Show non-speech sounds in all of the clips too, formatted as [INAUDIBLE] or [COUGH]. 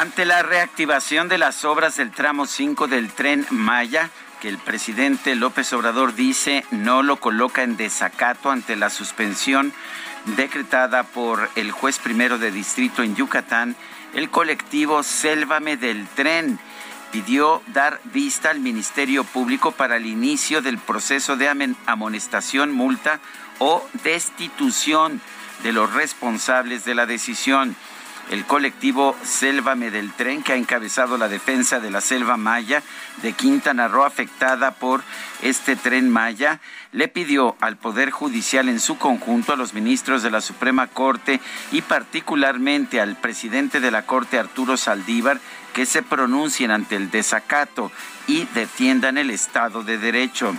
Ante la reactivación de las obras del tramo 5 del tren Maya, que el presidente López Obrador dice no lo coloca en desacato ante la suspensión decretada por el juez primero de distrito en Yucatán, el colectivo Sélvame del Tren. Pidió dar vista al Ministerio Público para el inicio del proceso de amonestación, multa o destitución de los responsables de la decisión el colectivo Sélvame del Tren, que ha encabezado la defensa de la selva maya de Quintana Roo afectada por este tren maya, le pidió al Poder Judicial en su conjunto, a los ministros de la Suprema Corte y particularmente al presidente de la Corte, Arturo Saldívar, que se pronuncien ante el desacato y defiendan el Estado de Derecho.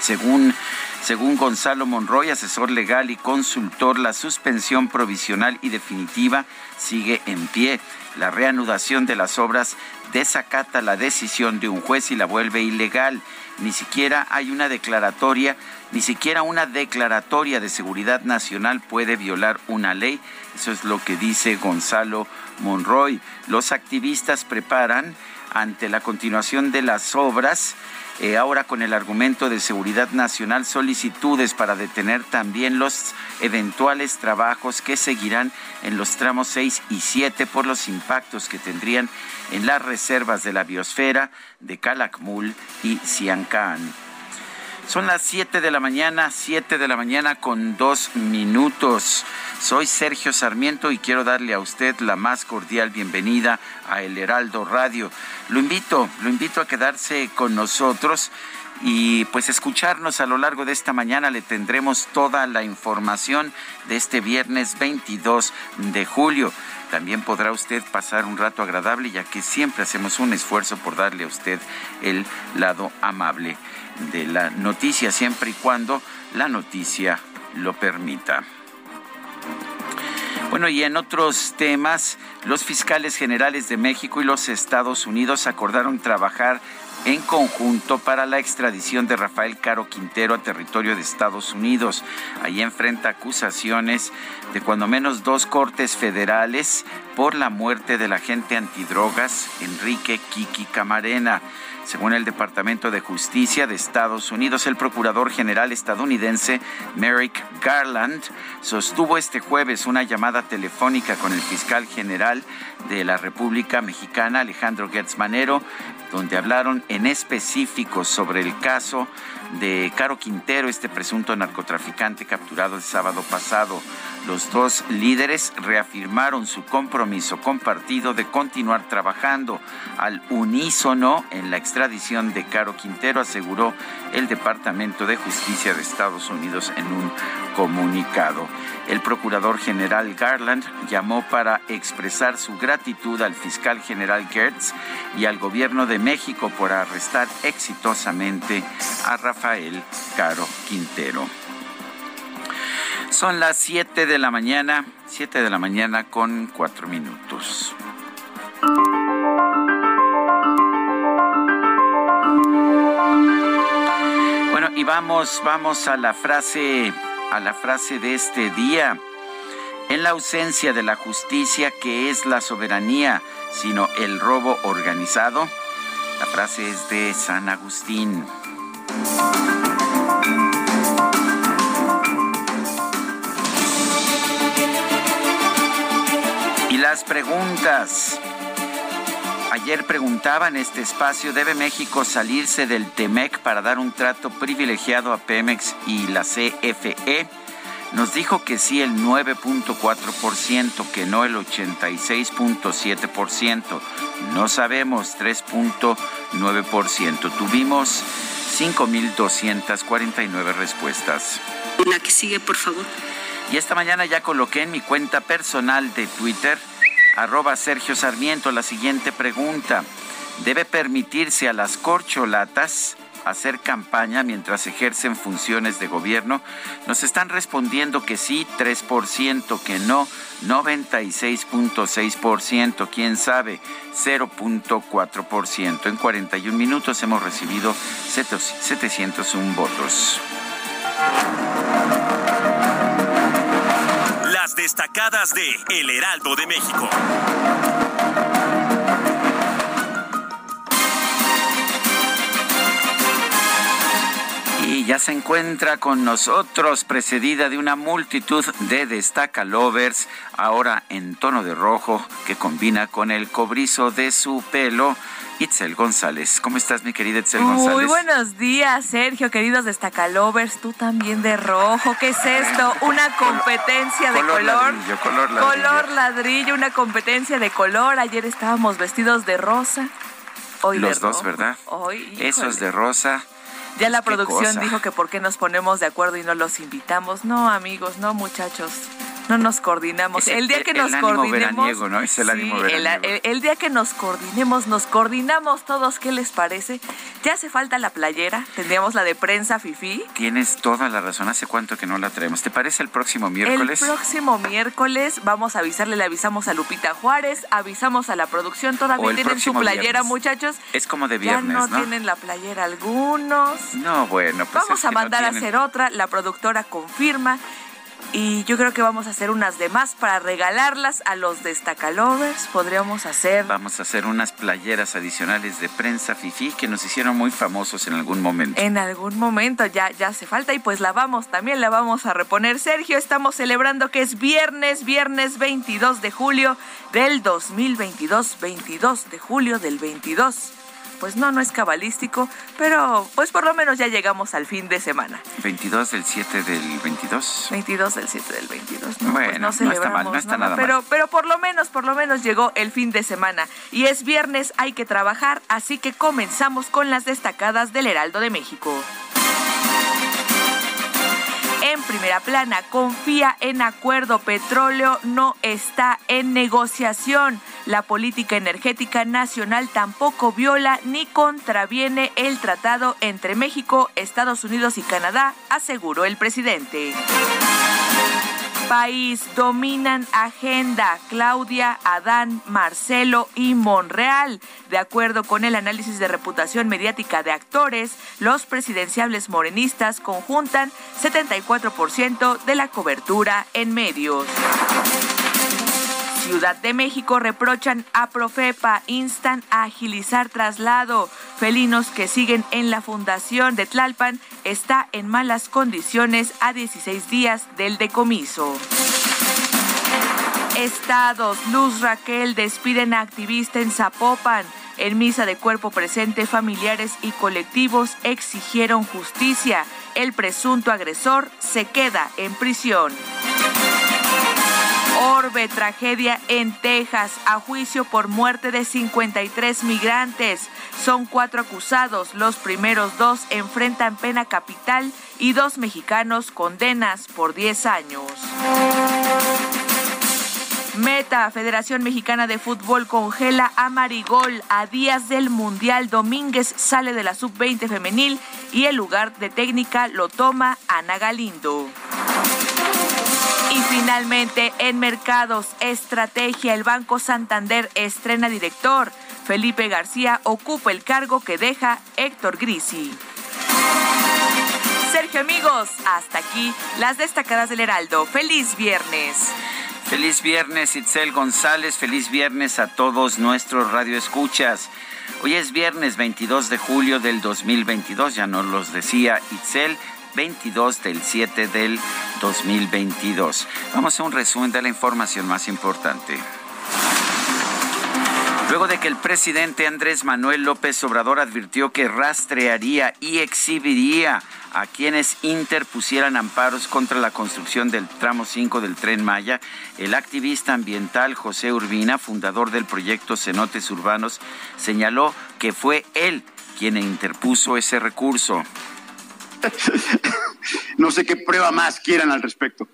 Según según Gonzalo Monroy, asesor legal y consultor, la suspensión provisional y definitiva sigue en pie. La reanudación de las obras desacata la decisión de un juez y la vuelve ilegal. Ni siquiera hay una declaratoria, ni siquiera una declaratoria de seguridad nacional puede violar una ley. Eso es lo que dice Gonzalo Monroy. Los activistas preparan ante la continuación de las obras eh, ahora con el argumento de seguridad nacional, solicitudes para detener también los eventuales trabajos que seguirán en los tramos 6 y 7 por los impactos que tendrían en las reservas de la biosfera de Calakmul y Siancán. Son las 7 de la mañana, 7 de la mañana con dos minutos. Soy Sergio Sarmiento y quiero darle a usted la más cordial bienvenida a El Heraldo Radio. Lo invito, lo invito a quedarse con nosotros y pues escucharnos a lo largo de esta mañana. Le tendremos toda la información de este viernes 22 de julio. También podrá usted pasar un rato agradable ya que siempre hacemos un esfuerzo por darle a usted el lado amable de la noticia, siempre y cuando la noticia lo permita. Bueno, y en otros temas, los fiscales generales de México y los Estados Unidos acordaron trabajar en conjunto para la extradición de Rafael Caro Quintero a territorio de Estados Unidos. Ahí enfrenta acusaciones de cuando menos dos cortes federales por la muerte del agente antidrogas Enrique Kiki Camarena. Según el Departamento de Justicia de Estados Unidos, el Procurador General estadounidense Merrick Garland sostuvo este jueves una llamada telefónica con el fiscal general de la República Mexicana, Alejandro Gertz Manero, donde hablaron en específico sobre el caso de Caro Quintero, este presunto narcotraficante capturado el sábado pasado. Los dos líderes reafirmaron su compromiso compartido de continuar trabajando al unísono en la extradición de Caro Quintero, aseguró el Departamento de Justicia de Estados Unidos en un comunicado. El procurador general Garland llamó para expresar su gratitud al fiscal general Gertz y al gobierno de México por arrestar exitosamente a Rafael Caro Quintero. Son las 7 de la mañana, 7 de la mañana con 4 minutos. Bueno, y vamos, vamos a la frase, a la frase de este día. En la ausencia de la justicia, que es la soberanía, sino el robo organizado. La frase es de San Agustín. Las preguntas. Ayer preguntaba en este espacio, ¿debe México salirse del TEMEC para dar un trato privilegiado a Pemex y la CFE? Nos dijo que sí el 9.4%, que no el 86.7%. No sabemos 3.9%. Tuvimos 5.249 respuestas. La que sigue, por favor. Y esta mañana ya coloqué en mi cuenta personal de Twitter, arroba Sergio Sarmiento, la siguiente pregunta. ¿Debe permitirse a las corcholatas hacer campaña mientras ejercen funciones de gobierno? Nos están respondiendo que sí, 3%, que no, 96.6%, quién sabe, 0.4%. En 41 minutos hemos recibido 701 votos. Destacadas de El Heraldo de México. Y ya se encuentra con nosotros, precedida de una multitud de destacalovers, ahora en tono de rojo, que combina con el cobrizo de su pelo. Itzel González. ¿Cómo estás, mi querida Itzel González? Muy buenos días, Sergio, queridos destacalovers. Tú también de rojo. ¿Qué es esto? Una competencia de color. Ladrillo, color ladrillo. Color ladrillo, una competencia de color. Ayer estábamos vestidos de rosa. Hoy Los de dos, rojo. ¿verdad? Hoy, Esos híjole. de rosa. Ya la Qué producción dijo que por qué nos ponemos de acuerdo y no los invitamos. No, amigos, no, muchachos. No nos coordinamos. El- el día que el nos ánimo coordinemos. veraniego, ¿no? Es el ánimo el- veraniego. el- el día que nos coordinemos, nos coordinamos todos. ¿Qué les parece? Ya hace falta la playera. Tendríamos la de prensa Fifi. Tienes toda la razón. ¿Hace cuánto que no la traemos? ¿Te parece el próximo El miércoles? próximo miércoles vamos a avisarle, le avisamos a Lupita Juárez, avisamos a la producción, todavía el tienen su playera, viernes. muchachos. Es como de ya viernes, no, ¿no? tienen la playera algunos. No, bueno, pues vamos a no mandar a hacer otra, la productora confirma. Y yo creo que vamos a hacer unas demás para regalarlas a los destacalovers. Podríamos hacer. Vamos a hacer unas playeras adicionales de prensa fifi que nos hicieron muy famosos en algún momento. En algún momento ya, ya hace falta y pues la vamos, también la vamos a reponer. Sergio, estamos celebrando que es viernes, viernes 22 de julio del 2022, 22 de julio del 22. Pues no, no es cabalístico, pero pues por lo menos ya llegamos al fin de semana. 22 del 7 del 22. 22 del 7 del 22. No, Bueno, pues no no está mal, celebramos no está nada, nada pero, mal. pero por lo menos, por lo menos llegó el fin de semana. Y es viernes, hay que trabajar, así que comenzamos con las destacadas del Heraldo de México. En primera plana, confía en acuerdo petróleo, no está en negociación. La política energética nacional tampoco viola ni contraviene el tratado entre México, Estados Unidos y Canadá, aseguró el presidente. País dominan agenda Claudia, Adán, Marcelo y Monreal. De acuerdo con el análisis de reputación mediática de actores, los presidenciables morenistas conjuntan 74% de la cobertura en medios. Ciudad de México reprochan a Profepa, instan a agilizar traslado. Felinos que siguen en la fundación de Tlalpan está en malas condiciones a 16 días del decomiso. Estados, Luz Raquel despiden a activista en Zapopan. En misa de cuerpo presente, familiares y colectivos exigieron justicia. El presunto agresor se queda en prisión. Orbe, tragedia en Texas, a juicio por muerte de 53 migrantes. Son cuatro acusados, los primeros dos enfrentan pena capital y dos mexicanos condenas por 10 años. Meta, Federación Mexicana de Fútbol congela a Marigol a días del Mundial. Domínguez sale de la sub-20 femenil y el lugar de técnica lo toma Ana Galindo. Y finalmente, en mercados, estrategia, el Banco Santander estrena director. Felipe García ocupa el cargo que deja Héctor Grisi. Sergio, amigos, hasta aquí las destacadas del Heraldo. Feliz viernes. Feliz viernes, Itzel González. Feliz viernes a todos nuestros radioescuchas. Hoy es viernes 22 de julio del 2022, ya nos los decía Itzel. 22 del 7 del 2022. Vamos a un resumen de la información más importante. Luego de que el presidente Andrés Manuel López Obrador advirtió que rastrearía y exhibiría a quienes interpusieran amparos contra la construcción del tramo 5 del tren Maya, el activista ambiental José Urbina, fundador del proyecto Cenotes Urbanos, señaló que fue él quien interpuso ese recurso. [LAUGHS] no sé qué prueba más quieran al respecto.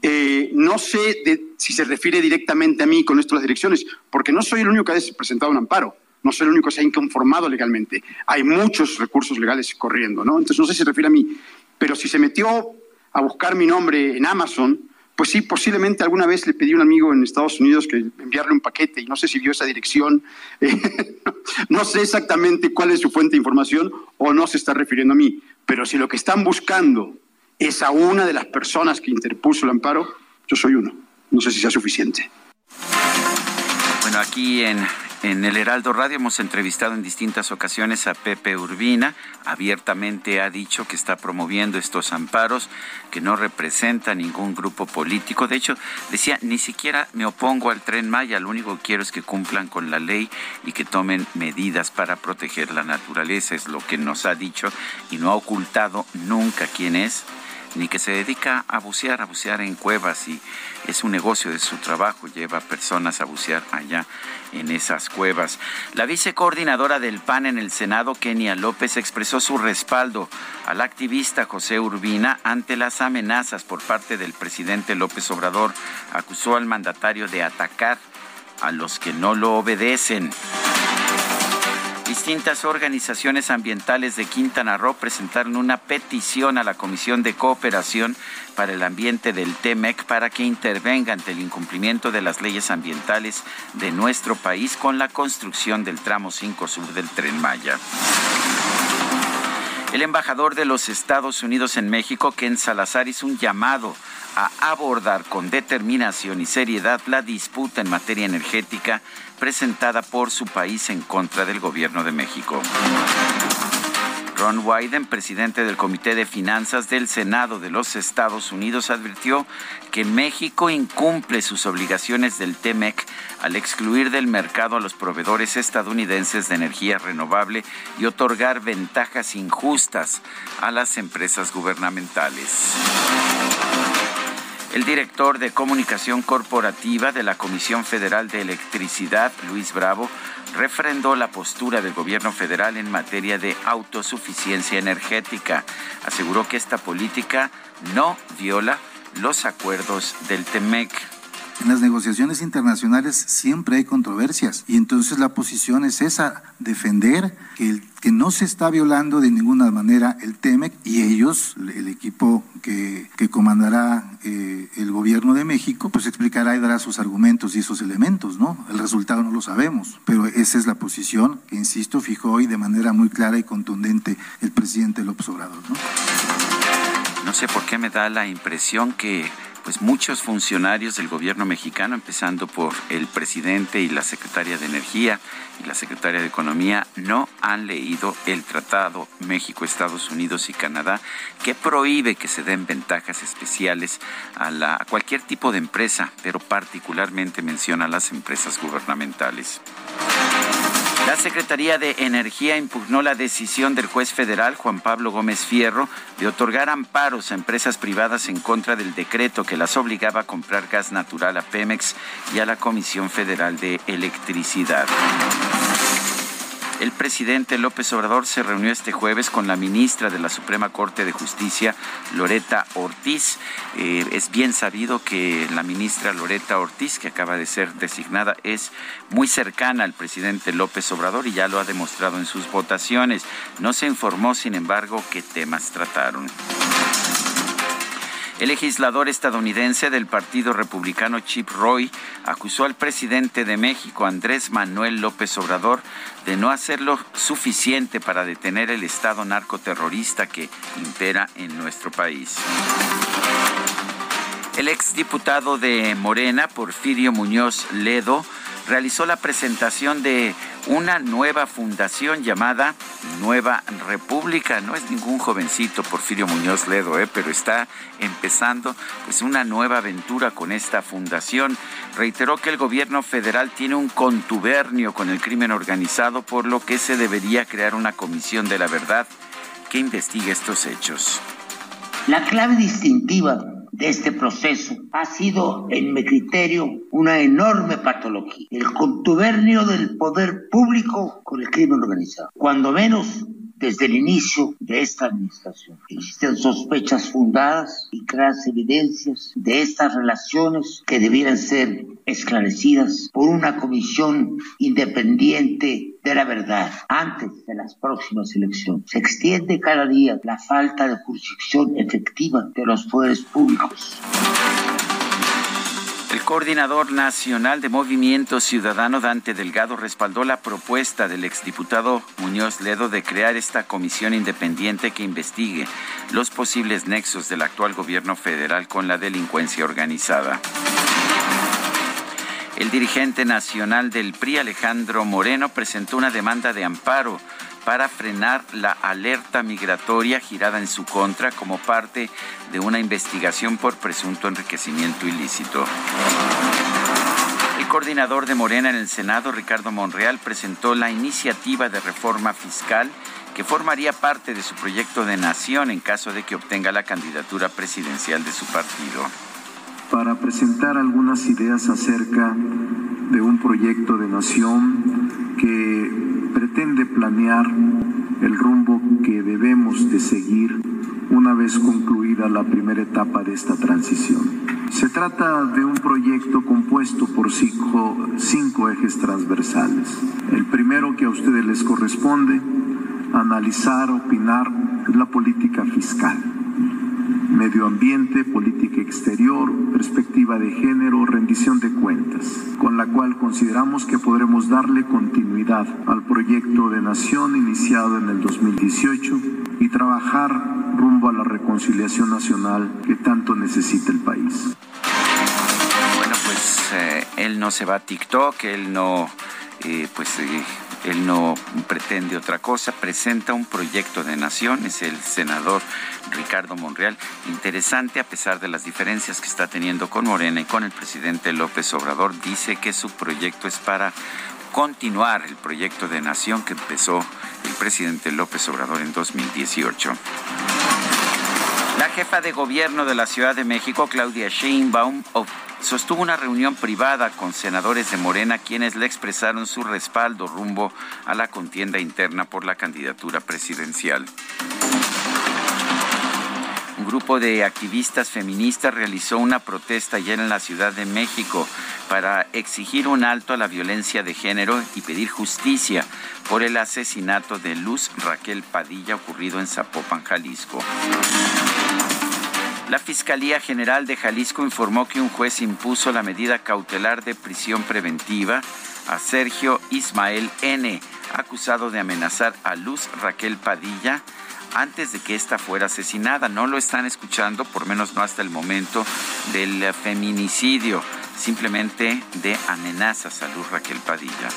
Eh, no sé si se refiere directamente a mí con esto las direcciones, porque no soy el único que ha presentado un amparo no soy el único que se ha inconformado legalmente. Hay muchos recursos legales corriendo, ¿no? Entonces no sé si se refiere a mí, pero si se metió a buscar mi nombre en Amazon, pues sí, posiblemente alguna vez le pedí a un amigo en Estados Unidos que enviarle un paquete y no sé si vio esa dirección. [LAUGHS] no sé exactamente cuál es su fuente de información o no se está refiriendo a mí, pero si lo que están buscando es a una de las personas que interpuso el amparo, yo soy uno. No sé si sea suficiente. Bueno, aquí en, en el Heraldo Radio hemos entrevistado en distintas ocasiones a Pepe Urbina. Abiertamente ha dicho que está promoviendo estos amparos, que no representa ningún grupo político. De hecho, decía, ni siquiera me opongo al tren Maya, lo único que quiero es que cumplan con la ley y que tomen medidas para proteger la naturaleza. Es lo que nos ha dicho y no ha ocultado nunca quién es ni que se dedica a bucear, a bucear en cuevas y es un negocio de su trabajo, lleva personas a bucear allá en esas cuevas. La vicecoordinadora del PAN en el Senado, Kenia López, expresó su respaldo al activista José Urbina ante las amenazas por parte del presidente López Obrador. Acusó al mandatario de atacar a los que no lo obedecen. Distintas organizaciones ambientales de Quintana Roo presentaron una petición a la Comisión de Cooperación para el Ambiente del TEMEC para que intervenga ante el incumplimiento de las leyes ambientales de nuestro país con la construcción del tramo 5 sur del tren Maya. El embajador de los Estados Unidos en México, Ken Salazar, hizo un llamado a abordar con determinación y seriedad la disputa en materia energética presentada por su país en contra del gobierno de México. Ron Wyden, presidente del Comité de Finanzas del Senado de los Estados Unidos, advirtió que México incumple sus obligaciones del TEMEC al excluir del mercado a los proveedores estadounidenses de energía renovable y otorgar ventajas injustas a las empresas gubernamentales. El director de comunicación corporativa de la Comisión Federal de Electricidad, Luis Bravo, refrendó la postura del gobierno federal en materia de autosuficiencia energética. Aseguró que esta política no viola los acuerdos del TEMEC. En las negociaciones internacionales siempre hay controversias y entonces la posición es esa, defender que, no se está violando de ninguna manera el TEMEC y ellos, el equipo que, comandará eh, el gobierno de México, pues explicará y dará sus argumentos y esos elementos, ¿no? El resultado no lo sabemos, pero esa es la posición que, insisto, fijó hoy de manera muy clara y contundente el presidente López Obrador. No sé por qué me da la impresión que pues muchos funcionarios del gobierno mexicano, empezando por el presidente y la secretaria de Energía y la secretaria de Economía, no han leído el Tratado México, Estados Unidos y Canadá que prohíbe que se den ventajas especiales a, a cualquier tipo de empresa, pero particularmente menciona a las empresas gubernamentales. La Secretaría de Energía impugnó la decisión del juez federal Juan Pablo Gómez Fierro de otorgar amparos a empresas privadas en contra del decreto que las obligaba a comprar gas natural a Pemex y a la Comisión Federal de Electricidad. El presidente López Obrador se reunió este jueves con la ministra de la Suprema Corte de Justicia, Loreta Ortiz. Eh, es bien sabido que la ministra Loreta Ortiz, que acaba de ser designada, es muy cercana al presidente López Obrador y ya lo ha demostrado en sus votaciones. No se informó, sin embargo, qué temas trataron. El legislador estadounidense del Partido Republicano Chip Roy acusó al presidente de México, Andrés Manuel López Obrador, de no hacer lo suficiente para detener el estado narcoterrorista que impera en nuestro país. El exdiputado de Morena, Porfirio Muñoz Ledo, realizó la presentación de una nueva fundación llamada Nueva República. No es ningún jovencito Porfirio Muñoz Ledo, ¿eh? pero está empezando pues una nueva aventura con esta fundación. Reiteró que el gobierno federal tiene un contubernio con el crimen organizado, por lo que se debería crear una comisión de la verdad que investigue estos hechos. La clave distintiva de este proceso ha sido, en mi criterio, una enorme patología, el contubernio del poder público con el crimen organizado. Cuando menos desde el inicio de esta administración. Existen sospechas fundadas y claras evidencias de estas relaciones que debieran ser esclarecidas por una comisión independiente de la verdad antes de las próximas elecciones. Se extiende cada día la falta de jurisdicción efectiva de los poderes públicos. El coordinador nacional de Movimiento Ciudadano Dante Delgado respaldó la propuesta del exdiputado Muñoz Ledo de crear esta comisión independiente que investigue los posibles nexos del actual gobierno federal con la delincuencia organizada. El dirigente nacional del PRI, Alejandro Moreno, presentó una demanda de amparo para frenar la alerta migratoria girada en su contra como parte de una investigación por presunto enriquecimiento ilícito. El coordinador de Morena en el Senado, Ricardo Monreal, presentó la iniciativa de reforma fiscal que formaría parte de su proyecto de nación en caso de que obtenga la candidatura presidencial de su partido. Para presentar algunas ideas acerca de un proyecto de nación que pretende planear el rumbo que debemos de seguir una vez concluida la primera etapa de esta transición. Se trata de un proyecto compuesto por cinco, ejes transversales. El primero que a ustedes les corresponde analizar, opinar, es la política fiscal medio ambiente, política exterior, perspectiva de género, rendición de cuentas, con la cual consideramos que podremos darle continuidad al proyecto de nación iniciado en el 2018 y trabajar rumbo a la reconciliación nacional que tanto necesita el país. Bueno, pues eh, él no se va a TikTok, él no, eh, pues... Eh, él no pretende otra cosa, presenta un proyecto de nación, es el senador Ricardo Monreal. Interesante, a pesar de las diferencias que está teniendo con Morena y con el presidente López Obrador, dice que su proyecto es para continuar el proyecto de nación que empezó el presidente López Obrador en 2018. La jefa de gobierno de la Ciudad de México, Claudia Sheinbaum, sostuvo una reunión privada con senadores de Morena quienes le expresaron su respaldo rumbo a la contienda interna por la candidatura presidencial. Un grupo de activistas feministas realizó una protesta ayer en la Ciudad de México para exigir un alto a la violencia de género y pedir justicia por el asesinato de Luz Raquel Padilla ocurrido en Zapopan, Jalisco. La Fiscalía General de Jalisco informó que un juez impuso la medida cautelar de prisión preventiva a Sergio Ismael N., acusado de amenazar a Luz Raquel Padilla antes de que ésta fuera asesinada. No lo están escuchando, por menos no hasta el momento del feminicidio, simplemente de amenazas a Luz Raquel Padilla.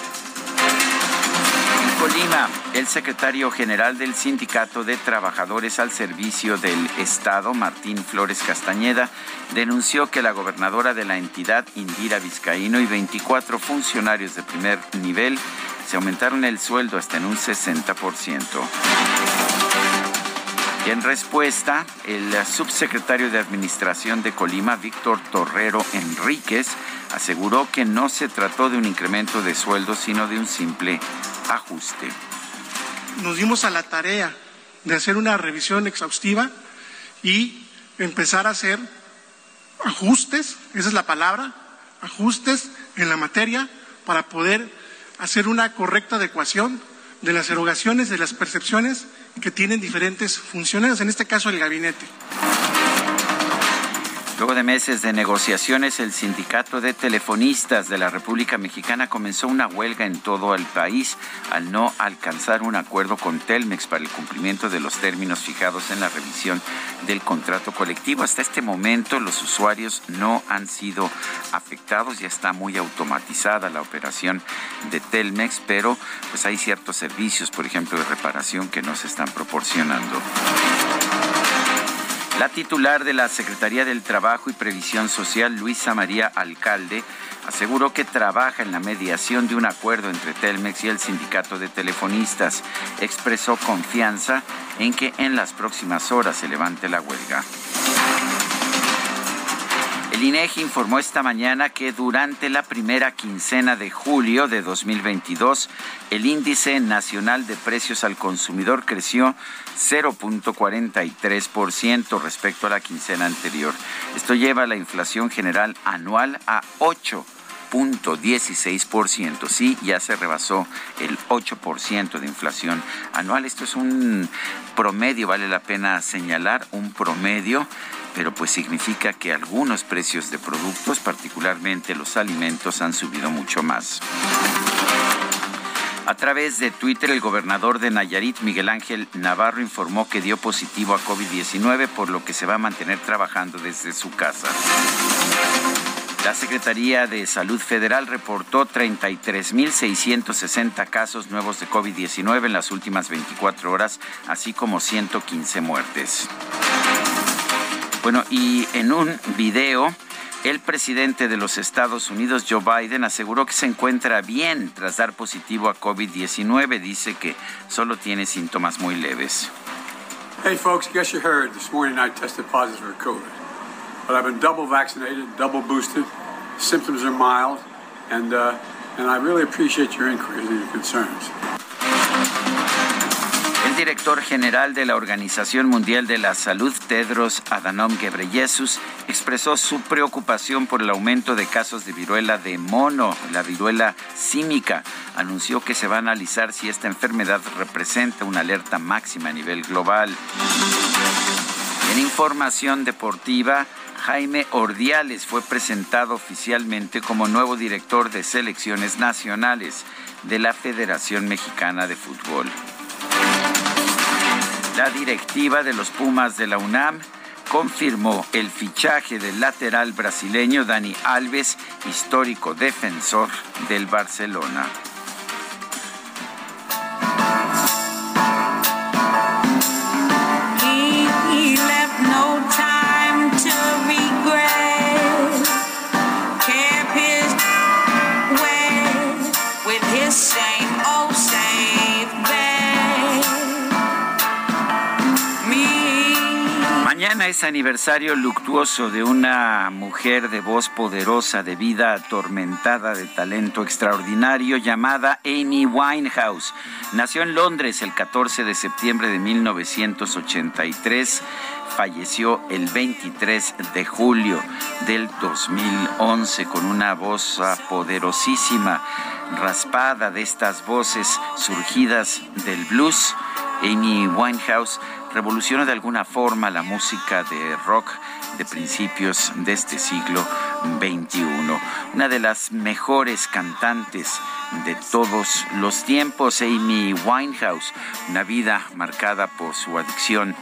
Colima, el secretario general del Sindicato de Trabajadores al Servicio del Estado, Martín Flores Castañeda, denunció que la gobernadora de la entidad, Indira Vizcaíno, y 24 funcionarios de primer nivel se aumentaron el sueldo hasta en un 60%. Y en respuesta, el subsecretario de Administración de Colima, Víctor Torrero Enríquez, aseguró que no se trató de un incremento de sueldo, sino de un simple ajuste. Nos dimos a la tarea de hacer una revisión exhaustiva y empezar a hacer ajustes, esa es la palabra, ajustes en la materia para poder hacer una correcta adecuación de las erogaciones, de las percepciones que tienen diferentes funcionarios, en este caso el gabinete. Luego de meses de negociaciones, el Sindicato de Telefonistas de la República Mexicana comenzó una huelga en todo el país al no alcanzar un acuerdo con Telmex para el cumplimiento de los términos fijados en la revisión del contrato colectivo. Hasta este momento los usuarios no han sido afectados, ya está muy automatizada la operación de Telmex, pero pues hay ciertos servicios, por ejemplo, de reparación que no se están proporcionando. La titular de la Secretaría del Trabajo y Previsión Social, Luisa María Alcalde, aseguró que trabaja en la mediación de un acuerdo entre Telmex y el sindicato de telefonistas. Expresó confianza en que en las próximas horas se levante la huelga. El INEGI informó esta mañana que durante la primera quincena de julio de 2022, el índice nacional de precios al consumidor creció 0.43% respecto a la quincena anterior. Esto lleva la inflación general anual a 8.16%. Sí, ya se rebasó el 8% de inflación anual. Esto es un promedio, vale la pena señalar, un promedio pero pues significa que algunos precios de productos, particularmente los alimentos, han subido mucho más. A través de Twitter, el gobernador de Nayarit, Miguel Ángel Navarro, informó que dio positivo a COVID-19, por lo que se va a mantener trabajando desde su casa. La Secretaría de Salud Federal reportó 33.660 casos nuevos de COVID-19 en las últimas 24 horas, así como 115 muertes. Bueno, y en un video, el presidente de los Estados Unidos, Joe Biden, aseguró que se encuentra bien tras dar positivo a COVID-19. Dice que solo tiene síntomas muy leves. Hey folks, guess you heard this morning I tested positive for COVID. But I've been double vaccinated, double boosted. Symptoms are mild, and, uh, and I really appreciate your inquiries and your concerns. El director general de la Organización Mundial de la Salud, Tedros Adhanom Ghebreyesus, expresó su preocupación por el aumento de casos de viruela de mono, la viruela símica. Anunció que se va a analizar si esta enfermedad representa una alerta máxima a nivel global. En información deportiva, Jaime Ordiales fue presentado oficialmente como nuevo director de selecciones nacionales de la Federación Mexicana de Fútbol. La directiva de los Pumas de la UNAM confirmó el fichaje del lateral brasileño Dani Alves, histórico defensor del Barcelona. Mañana es aniversario luctuoso de una mujer de voz poderosa, de vida atormentada, de talento extraordinario, llamada Amy Winehouse. Nació en Londres el 14 de septiembre de 1983 falleció el 23 de julio del 2011 con una voz poderosísima, raspada de estas voces surgidas del blues. Amy Winehouse revolucionó de alguna forma la música de rock de principios de este siglo XXI. Una de las mejores cantantes de todos los tiempos, Amy Winehouse, una vida marcada por su adicción,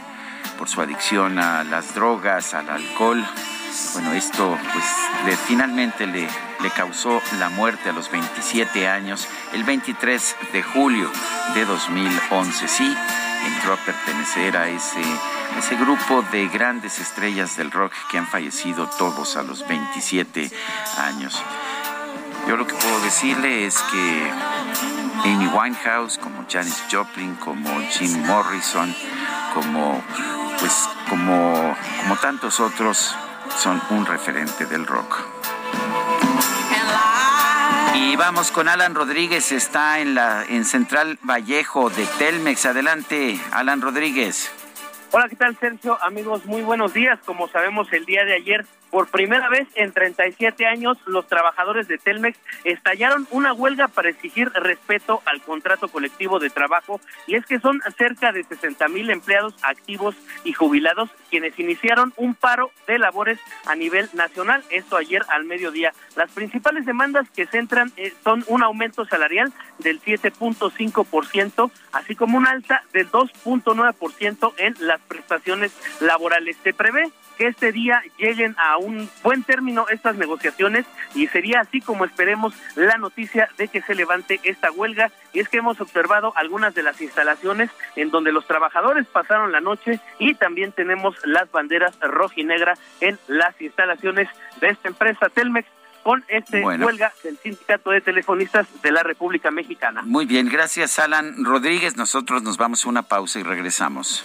por su adicción a las drogas, al alcohol. Bueno, esto pues finalmente le, le causó la muerte a los 27 años, el 23 de julio de 2011. Sí, entró a pertenecer a ese, ese grupo de grandes estrellas del rock que han fallecido todos a los 27 años. Yo lo que puedo decirle es que Amy Winehouse, como Janis Joplin, como Jim Morrison, como pues como, como tantos otros, son un referente del rock. Y vamos con Alan Rodríguez, está en la en Central Vallejo de Telmex. Adelante, Alan Rodríguez. Hola, ¿qué tal, Sergio? Amigos, muy buenos días. Como sabemos, el día de ayer por primera vez en 37 años, los trabajadores de Telmex estallaron una huelga para exigir respeto al contrato colectivo de trabajo y es que son cerca de 60 mil empleados activos y jubilados quienes iniciaron un paro de labores a nivel nacional, esto ayer al mediodía. Las principales demandas que centran eh, son un aumento salarial del 7.5%, así como un alta del 2.9% en las prestaciones laborales. Se prevé que este día lleguen a un buen término estas negociaciones y sería así como esperemos la noticia de que se levante esta huelga. Y es que hemos observado algunas de las instalaciones en donde los trabajadores pasaron la noche y también tenemos las banderas roja y negra en las instalaciones de esta empresa Telmex con este huelga del Sindicato de Telefonistas de la República Mexicana. Muy bien, gracias Alan Rodríguez. Nosotros nos vamos a una pausa y regresamos.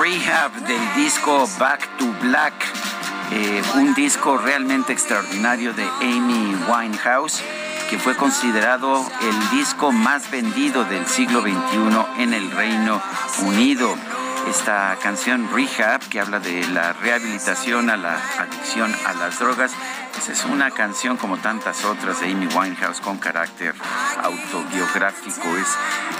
Rehab del disco Back to Black, eh, un disco realmente extraordinario de Amy Winehouse, que fue considerado el disco más vendido del siglo XXI en el Reino Unido. Esta canción Rehab, que habla de la rehabilitación a la adicción a las drogas, es una canción como tantas otras de Amy Winehouse con carácter autobiográfico. Es,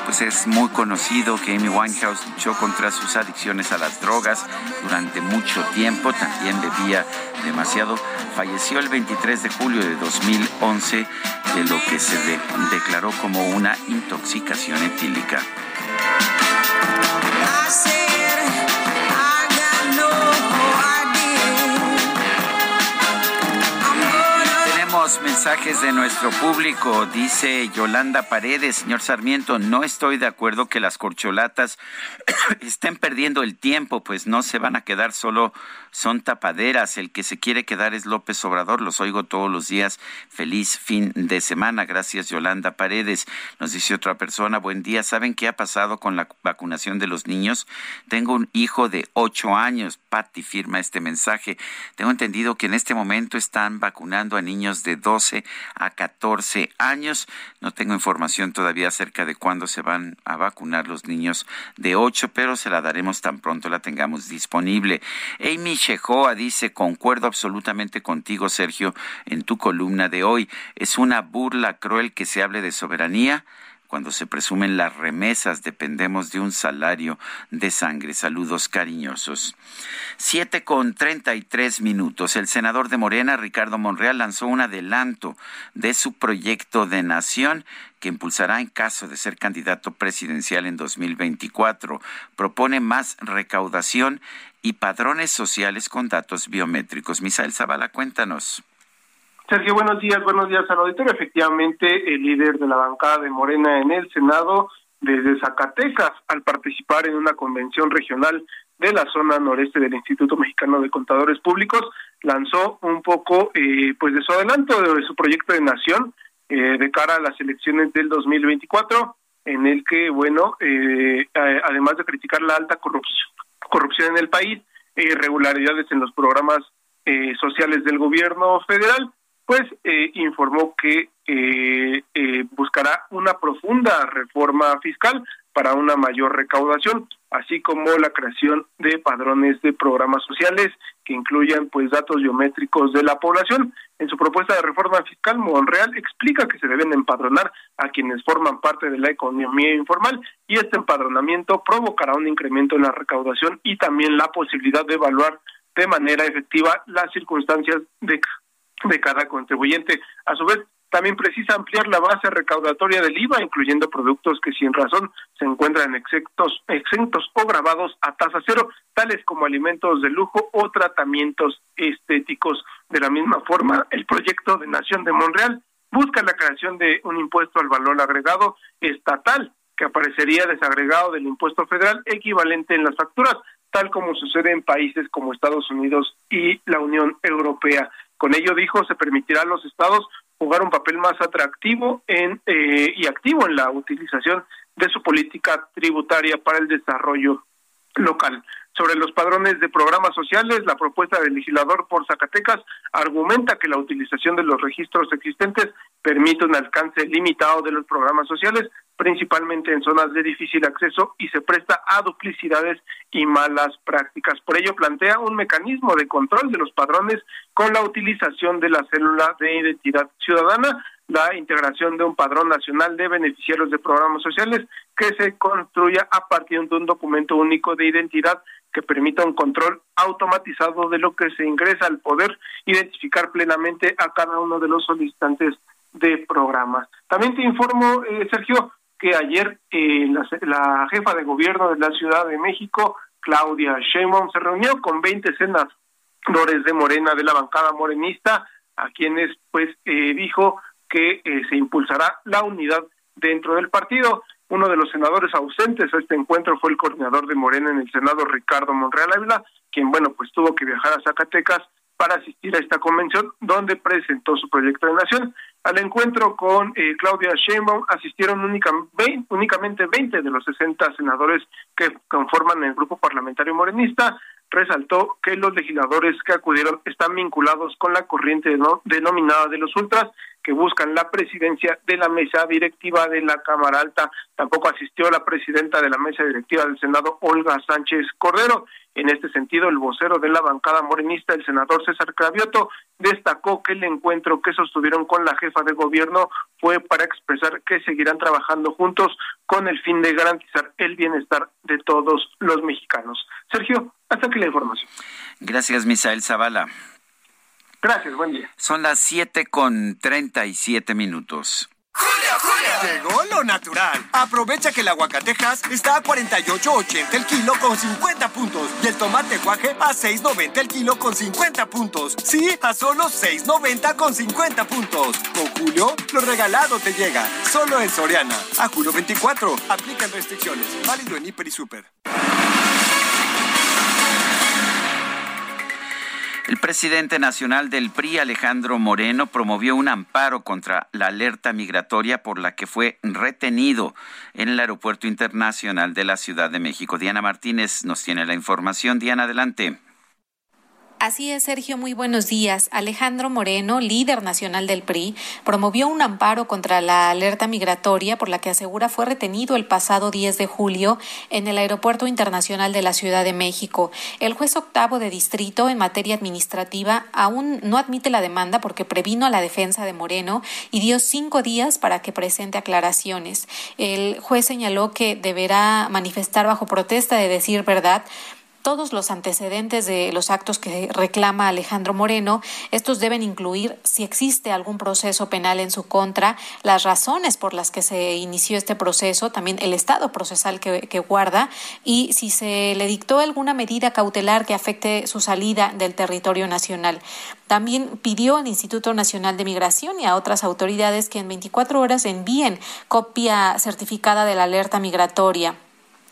pues es muy conocido que Amy Winehouse luchó contra sus adicciones a las drogas durante mucho tiempo. También bebía demasiado. Falleció el 23 de julio de 2011 de lo que se declaró como una intoxicación etílica. Mensajes de nuestro público. Dice Yolanda Paredes, señor Sarmiento, no estoy de acuerdo que las corcholatas [CLEARS THROAT] estén perdiendo el tiempo, pues no se van a quedar solo, son tapaderas. El que se quiere quedar es López Obrador. Los oigo todos los días. Feliz fin de semana. Gracias, Yolanda Paredes. Nos dice otra persona, buen día. ¿Saben qué ha pasado con la vacunación de los niños? Tengo un hijo de ocho años. Patti firma este mensaje. Tengo entendido que en este momento están vacunando a niños de 12 a 14 años. No tengo información todavía acerca de cuándo se van a vacunar los niños de 8, pero se la daremos tan pronto la tengamos disponible. Amy Shehoa dice, concuerdo absolutamente contigo, Sergio, en tu columna de hoy. Es una burla cruel que se hable de soberanía cuando se presumen las remesas, dependemos de un salario de sangre. Saludos cariñosos. Siete con treinta y tres minutos. El senador de Morena, Ricardo Monreal, lanzó un adelanto de su proyecto de nación que impulsará en caso de ser candidato presidencial en 2024. Propone más recaudación y padrones sociales con datos biométricos. Misael Zavala, cuéntanos. Sergio, buenos días, buenos días al auditorio. Efectivamente, el líder de la bancada de Morena en el Senado, desde Zacatecas, al participar en una convención regional de la zona noreste del Instituto Mexicano de Contadores Públicos, lanzó un poco eh, pues de su adelanto de su proyecto de nación eh, de cara a las elecciones del 2024, en el que, bueno, eh, además de criticar la alta corrupción, corrupción en el país, irregularidades en los programas sociales del gobierno federal, pues eh, informó que eh, eh, buscará una profunda reforma fiscal para una mayor recaudación, así como la creación de padrones de programas sociales que incluyan pues datos biométricos de la población. En su propuesta de reforma fiscal, Monreal explica que se deben empadronar a quienes forman parte de la economía informal y este empadronamiento provocará un incremento en la recaudación y también la posibilidad de evaluar de manera efectiva las circunstancias de de cada contribuyente. A su vez, también precisa ampliar la base recaudatoria del IVA, incluyendo productos que sin razón se encuentran exentos, exentos o grabados a tasa cero, tales como alimentos de lujo o tratamientos estéticos. De la misma forma, el proyecto de Nación de Monreal busca la creación de un impuesto al valor agregado estatal que aparecería desagregado del impuesto federal equivalente en las facturas, tal como sucede en países como Estados Unidos y la Unión Europea. Con ello, dijo, se permitirá a los estados jugar un papel más atractivo en, eh, y activo en la utilización de su política tributaria para el desarrollo local. Sobre los padrones de programas sociales, la propuesta del legislador por Zacatecas argumenta que la utilización de los registros existentes permite un alcance limitado de los programas sociales, principalmente en zonas de difícil acceso y se presta a duplicidades y malas prácticas. Por ello, plantea un mecanismo de control de los padrones con la utilización de la célula de identidad ciudadana, la integración de un padrón nacional de beneficiarios de programas sociales que se construya a partir de un documento único de identidad que permita un control automatizado de lo que se ingresa al poder identificar plenamente a cada uno de los solicitantes de programas. También te informo, eh, Sergio, que ayer eh, la, jefa de gobierno de la Ciudad de México, Claudia Sheinbaum, se reunió con 20 senadores de Morena de la bancada morenista, a quienes pues eh, dijo que eh, se impulsará la unidad dentro del partido. Uno de los senadores ausentes a este encuentro fue el coordinador de Morena en el Senado, Ricardo Monreal Ávila, quien, bueno, pues tuvo que viajar a Zacatecas para asistir a esta convención, donde presentó su proyecto de nación. Al encuentro con eh, Claudia Sheinbaum asistieron únicamente 20 de los 60 senadores que conforman el grupo parlamentario morenista. Resaltó que los legisladores que acudieron están vinculados con la corriente denominada de los ultras que buscan la presidencia de la mesa directiva de la Cámara Alta. Tampoco asistió la presidenta de la mesa directiva del Senado, Olga Sánchez Cordero. En este sentido, el vocero de la bancada morenista, el senador César Cravioto, destacó que el encuentro que sostuvieron con la jefa de gobierno fue para expresar que seguirán trabajando juntos con el fin de garantizar el bienestar de todos los mexicanos. Sergio, hasta aquí la información. Gracias, Misael Zavala. Gracias, buen día. Son las 7 con 37 minutos. ¡Julio, Julio! Llegó lo natural. Aprovecha que el aguacatejas está a 48.80 el kilo con 50 puntos y el tomate guaje a 6.90 el kilo con 50 puntos. Sí, a solo 6.90 con 50 puntos. Con Julio, lo regalado te llega. Solo en Soriana. A julio 24. Aplican restricciones. Válido en Hiper y Super. El presidente nacional del PRI, Alejandro Moreno, promovió un amparo contra la alerta migratoria por la que fue retenido en el Aeropuerto Internacional de la Ciudad de México. Diana Martínez nos tiene la información. Diana, adelante. Así es, Sergio, muy buenos días. Alejandro Moreno, líder nacional del PRI, promovió un amparo contra la alerta migratoria por la que asegura fue retenido el pasado 10 de julio en el Aeropuerto Internacional de la Ciudad de México. El juez octavo de distrito en materia administrativa aún no admite la demanda porque previno a la defensa de Moreno y dio cinco días para que presente aclaraciones. El juez señaló que deberá manifestar bajo protesta de decir verdad todos los antecedentes de los actos que reclama Alejandro Moreno. Estos deben incluir si existe algún proceso penal en su contra, las razones por las que se inició este proceso, también el estado procesal que, guarda y si se le dictó alguna medida cautelar que afecte su salida del territorio nacional. También pidió al Instituto Nacional de Migración y a otras autoridades que en 24 horas envíen copia certificada de la alerta migratoria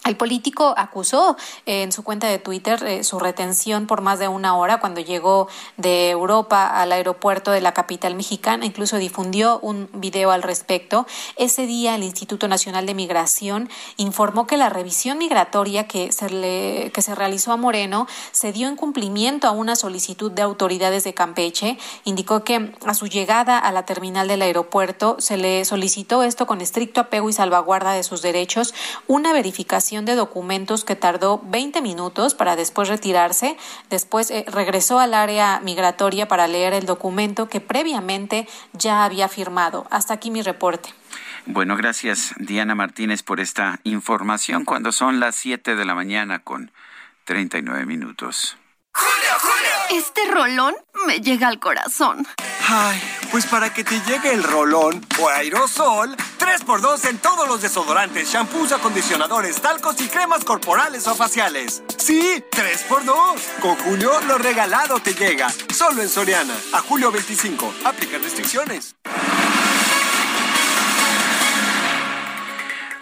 el político acusó en su cuenta de Twitter eh, su retención por más de una hora cuando llegó de Europa al aeropuerto de la capital mexicana. Incluso difundió un video al respecto. Ese día el Instituto Nacional de Migración informó que la revisión migratoria que se, le, que se realizó a Moreno se dio en cumplimiento a una solicitud de autoridades de Campeche. Indicó que a su llegada a la terminal del aeropuerto se le solicitó esto con estricto apego y salvaguarda de sus derechos, una verificación de documentos que tardó 20 minutos para después retirarse. Después eh, regresó al área migratoria para leer el documento que previamente ya había firmado. Hasta aquí mi reporte. Bueno, gracias Diana Martínez por esta información cuando son las 7 de la mañana con 39 minutos. ¡Julio, Julio! Este rolón me llega al corazón. Ay, pues para que te llegue el rolón o aerosol, 3x2 en todos los desodorantes, shampoos, acondicionadores, talcos y cremas corporales o faciales. Sí, 3x2. Con Julio, lo regalado te llega. Solo en Soriana. A julio 25. Aplica restricciones.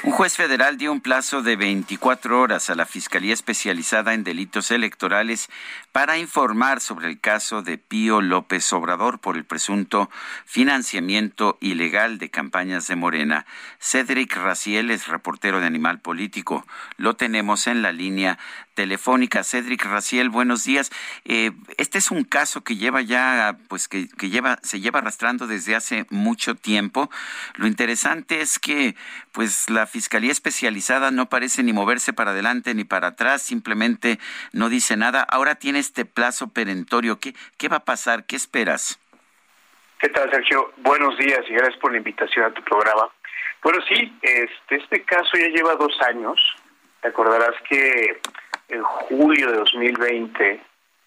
Un juez federal dio un plazo de 24 horas a la Fiscalía Especializada en Delitos Electorales para informar sobre el caso de Pío López Obrador por el presunto financiamiento ilegal de campañas de Morena. Cedric Raciel es reportero de Animal Político. Lo tenemos en la línea telefónica. Cedric Raciel, buenos días. Eh, este es un caso que lleva ya, pues que, que, lleva, se lleva arrastrando desde hace mucho tiempo. Lo interesante es que, pues, la Fiscalía Especializada no parece ni moverse para adelante ni para atrás, simplemente no dice nada. Ahora tiene este plazo perentorio. ¿Qué, qué va a pasar? ¿Qué esperas? ¿Qué tal, Sergio? Buenos días y gracias por la invitación a tu programa. Bueno, sí, este, este caso ya lleva dos años. Te acordarás que en julio de 2020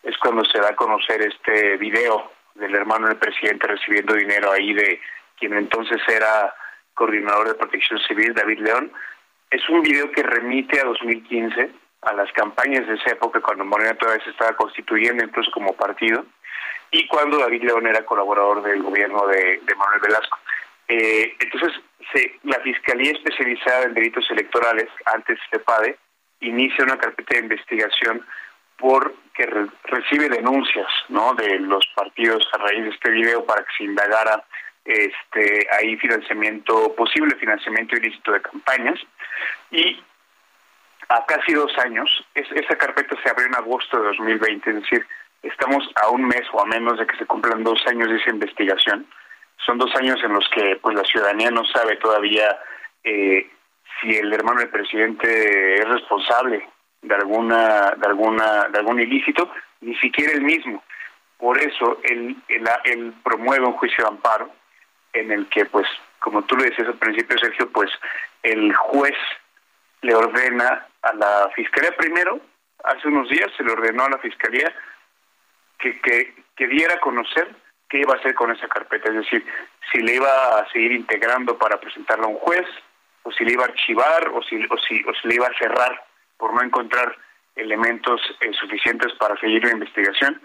es cuando se da a conocer este video del hermano del presidente recibiendo dinero ahí de quien entonces era coordinador de protección civil, David León. Es un video que remite a 2015, a las campañas de esa época, cuando Morena todavía se estaba constituyendo incluso como partido, y cuando David León era colaborador del gobierno de, Manuel Velasco. Eh, entonces, se, la Fiscalía Especializada en Delitos Electorales, antes PADE, inicia una carpeta de investigación porque recibe denuncias ¿no? de los partidos a raíz de este video para que se indagara este ahí financiamiento posible financiamiento ilícito de campañas y a casi dos años esa carpeta se abrió en agosto de 2020 es decir estamos a un mes o a menos de que se cumplan dos años de esa investigación. Son dos años en los que pues la ciudadanía no sabe todavía eh, si el hermano del presidente es responsable de alguna de alguna de algún ilícito ni siquiera él mismo. Por eso él, él, promueve un juicio de amparo en el que pues como tú lo decías al principio Sergio pues el juez le ordena a la fiscalía primero hace unos días se le ordenó a la fiscalía que, que, que diera a conocer qué iba a hacer con esa carpeta es decir si le iba a seguir integrando para presentarla a un juez o si le iba a archivar o si, o si, o si le iba a cerrar por no encontrar elementos eh, suficientes para seguir la investigación.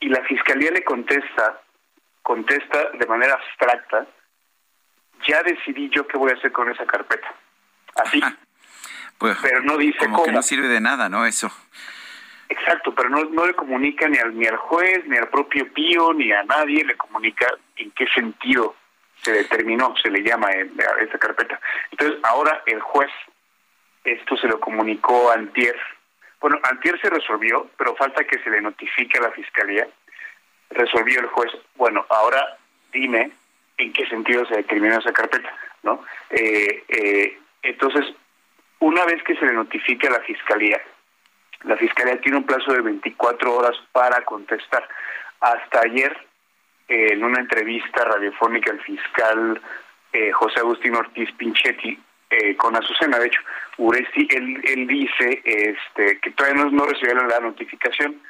Y la fiscalía le contesta, contesta de manera abstracta, ya decidí yo qué voy a hacer con esa carpeta. Así. [LAUGHS] pues, pero no dice como cómo. que no sirve de nada, ¿no? Eso. Exacto, pero no, no le comunica ni al, ni al juez, ni al propio Pío, ni a nadie, le comunica en qué sentido se determinó, se le llama a esta carpeta. Entonces, ahora el juez, esto se lo comunicó a Antier, Bueno, antier se resolvió, pero falta que se le notifique a la fiscalía. Resolvió el juez, bueno, ahora dime en qué sentido se determinó esa carpeta, ¿no? Eh, eh, entonces, una vez que se le notifique a la fiscalía, la fiscalía tiene un plazo de 24 horas para contestar. Hasta ayer, en una entrevista radiofónica, el fiscal eh, José Agustín Ortiz Pinchetti, eh, con Azucena, de hecho, Uresti, él, él dice este, que todavía no, no recibieron la notificación.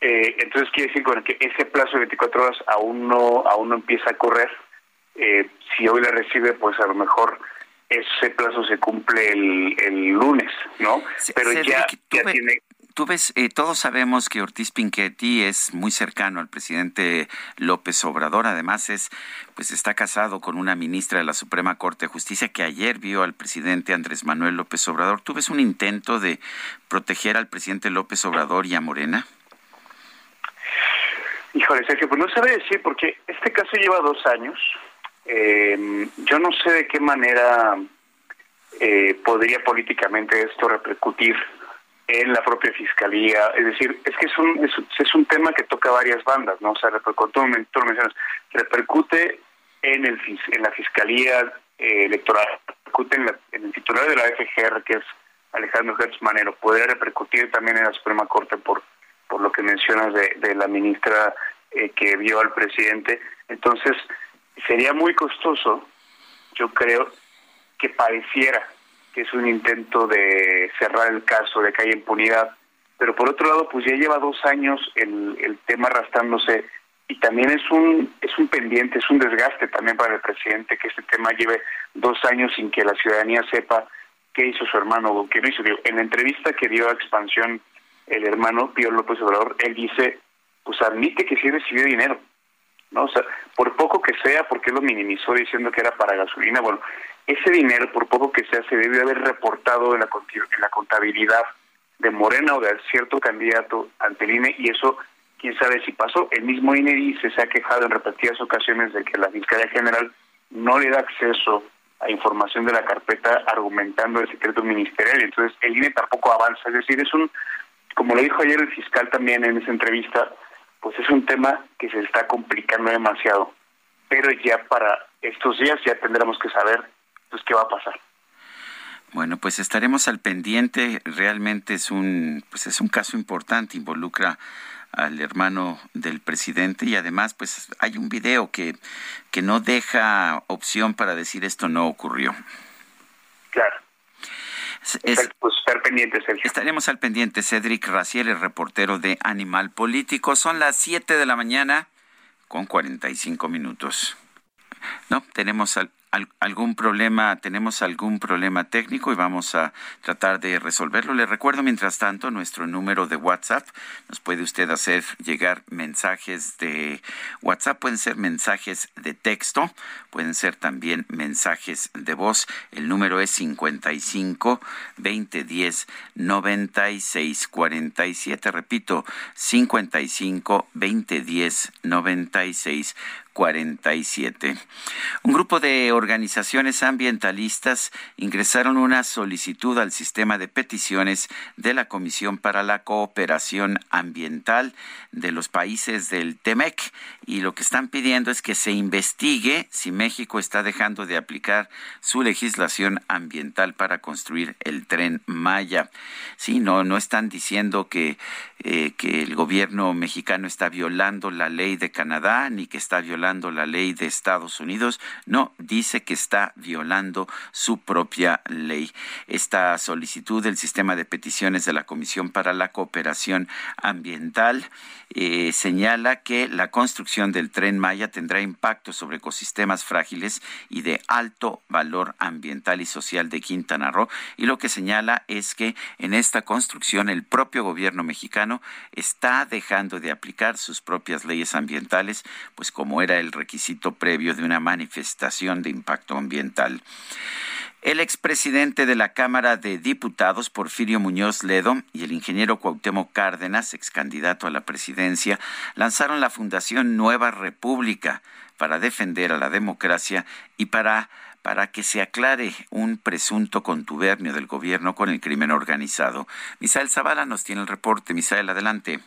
Eh, entonces quiere decir bueno, que ese plazo de 24 horas aún no aún no empieza a correr. si hoy la recibe, pues a lo mejor ese plazo se cumple el, el lunes, ¿no? Pero ya, ya tiene tú ves, eh, todos sabemos que Ortiz Pinchetti es muy cercano al presidente López Obrador. Además, es, pues está casado con una ministra de la Suprema Corte de Justicia que ayer vio al presidente Andrés Manuel López Obrador. ¿Tú ves un intento de proteger al presidente López Obrador y a Morena? Híjole, Sergio, pues no sabe decir porque este caso lleva dos años. Eh, yo no sé de qué manera eh, podría políticamente esto repercutir en la propia fiscalía, es decir, es que es un, es, un tema que toca varias bandas, ¿no? O sea, repercute, tú mencionas, repercute en, el, en la fiscalía eh, electoral, repercute en, el titular de la FGR, que es Alejandro Gertz Manero, podría repercutir también en la Suprema Corte por, por lo que mencionas de, de la ministra eh, que vio al presidente. Entonces, sería muy costoso, yo creo, que pareciera que es un intento de cerrar el caso, de que haya impunidad. Pero por otro lado, pues ya lleva dos años el, el tema arrastrándose y también es un es un pendiente, es un desgaste también para el presidente que este tema lleve dos años sin que la ciudadanía sepa qué hizo su hermano o qué no hizo. En la entrevista que dio a Expansión el hermano Pío López Obrador, él dice, pues admite que sí recibió dinero, ¿no? O sea, por poco que sea, porque lo minimizó diciendo que era para gasolina, bueno, ese dinero, por poco que sea, se debe haber reportado en la, en la contabilidad de Morena o de cierto candidato ante el INE y eso, quién sabe si pasó. El mismo INE dice, se ha quejado en repetidas ocasiones de que la Fiscalía General no le da acceso a información de la carpeta argumentando el secreto ministerial entonces el INE tampoco avanza. Es decir, es un, como lo dijo ayer el fiscal también en esa entrevista, pues es un tema que se está complicando demasiado. Pero ya para estos días ya tendremos que saber pues qué va a pasar. Bueno, pues estaremos al pendiente. Realmente es un, pues es un caso importante, involucra al hermano del presidente y además pues hay un video que, que no deja opción para decir esto no ocurrió. Pues estar pendiente, Sergio. Estaremos al pendiente. Cedric Raciel, el reportero de Animal Político. Son las 7 de la mañana con 45 minutos. No, tenemos al, algún problema, tenemos algún problema técnico y vamos a tratar de resolverlo. Le recuerdo mientras tanto nuestro número de WhatsApp. Nos puede usted hacer llegar mensajes de WhatsApp, pueden ser mensajes de texto, pueden ser también mensajes de voz. El número es 55 2010 96 47. Repito, 55 2010 96 47. Un grupo de organizaciones ambientalistas ingresaron una solicitud al sistema de peticiones de la Comisión para la Cooperación Ambiental de los países del TEMEC y lo que están pidiendo es que se investigue si México está dejando de aplicar su legislación ambiental para construir el tren Maya. Sí, no, no están diciendo que, eh, que el gobierno mexicano está violando la ley de Canadá ni que está violando la ley de Estados Unidos, no, dice que está violando su propia ley. Esta solicitud del sistema de peticiones de la Comisión para la Cooperación Ambiental eh, señala que la construcción del tren Maya tendrá impacto sobre ecosistemas frágiles y de alto valor ambiental y social de Quintana Roo. Y lo que señala es que en esta construcción el propio gobierno mexicano está dejando de aplicar sus propias leyes ambientales, pues como era el requisito previo de una manifestación de impacto ambiental. El expresidente de la Cámara de Diputados, Porfirio Muñoz Ledo, y el ingeniero Cuauhtémoc Cárdenas, ex candidato a la presidencia, lanzaron la Fundación Nueva República para defender a la democracia y para para que se aclare un presunto contubernio del gobierno con el crimen organizado. Misael Zavala nos tiene el reporte. Misael, adelante.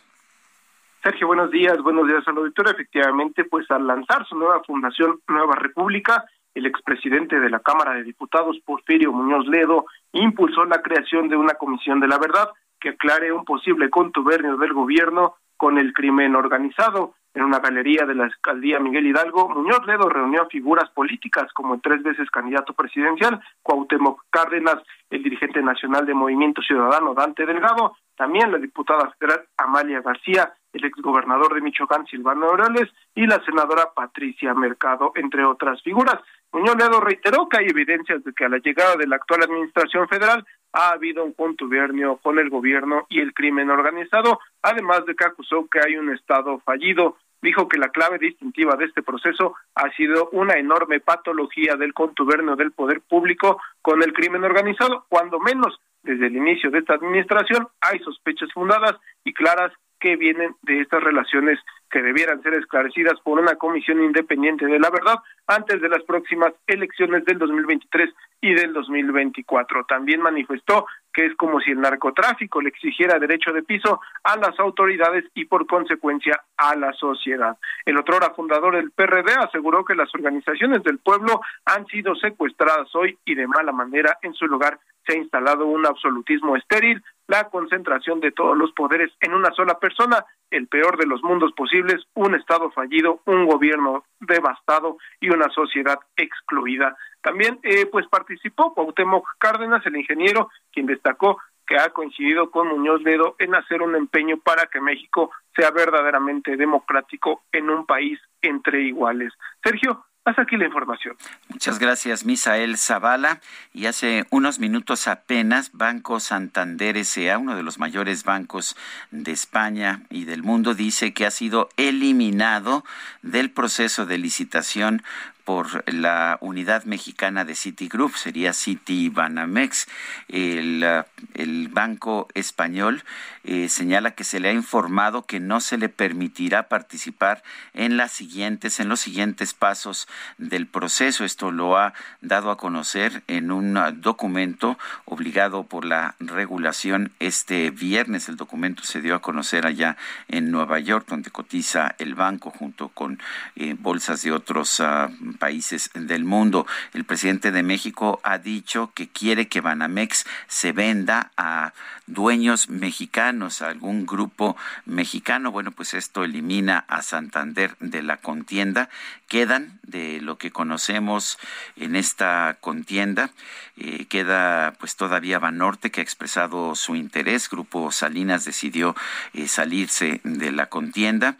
Sergio, buenos días, buenos días al auditorio. Efectivamente, pues al lanzar su nueva fundación Nueva República, el expresidente de la Cámara de Diputados, Porfirio Muñoz Ledo, impulsó la creación de una comisión de la verdad que aclare un posible contubernio del gobierno con el crimen organizado. En una galería de la alcaldía Miguel Hidalgo, Muñoz Ledo reunió a figuras políticas como el tres veces candidato presidencial, Cuauhtémoc Cárdenas, el dirigente nacional de Movimiento Ciudadano, Dante Delgado, también la diputada federal Amalia García, el exgobernador de Michoacán, Silvano Orales, y la senadora Patricia Mercado, entre otras figuras. Muñoz Ledo reiteró que hay evidencias de que a la llegada de la actual administración federal ha habido un contubernio con el gobierno y el crimen organizado, además de que acusó que hay un Estado fallido. Dijo que la clave distintiva de este proceso ha sido una enorme patología del contubernio del poder público con el crimen organizado, cuando menos desde el inicio de esta administración hay sospechas fundadas y claras que vienen de estas relaciones que debieran ser esclarecidas por una comisión independiente de la verdad antes de las próximas elecciones del 2023 y del 2024. También manifestó que es como si el narcotráfico le exigiera derecho de piso a las autoridades y por consecuencia a la sociedad. El otrora fundador del PRD aseguró que las organizaciones del pueblo han sido secuestradas hoy y de mala manera en su lugar se ha instalado un absolutismo estéril, la concentración de todos los poderes en una sola persona, el peor de los mundos posibles, un Estado fallido, un gobierno devastado y una sociedad excluida. También eh, pues participó Cuauhtémoc Cárdenas, el ingeniero, quien destacó que ha coincidido con Muñoz Ledo en hacer un empeño para que México sea verdaderamente democrático en un país entre iguales. Sergio, hasta aquí la información. Muchas gracias, Misael Zavala. Y hace unos minutos apenas, Banco Santander S.A., uno de los mayores bancos de España y del mundo, dice que ha sido eliminado del proceso de licitación por la unidad mexicana de Citigroup, sería City Banamex. El, el banco español eh, señala que se le ha informado que no se le permitirá participar en las siguientes, en los siguientes pasos del proceso. Esto lo ha dado a conocer en un documento obligado por la regulación este viernes. El documento se dio a conocer allá en Nueva York, donde cotiza el banco junto con eh, bolsas de otros uh, países del mundo. El presidente de México ha dicho que quiere que Banamex se venda a dueños mexicanos, a algún grupo mexicano. Bueno, pues esto elimina a Santander de la contienda. Quedan de lo que conocemos en esta contienda, eh, queda pues todavía Banorte que ha expresado su interés. Grupo Salinas decidió eh, salirse de la contienda.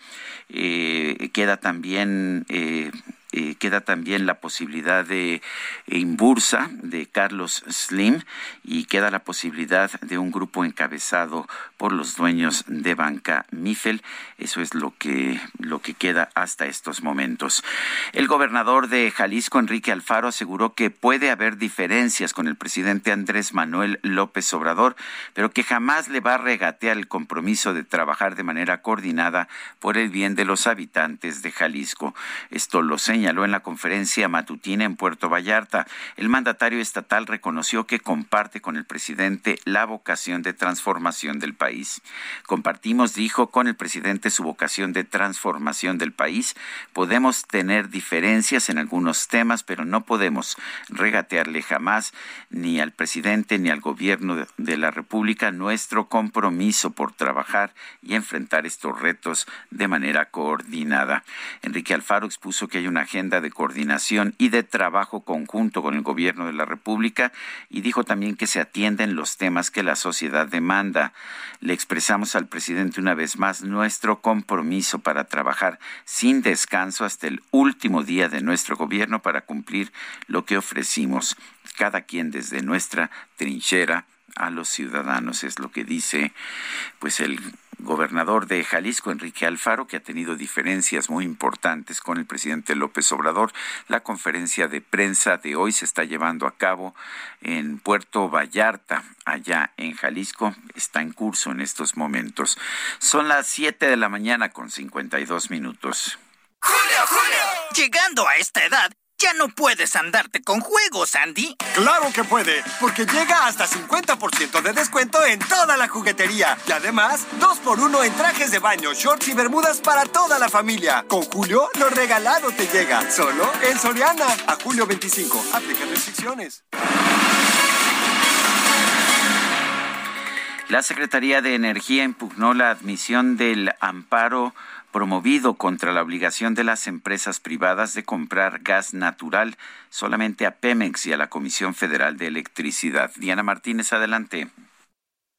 Eh, queda también eh, queda también la posibilidad de Imbursa, de Carlos Slim, y queda la posibilidad de un grupo encabezado por los dueños de Banca Mifel. Eso es lo que, lo que queda hasta estos momentos. El gobernador de Jalisco, Enrique Alfaro, aseguró que puede haber diferencias con el presidente Andrés Manuel López Obrador, pero que jamás le va a regatear el compromiso de trabajar de manera coordinada por el bien de los habitantes de Jalisco. Esto lo señaló señaló en la conferencia matutina en Puerto Vallarta. El mandatario estatal reconoció que comparte con el presidente la vocación de transformación del país. Compartimos, dijo, con el presidente su vocación de transformación del país. Podemos tener diferencias en algunos temas, pero no podemos regatearle jamás ni al presidente ni al gobierno de la República nuestro compromiso por trabajar y enfrentar estos retos de manera coordinada. Enrique Alfaro expuso que hay una agenda de coordinación y de trabajo conjunto con el gobierno de la República y dijo también que se atienden los temas que la sociedad demanda. Le expresamos al presidente una vez más nuestro compromiso para trabajar sin descanso hasta el último día de nuestro gobierno para cumplir lo que ofrecimos, cada quien desde nuestra trinchera a los ciudadanos, es lo que dice pues el gobernador de Jalisco, Enrique Alfaro, que ha tenido diferencias muy importantes con el presidente López Obrador. La conferencia de prensa de hoy se está llevando a cabo en Puerto Vallarta, allá en Jalisco. Está en curso en estos momentos. Son las 7 de la mañana con 52 minutos. Julio, Julio. Llegando a esta edad, Ya no puedes andarte con juegos, Andy. Claro que puede, porque llega hasta 50% de descuento en toda la juguetería. Y además, 2x1 en trajes de baño, shorts y bermudas para toda la familia. Con Julio, lo regalado te llega. Solo en Soriana. A julio 25. Aplica restricciones. La Secretaría de Energía impugnó la admisión del amparo promovido contra la obligación de las empresas privadas de comprar gas natural solamente a Pemex y a la Comisión Federal de Electricidad. Diana Martínez, adelante.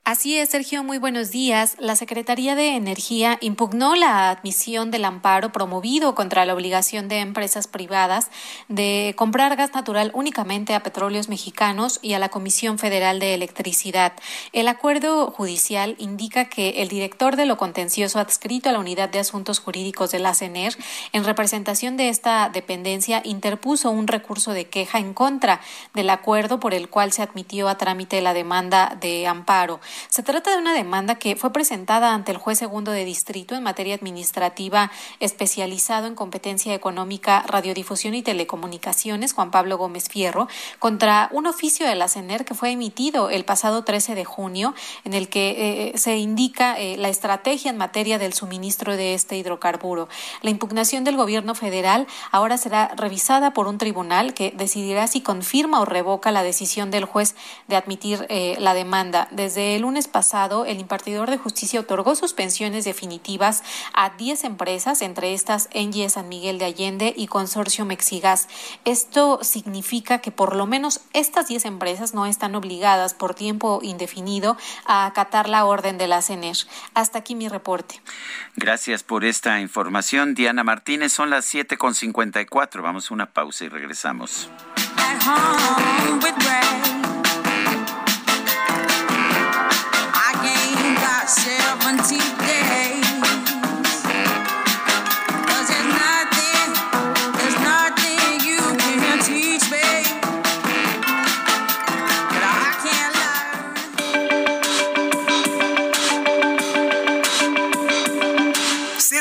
Así es, Sergio, muy buenos días. La Secretaría de Energía impugnó la admisión del amparo promovido contra la obligación de empresas privadas de comprar gas natural únicamente a petróleos mexicanos y a la Comisión Federal de Electricidad. El acuerdo judicial indica que el director de lo contencioso adscrito a la Unidad de Asuntos Jurídicos de la CENER, en representación de esta dependencia, interpuso un recurso de queja en contra del acuerdo por el cual se admitió a trámite la demanda de amparo. Se trata de una demanda que fue presentada ante el juez segundo de distrito en materia administrativa especializado en competencia económica, radiodifusión y telecomunicaciones, Juan Pablo Gómez Fierro, contra un oficio de la CENER que fue emitido el pasado 13 de junio, en el que eh, se indica eh, la estrategia en materia del suministro de este hidrocarburo. La impugnación del gobierno federal ahora será revisada por un tribunal que decidirá si confirma o revoca la decisión del juez de admitir eh, la demanda. Desde el lunes pasado, el impartidor de justicia otorgó suspensiones definitivas a 10 empresas, entre estas Engie San Miguel de Allende y Consorcio Mexigas. Esto significa que por lo menos estas 10 empresas no están obligadas por tiempo indefinido a acatar la orden de la CENER. Hasta aquí mi reporte. Gracias por esta información, Diana Martínez. Son las 7.54. Vamos a una pausa y regresamos.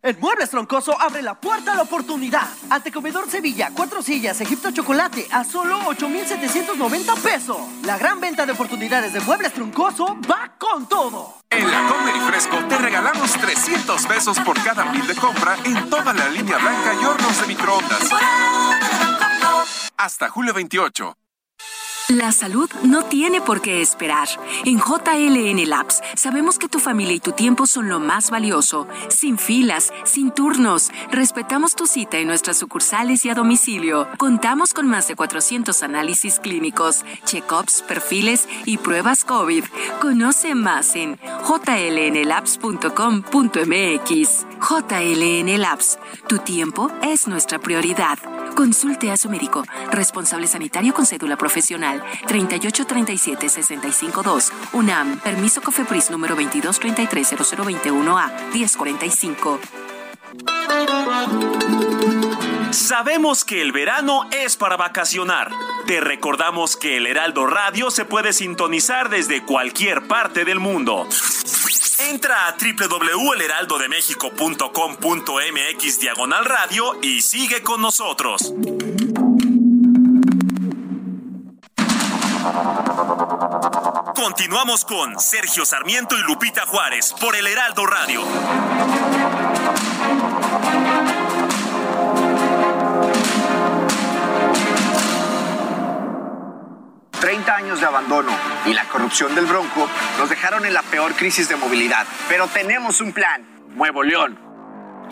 En Muebles Troncoso abre la puerta a la oportunidad. Ante Comedor Sevilla, cuatro sillas, Egipto Chocolate a solo 8,790 pesos. La gran venta de oportunidades de Muebles Troncoso va con todo. En la Comer y Fresco te regalamos 300 pesos por cada mil de compra en toda la línea blanca y hornos de microondas. Hasta julio 28. La salud no tiene por qué esperar. En JLN Labs sabemos que tu familia y tu tiempo son lo más valioso. Sin filas, sin turnos, respetamos tu cita en nuestras sucursales y a domicilio. Contamos con más de 400 análisis clínicos, check-ups, perfiles y pruebas COVID. Conoce más en jlnlabs.com.mx. JLN Labs, tu tiempo es nuestra prioridad. Consulte a su médico, responsable sanitario con cédula profesional 3837-652. UNAM, permiso COFEPRIS número 2233-0021A 1045. Sabemos que el verano es para vacacionar. Te recordamos que el Heraldo Radio se puede sintonizar desde cualquier parte del mundo. Entra a www.elheraldodemexico.com.mx diagonal radio y sigue con nosotros. Continuamos con Sergio Sarmiento y Lupita Juárez por el Heraldo Radio. Treinta años de abandono y la corrupción del Bronco nos dejaron en la peor crisis de movilidad. Pero tenemos un plan, Nuevo León.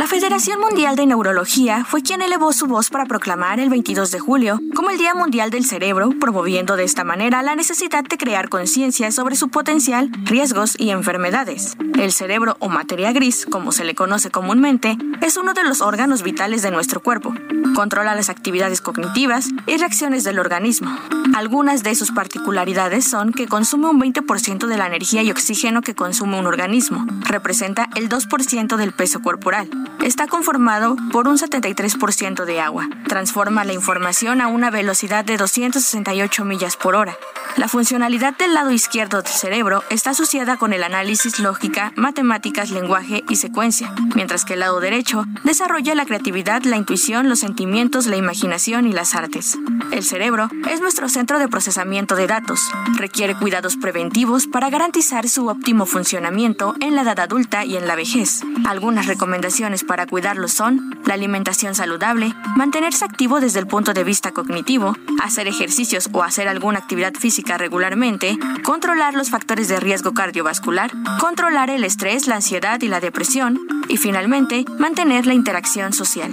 La Federación Mundial de Neurología fue quien elevó su voz para proclamar el 22 de julio como el Día Mundial del Cerebro, promoviendo de esta manera la necesidad de crear conciencia sobre su potencial, riesgos y enfermedades. El cerebro o materia gris, como se le conoce comúnmente, es uno de los órganos vitales de nuestro cuerpo. Controla las actividades cognitivas y reacciones del organismo. Algunas de sus particularidades son que consume un 20% de la energía y oxígeno que consume un organismo. Representa el 2% del peso corporal. Está conformado por un 73% de agua. Transforma la información a una velocidad de 268 millas por hora. La funcionalidad del lado izquierdo del cerebro está asociada con el análisis, lógica, matemáticas, lenguaje y secuencia, mientras que el lado derecho desarrolla la creatividad, la intuición, los sentimientos, la imaginación y las artes. El cerebro es nuestro centro de procesamiento de datos. Requiere cuidados preventivos para garantizar su óptimo funcionamiento en la edad adulta y en la vejez. Algunas recomendaciones para cuidarlo son la alimentación saludable, mantenerse activo desde el punto de vista cognitivo, hacer ejercicios o hacer alguna actividad física regularmente, controlar los factores de riesgo cardiovascular, controlar el estrés, la ansiedad y la depresión, y finalmente mantener la interacción social.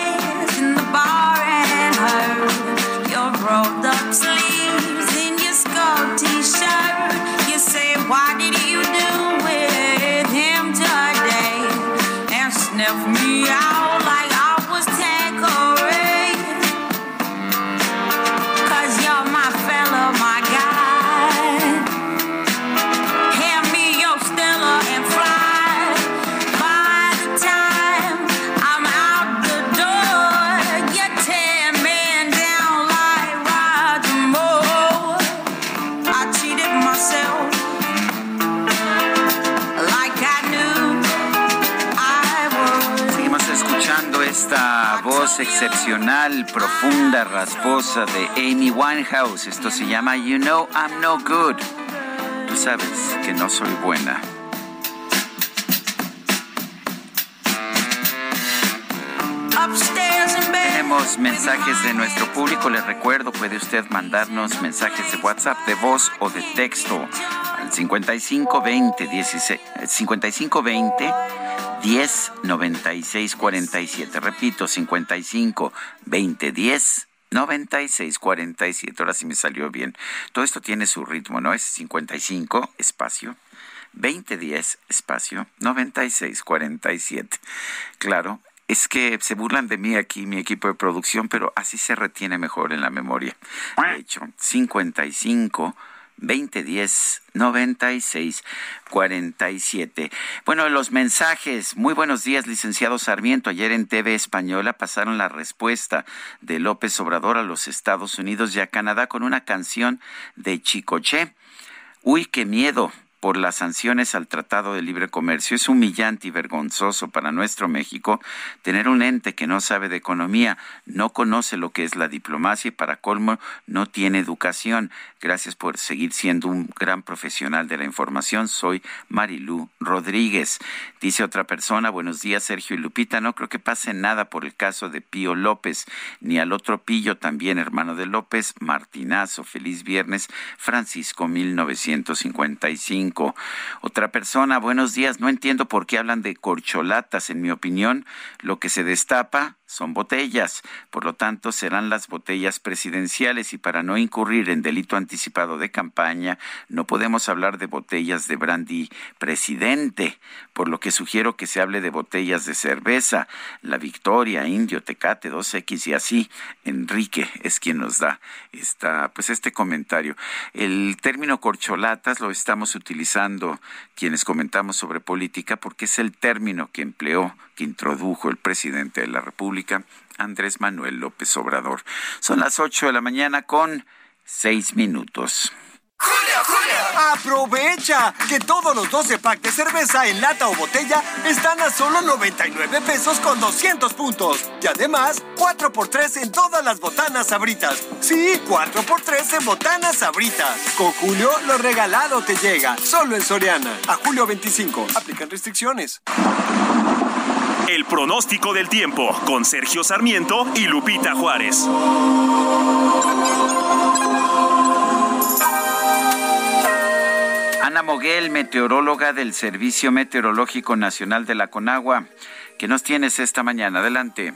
Rolled up sleeves in your skull t-shirt. You say, why did excepcional, profunda, rasposa de Amy Winehouse. Esto se llama You Know I'm No Good. Tú sabes que no soy buena. Tenemos mensajes de nuestro público. Les recuerdo, puede usted mandarnos mensajes de WhatsApp, de voz o de texto 5520 16 5520 10 96 47. Repito, 55 20 10 96 47. Ahora sí me salió bien. Todo esto tiene su ritmo, ¿no? Es 55 espacio 2010 espacio 96 47. Claro, es que se burlan de mí aquí, mi equipo de producción, pero así se retiene mejor en la memoria. De hecho, 55 2010 96 47. Bueno, los mensajes. Muy buenos días, licenciado Sarmiento. Ayer en TV Española pasaron la respuesta de López Obrador a los Estados Unidos y a Canadá con una canción de Chicoche. Uy, qué miedo por las sanciones al Tratado de Libre Comercio. Es humillante y vergonzoso para nuestro México tener un ente que no sabe de economía, no conoce lo que es la diplomacia y para colmo no tiene educación. Gracias por seguir siendo un gran profesional de la información. Soy Marilú Rodríguez. Dice otra persona, buenos días Sergio y Lupita. No creo que pase nada por el caso de Pío López, ni al otro Pillo también, hermano de López, Martinazo. Feliz viernes, Francisco 1955. Otra persona, buenos días. No entiendo por qué hablan de corcholatas. En mi opinión, lo que se destapa son botellas. Por lo tanto, serán las botellas presidenciales y para no incurrir en delito anticipado de campaña, no podemos hablar de botellas de brandy presidente, por lo que sugiero que se hable de botellas de cerveza, la Victoria, Indio, Tecate, 2X y así. Enrique es quien nos da esta, pues este comentario. El término corcholatas lo estamos utilizando quienes comentamos sobre política porque es el término que empleó, que introdujo el presidente de la República Andrés Manuel López Obrador. Son las 8 de la mañana con 6 minutos. ¡Julio, Julio! ¡Aprovecha! Que todos los 12 packs de cerveza en lata o botella están a solo 99 pesos con 200 puntos. Y además, 4x3 en todas las botanas sabritas. Sí, 4x3 en botanas sabritas. Con Julio, lo regalado te llega. Solo en Soriana. A julio 25. Aplican restricciones. El pronóstico del tiempo con Sergio Sarmiento y Lupita Juárez. Ana Moguel, meteoróloga del Servicio Meteorológico Nacional de la Conagua. ¿Qué nos tienes esta mañana? Adelante.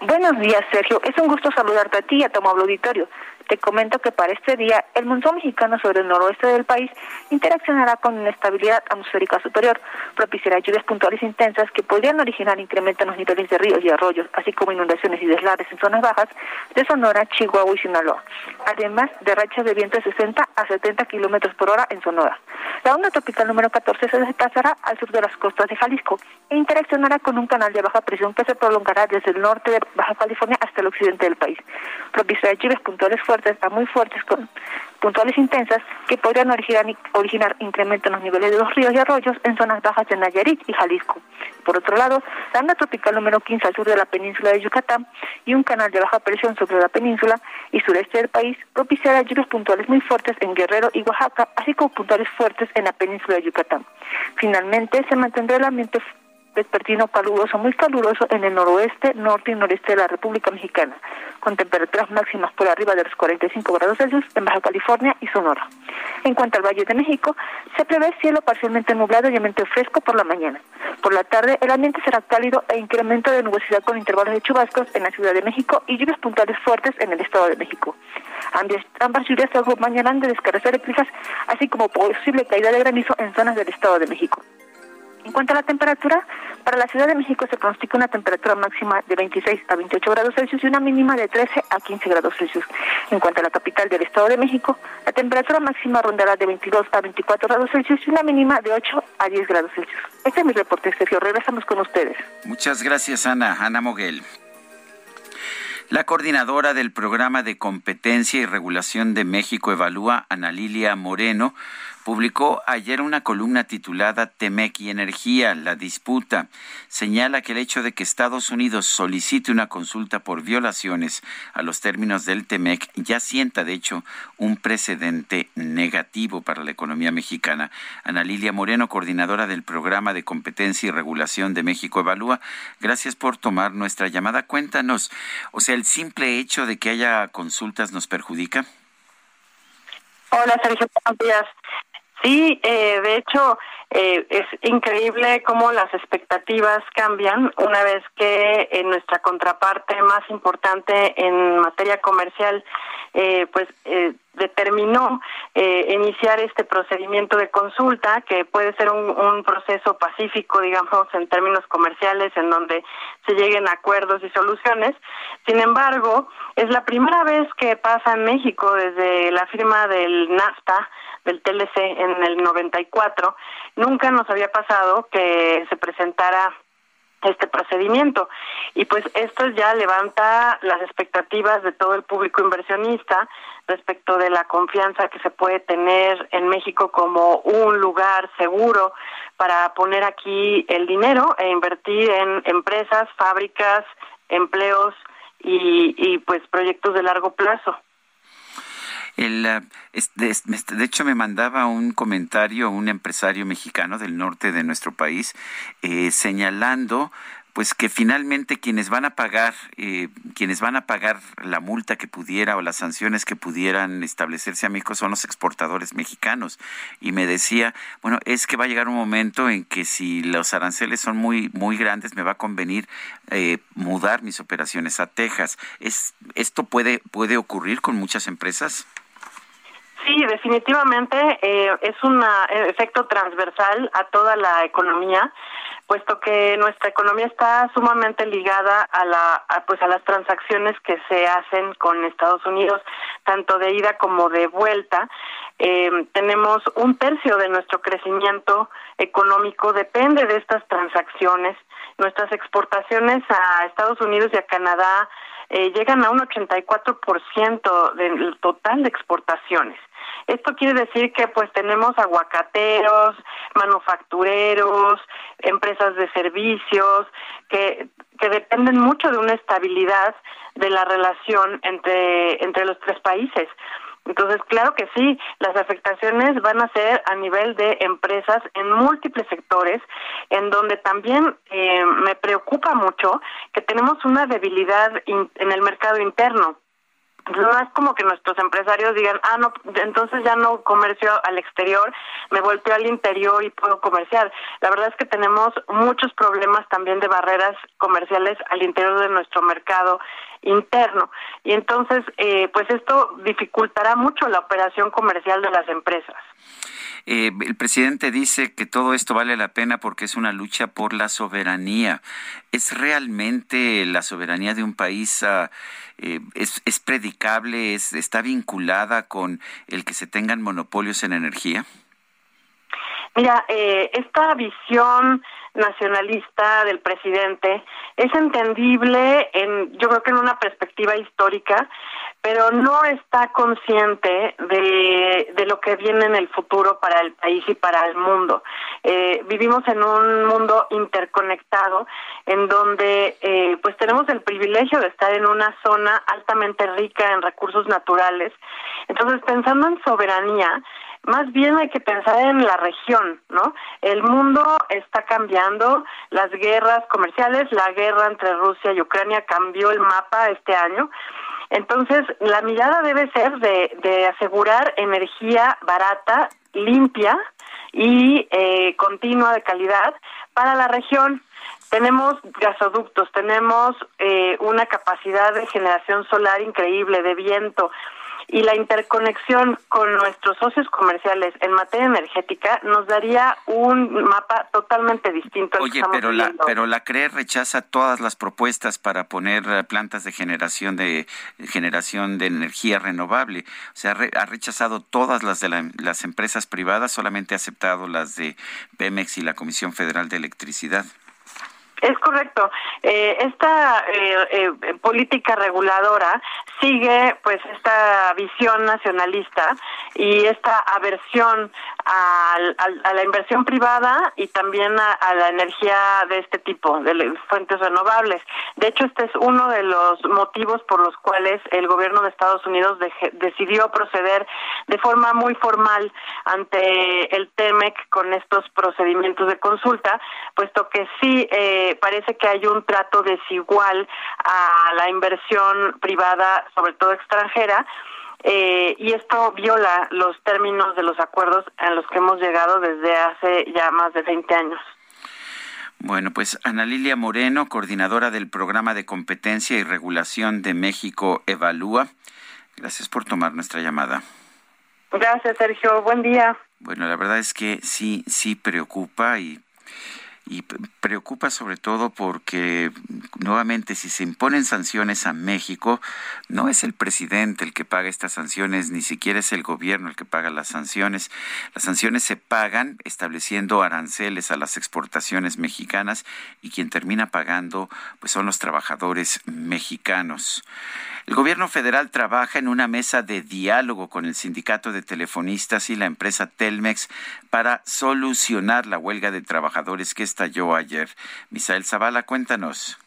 Buenos días, Sergio. Es un gusto saludarte a ti y a tu amable auditorio. Te comento que para este día el monzón mexicano sobre el noroeste del país interaccionará con inestabilidad atmosférica superior, propiciará lluvias puntuales intensas que podrían originar incremento en los niveles de ríos y arroyos, así como inundaciones y deslaves en zonas bajas de Sonora, Chihuahua y Sinaloa, además de rachas de viento de 60 a 70 kilómetros por hora en Sonora. La onda tropical número 14 se desplazará al sur de las costas de Jalisco e interaccionará con un canal de baja presión que se prolongará desde el norte de Baja California hasta el occidente del país. Propiciará lluvias puntuales fuertes a muy fuertes con puntuales intensas que podrían originar, originar incremento en los niveles de los ríos y arroyos en zonas bajas de Nayarit y Jalisco. Por otro lado, la onda tropical número 15 al sur de la península de Yucatán y un canal de baja presión sobre la península y sureste del país propiciará lluvias puntuales muy fuertes en Guerrero y Oaxaca, así como puntuales fuertes en la península de Yucatán. Finalmente, se mantendrá el ambiente vespertino caluroso, muy caluroso en el noroeste, norte y noreste de la República Mexicana, con temperaturas máximas por arriba de los 45 grados Celsius en Baja California y Sonora. En cuanto al Valle de México, se prevé cielo parcialmente nublado y ambiente fresco por la mañana. Por la tarde, el ambiente será cálido e incremento de nubosidad con intervalos de chubascos en la Ciudad de México y lluvias puntuales fuertes en el Estado de México. Ambas, lluvias se acompañarán de descargas eléctricas, así como posible caída de granizo en zonas del Estado de México. En cuanto a la temperatura, para la Ciudad de México se pronostica una temperatura máxima de 26 a 28 grados Celsius y una mínima de 13 a 15 grados Celsius. En cuanto a la capital del Estado de México, la temperatura máxima rondará de 22 a 24 grados Celsius y una mínima de 8 a 10 grados Celsius. Este es mi reporte, Sergio. Regresamos con ustedes. Muchas gracias, Ana. Ana Moguel. La coordinadora del programa de competencia y regulación de México Evalúa, Ana Lilia Moreno, publicó ayer una columna titulada Temec y Energía, la disputa. Señala que el hecho de que Estados Unidos solicite una consulta por violaciones a los términos del Temec ya sienta, de hecho, un precedente negativo para la economía mexicana. Ana Lilia Moreno, coordinadora del programa de competencia y regulación de México Evalúa, gracias por tomar nuestra llamada. Cuéntanos, o sea, el simple hecho de que haya consultas nos perjudica. Hola Sergio, buenos días. Sí, eh, de hecho, eh, es increíble cómo las expectativas cambian una vez que en nuestra contraparte más importante en materia comercial, eh, pues eh, determinó eh, iniciar este procedimiento de consulta, que puede ser un, proceso pacífico, digamos, en términos comerciales, en donde se lleguen acuerdos y soluciones. Sin embargo, es la primera vez que pasa en México desde la firma del NAFTA, del TLC en el 94, nunca nos había pasado que se presentara este procedimiento y pues esto ya levanta las expectativas de todo el público inversionista respecto de la confianza que se puede tener en México como un lugar seguro para poner aquí el dinero e invertir en empresas, fábricas, empleos y, y pues proyectos de largo plazo. El, de, de, hecho, me mandaba un comentario un empresario mexicano del norte de nuestro país eh, señalando pues que finalmente quienes van a pagar eh, quienes van a pagar la multa que pudiera o las sanciones que pudieran establecerse a México son los exportadores mexicanos. Y me decía bueno es que va a llegar un momento en que si los aranceles son muy muy grandes me va a convenir eh, mudar mis operaciones a Texas es esto puede puede ocurrir con muchas empresas Sí, definitivamente eh, es un efecto transversal a toda la economía puesto que nuestra economía está sumamente ligada a la pues a las transacciones que se hacen con Estados Unidos tanto de ida como de vuelta eh, tenemos un tercio de nuestro crecimiento económico depende de estas transacciones. Nuestras exportaciones a Estados Unidos y a Canadá eh, llegan a un 84% del total de exportaciones esto quiere decir que pues tenemos aguacateros, manufactureros, empresas de servicios que, dependen mucho de una estabilidad de la relación entre, entre los tres países. Entonces, claro que sí, las afectaciones van a ser a nivel de empresas en múltiples sectores, en donde también eh, me preocupa mucho que tenemos una debilidad en el mercado interno no es como que nuestros empresarios digan, ah, no, entonces ya no comercio al exterior, me volteo al interior y puedo comerciar. La verdad es que tenemos muchos problemas también de barreras comerciales al interior de nuestro mercado interno. Y entonces, eh, pues esto dificultará mucho la operación comercial de las empresas. Eh, el presidente dice que todo esto vale la pena porque es una lucha por la soberanía. ¿Es realmente la soberanía de un país ah, eh, es, es, predicable, es, está vinculada con el que se tengan monopolios en energía? Mira, eh, esta visión nacionalista del presidente es entendible en, yo creo que en una perspectiva histórica, pero no está consciente de, de lo que viene en el futuro para el país y para el mundo. Eh, vivimos en un mundo interconectado en donde eh, pues tenemos el privilegio de estar en una zona altamente rica en recursos naturales. Entonces, pensando en soberanía, más bien hay que pensar en la región, ¿no? El mundo está cambiando, las guerras comerciales, la guerra entre Rusia y Ucrania cambió el mapa este año. Entonces, la mirada debe ser de, de asegurar energía barata, limpia y eh, continua de calidad para la región. Tenemos gasoductos, tenemos eh, una capacidad de generación solar increíble, de viento, y la interconexión con nuestros socios comerciales en materia energética nos daría un mapa totalmente distinto. Al Oye, pero la, pero la CRE rechaza todas las propuestas para poner eh, plantas de generación de generación de energía renovable. O sea, ha rechazado todas las de las empresas privadas, solamente ha aceptado las de Pemex y la Comisión Federal de Electricidad. Es correcto. Eh, esta eh, eh, política reguladora sigue pues esta visión nacionalista y esta aversión a, la inversión privada y también a, la energía de este tipo, de fuentes renovables. De hecho, este es uno de los motivos por los cuales el gobierno de Estados Unidos decidió proceder de forma muy formal ante el TEMEC con estos procedimientos de consulta, puesto que sí eh, parece que hay un trato desigual a la inversión privada, sobre todo extranjera, eh, y esto viola los términos de los acuerdos en los que hemos llegado desde hace ya más de 20 años. Bueno, pues Ana Lilia Moreno, coordinadora del Programa de Competencia y Regulación de México Evalúa. Gracias por tomar nuestra llamada. Gracias, Sergio. Buen día. Bueno, la verdad es que sí, sí preocupa y y preocupa sobre todo porque nuevamente si se imponen sanciones a México, no es el presidente el que paga estas sanciones, ni siquiera es el gobierno el que paga las sanciones. Las sanciones se pagan estableciendo aranceles a las exportaciones mexicanas y quien termina pagando pues son los trabajadores mexicanos. El gobierno federal trabaja en una mesa de diálogo con el sindicato de telefonistas y la empresa Telmex para solucionar la huelga de trabajadores que estalló ayer. Misael Zavala, cuéntanos.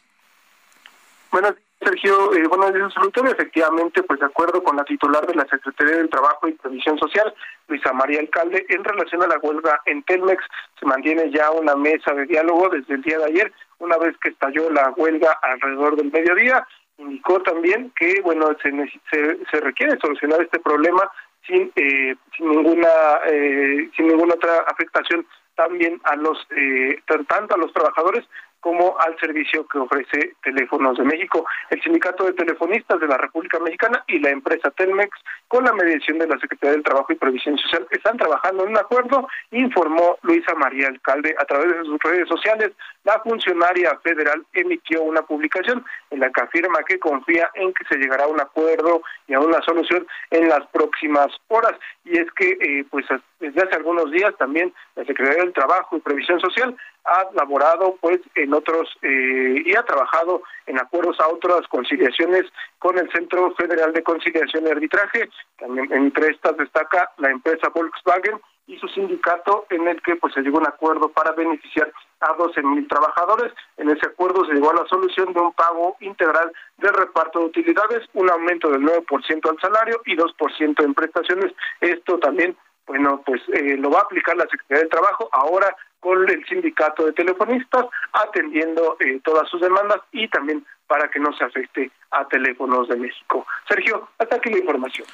Buenos Sergio. Eh, buenos días, Efectivamente, pues de acuerdo con la titular de la Secretaría del Trabajo y Previsión Social, Luisa María Alcalde, en relación a la huelga en Telmex, se mantiene ya una mesa de diálogo desde el día de ayer una vez que estalló la huelga alrededor del mediodía. Indicó también que, bueno, se, se, se requiere solucionar este problema sin, eh, sin ninguna eh, sin ninguna otra afectación también a los eh, tanto a los trabajadores como al servicio que ofrece Teléfonos de México. El Sindicato de Telefonistas de la República Mexicana y la empresa Telmex, con la mediación de la Secretaría del Trabajo y Previsión Social, están trabajando en un acuerdo, informó Luisa María Alcalde a través de sus redes sociales. La funcionaria federal emitió una publicación en la que afirma que confía en que se llegará a un acuerdo y a una solución en las próximas horas. Y es que, eh, pues, desde hace algunos días también la Secretaría del Trabajo y Previsión Social ha laborado pues en otros eh, y ha trabajado en acuerdos a otras conciliaciones con el Centro Federal de Conciliación y Arbitraje. También entre estas destaca la empresa Volkswagen y su sindicato en el que pues se llegó a un acuerdo para beneficiar a 12 mil trabajadores. En ese acuerdo se llegó a la solución de un pago integral de reparto de utilidades, un aumento del 9% al salario y 2% en prestaciones. Esto también bueno, pues eh, lo va a aplicar la Secretaría del Trabajo ahora con el sindicato de telefonistas atendiendo eh, todas sus demandas y también para que no se afecte a teléfonos de México. Sergio, hasta aquí la información.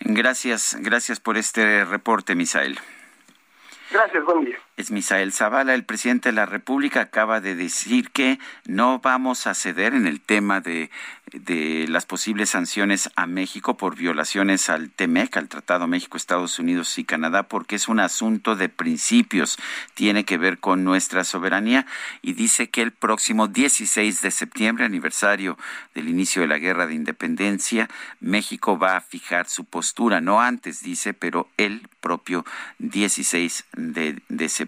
Gracias, gracias por este reporte, Misael. Gracias, buen día. Es Misael Zavala, el presidente de la República, acaba de decir que no vamos a ceder en el tema de, de las posibles sanciones a México por violaciones al TEMEC, al Tratado México, Estados Unidos y Canadá, porque es un asunto de principios, tiene que ver con nuestra soberanía. Y dice que el próximo 16 de septiembre, aniversario del inicio de la Guerra de Independencia, México va a fijar su postura, no antes, dice, pero el propio 16 de, de septiembre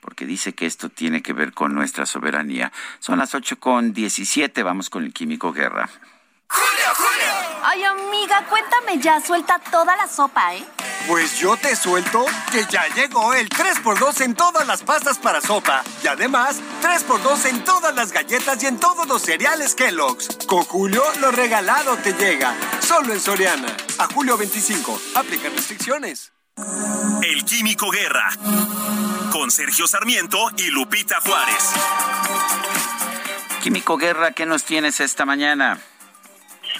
porque dice que esto tiene que ver con nuestra soberanía. Son las 8 con 17, vamos con el Químico Guerra. ¡Julio, Julio! Ay, amiga, cuéntame ya, suelta toda la sopa, ¿eh? Pues yo te suelto que ya llegó el 3x2 en todas las pastas para sopa. Y además, 3x2 en todas las galletas y en todos los cereales Kellogg's. Con Julio, lo regalado te llega. Solo en Soriana. A julio 25. Aplica restricciones. El Químico Guerra. Con Sergio Sarmiento y Lupita Juárez. Químico Guerra, ¿qué nos tienes esta mañana?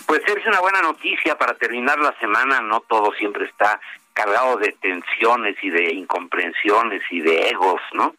Pues es una buena noticia para terminar la semana. No todo siempre está cargado de tensiones y de incomprensiones y de egos, ¿no?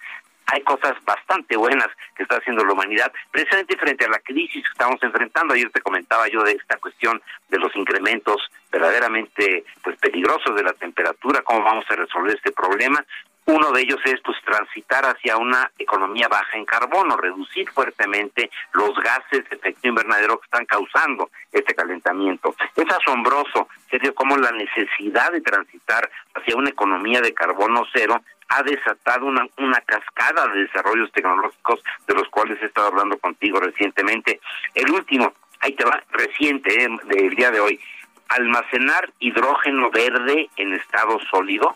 Hay cosas bastante buenas que está haciendo la humanidad, precisamente frente a la crisis que estamos enfrentando. Ayer te comentaba yo de esta cuestión de los incrementos verdaderamente pues peligrosos de la temperatura, cómo vamos a resolver este problema. Uno de ellos es pues transitar hacia una economía baja en carbono, reducir fuertemente los gases de efecto invernadero que están causando este calentamiento. Es asombroso, serio, cómo la necesidad de transitar hacia una economía de carbono cero ha desatado una, una cascada de desarrollos tecnológicos de los cuales he estado hablando contigo recientemente. El último, ahí te va, reciente, eh, del día de hoy, almacenar hidrógeno verde en estado sólido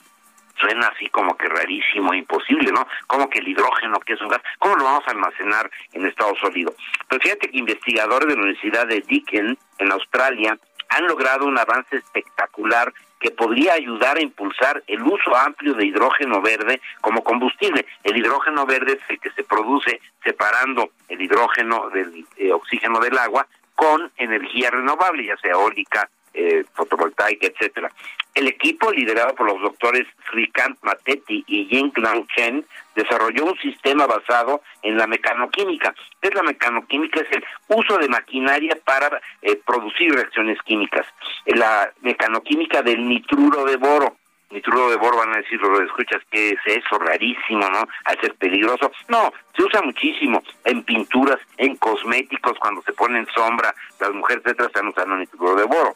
suena así como que rarísimo, imposible, ¿no? Como que el hidrógeno, que es un gas, ¿cómo lo vamos a almacenar en estado sólido? Pero fíjate que investigadores de la Universidad de Deakin, en Australia, han logrado un avance espectacular que podría ayudar a impulsar el uso amplio de hidrógeno verde como combustible. El hidrógeno verde es el que se produce separando el hidrógeno del eh, oxígeno del agua con energía renovable, ya sea eólica, eh, fotovoltaica, etcétera. El equipo, liderado por los doctores Srikant Mateti y Ying Lang Chen, desarrolló un sistema basado en la mecanoquímica. ¿Qué es la mecanoquímica? Es el uso de maquinaria para eh, producir reacciones químicas. La mecanoquímica del nitruro de boro. Nitruro de boro van a decir, lo escuchas, que es eso? Rarísimo, ¿no? A es peligroso. No, se usa muchísimo en pinturas, en cosméticos, cuando se ponen sombra, las mujeres, etcétera, están usando nitruro de boro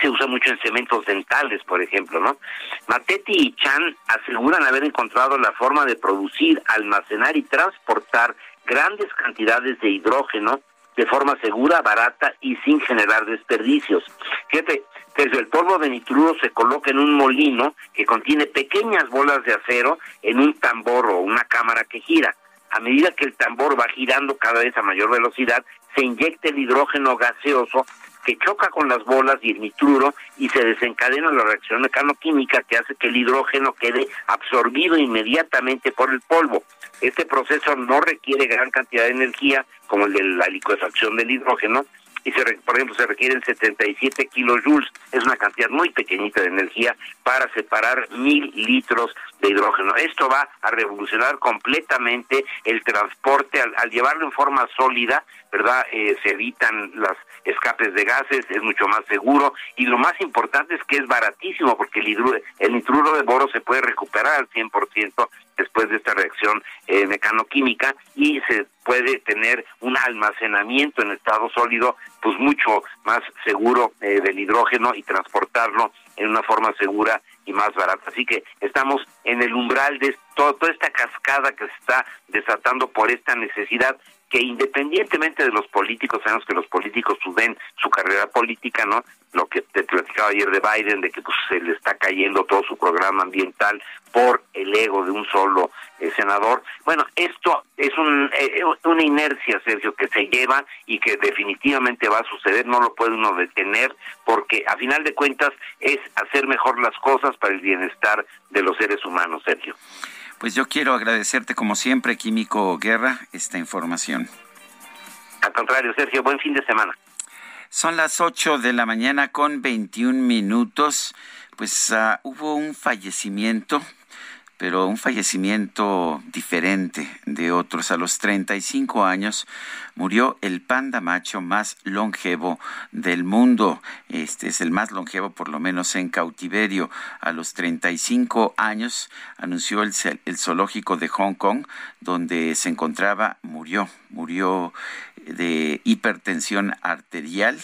se usa mucho en cementos dentales, por ejemplo, ¿no? Matetti y Chan aseguran haber encontrado la forma de producir, almacenar y transportar grandes cantidades de hidrógeno de forma segura, barata y sin generar desperdicios. Fíjate, desde el polvo de nitruro se coloca en un molino que contiene pequeñas bolas de acero en un tambor o una cámara que gira. A medida que el tambor va girando cada vez a mayor velocidad, se inyecta el hidrógeno gaseoso que choca con las bolas y el nitruro y se desencadena la reacción mecanoquímica que hace que el hidrógeno quede absorbido inmediatamente por el polvo. Este proceso no requiere gran cantidad de energía como el de la liquefacción del hidrógeno, y se, por ejemplo se requieren 77 kilojoules, es una cantidad muy pequeñita de energía para separar mil litros de hidrógeno. Esto va a revolucionar completamente el transporte al, llevarlo en forma sólida, ¿verdad? Eh, se evitan las escapes de gases, es mucho más seguro y lo más importante es que es baratísimo porque el, hidro, el nitruro de boro se puede recuperar al 100% después de esta reacción eh, mecanoquímica y se puede tener un almacenamiento en estado sólido pues mucho más seguro eh, del hidrógeno y transportarlo en una forma segura y más barata. Así que estamos en el umbral de toda esta cascada que se está desatando por esta necesidad que independientemente de los políticos, sabemos que los políticos suben su carrera política, ¿no? Lo que te platicaba ayer de Biden, de que pues, se le está cayendo todo su programa ambiental por el ego de un solo eh, senador. Bueno, esto es un, eh, una inercia, Sergio, que se lleva y que definitivamente va a suceder, no lo puede uno detener, porque a final de cuentas es hacer mejor las cosas para el bienestar de los seres humanos, Sergio. Pues yo quiero agradecerte como siempre, Químico Guerra, esta información. Al contrario, Sergio, buen fin de semana. Son las 8 de la mañana con 21 minutos. Pues uh, hubo un fallecimiento pero un fallecimiento diferente de otros. A los 35 años murió el panda macho más longevo del mundo. Este es el más longevo, por lo menos en cautiverio. A los 35 años anunció el, el zoológico de Hong Kong, donde se encontraba, murió, murió de hipertensión arterial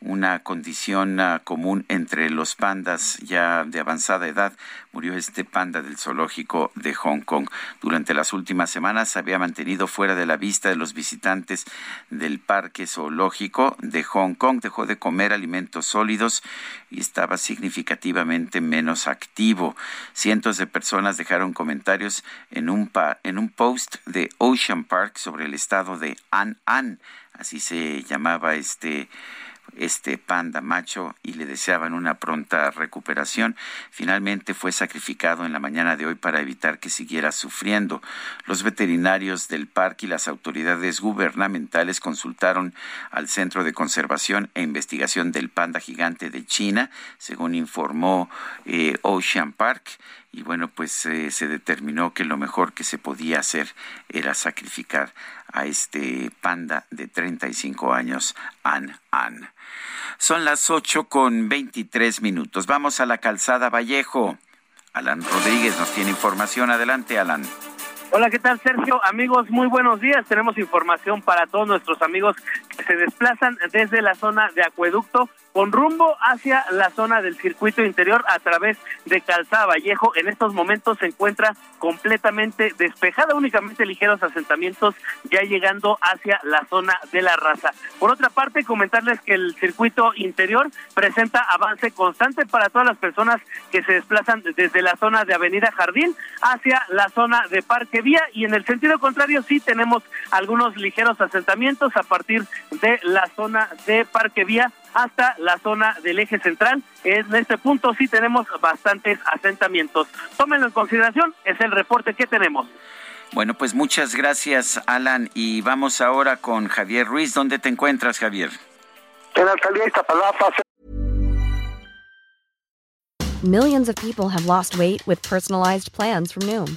una condición uh, común entre los pandas ya de avanzada edad. Murió este panda del zoológico de Hong Kong. Durante las últimas semanas se había mantenido fuera de la vista de los visitantes del parque zoológico de Hong Kong. Dejó de comer alimentos sólidos y estaba significativamente menos activo. Cientos de personas dejaron comentarios en un, en un post de Ocean Park sobre el estado de An An. Así se llamaba este este panda macho y le deseaban una pronta recuperación. Finalmente fue sacrificado en la mañana de hoy para evitar que siguiera sufriendo. Los veterinarios del parque y las autoridades gubernamentales consultaron al Centro de Conservación e Investigación del Panda Gigante de China, según informó eh, Ocean Park y bueno, pues eh, se determinó que lo mejor que se podía hacer era sacrificar a este panda de 35 años, An An. Son las 8 con 23 minutos. Vamos a la calzada Vallejo. Alan Rodríguez nos tiene información. Adelante, Alan. Hola, ¿qué tal, Sergio? Amigos, muy buenos días. Tenemos información para todos nuestros amigos que se desplazan desde la zona de Acueducto con rumbo hacia la zona del circuito interior a través de Calzada Vallejo. En estos momentos se encuentra completamente despejada, únicamente ligeros asentamientos ya llegando hacia la zona de la raza. Por otra parte, comentarles que el circuito interior presenta avance constante para todas las personas que se desplazan desde la zona de Avenida Jardín hacia la zona de Parque Vía y en el sentido contrario sí tenemos algunos ligeros asentamientos a partir de la zona de Parque Vía hasta la zona del eje central. En este punto sí tenemos bastantes asentamientos. Tómenlo en consideración, es el reporte que tenemos. Bueno, pues muchas gracias, Alan. Y vamos ahora con Javier Ruiz. ¿Dónde te encuentras, Javier? En la alcaldía de Iztapalapa. Millions of people have lost weight with personalized plans from Noom,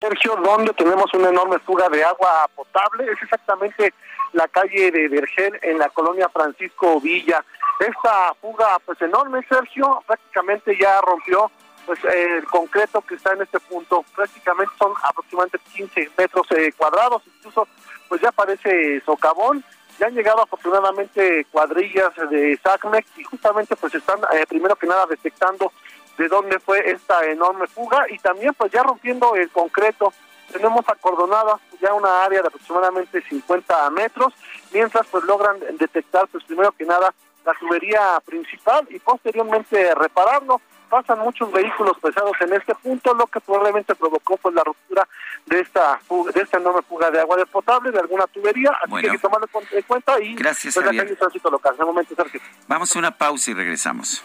Sergio, donde tenemos una enorme fuga de agua potable, es exactamente la calle de Vergel en la colonia Francisco Villa. Esta fuga pues enorme, Sergio, prácticamente ya rompió pues el concreto que está en este punto. Prácticamente son aproximadamente 15 metros eh, cuadrados, incluso pues ya parece socavón Ya han llegado afortunadamente cuadrillas de SACMEX y justamente pues están eh, primero que nada detectando de dónde fue esta enorme fuga y también pues ya rompiendo el concreto. Tenemos acordonada ya una área de aproximadamente 50 metros, mientras pues logran detectar pues primero que nada la tubería principal y posteriormente repararlo. Pasan muchos vehículos pesados en este punto, lo que probablemente provocó pues la ruptura de esta fuga- de esta enorme fuga de agua de potable de alguna tubería, así Bueno. que hay que tomarlo en cuenta y Gracias, pues, la tránsito local. De momento, Sergio. Vamos a una pausa y regresamos.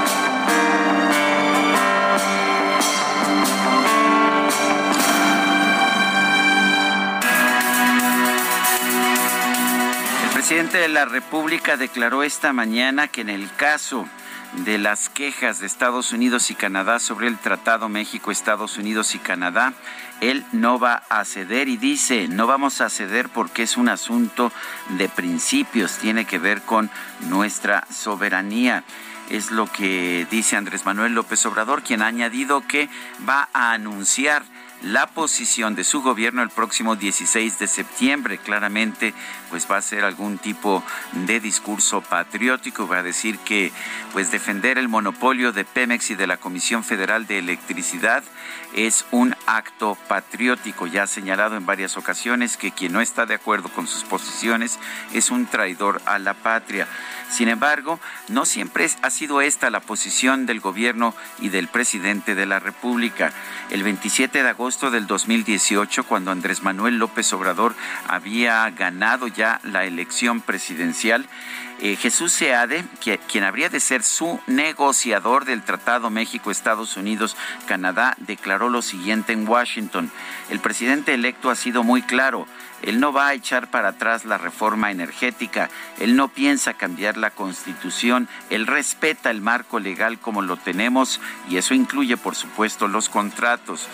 Presidente de la República declaró esta mañana que en el caso de las quejas de Estados Unidos y Canadá sobre el Tratado México, Estados Unidos y Canadá, él no va a ceder y dice, no vamos a ceder porque es un asunto de principios, tiene que ver con nuestra soberanía. Es lo que dice Andrés Manuel López Obrador, quien ha añadido que va a anunciar la posición de su gobierno el próximo 16 de septiembre. Claramente, pues va a ser algún tipo de discurso patriótico, va a decir que pues defender el monopolio de Pemex y de la Comisión Federal de Electricidad es un acto patriótico. Ya ha señalado en varias ocasiones que quien no está de acuerdo con sus posiciones es un traidor a la patria. Sin embargo, no siempre ha sido esta la posición del gobierno y del presidente de la República. El 27 de agosto del 2018, cuando Andrés Manuel López Obrador había ganado ya la elección presidencial, eh, Jesús Seade, quien habría de ser su negociador del Tratado México-Estados Unidos-Canadá, declaró lo siguiente en Washington. El presidente electo ha sido muy claro. Él no va a echar para atrás la reforma energética, él no piensa cambiar la constitución, él respeta el marco legal como lo tenemos y eso incluye, por supuesto, los contratos.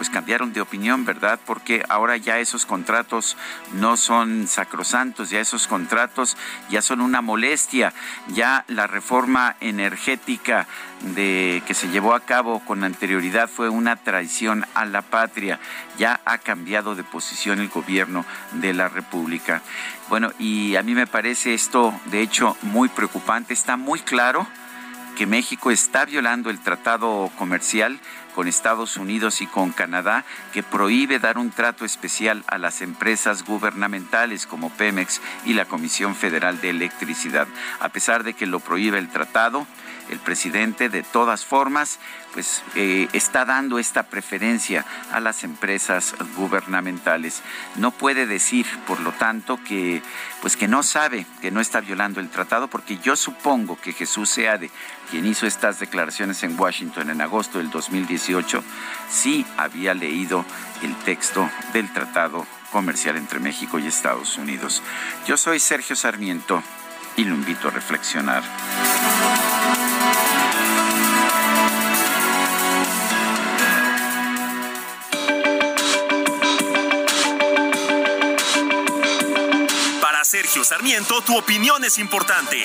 Pues cambiaron de opinión, ¿verdad? Porque ahora ya esos contratos no son sacrosantos, ya esos contratos ya son una molestia, ya la reforma energética de que se llevó a cabo con anterioridad fue una traición a la patria. Ya ha cambiado de posición el gobierno de la República. Bueno, y a mí me parece esto, de hecho, muy preocupante. Está muy claro que México está violando el tratado comercial con Estados Unidos y con Canadá que prohíbe dar un trato especial a las empresas gubernamentales como Pemex y la Comisión Federal de Electricidad. A pesar de que lo prohíbe el tratado, el presidente de todas formas pues eh, está dando esta preferencia a las empresas gubernamentales. No puede decir, por lo tanto, que pues que no sabe que no está violando el tratado, porque yo supongo que Jesús Seade, quien hizo estas declaraciones en Washington en agosto del 2018, sí había leído el texto del tratado comercial entre México y Estados Unidos. Yo soy Sergio Sarmiento y lo invito a reflexionar. Para Sergio Sarmiento, tu opinión es importante.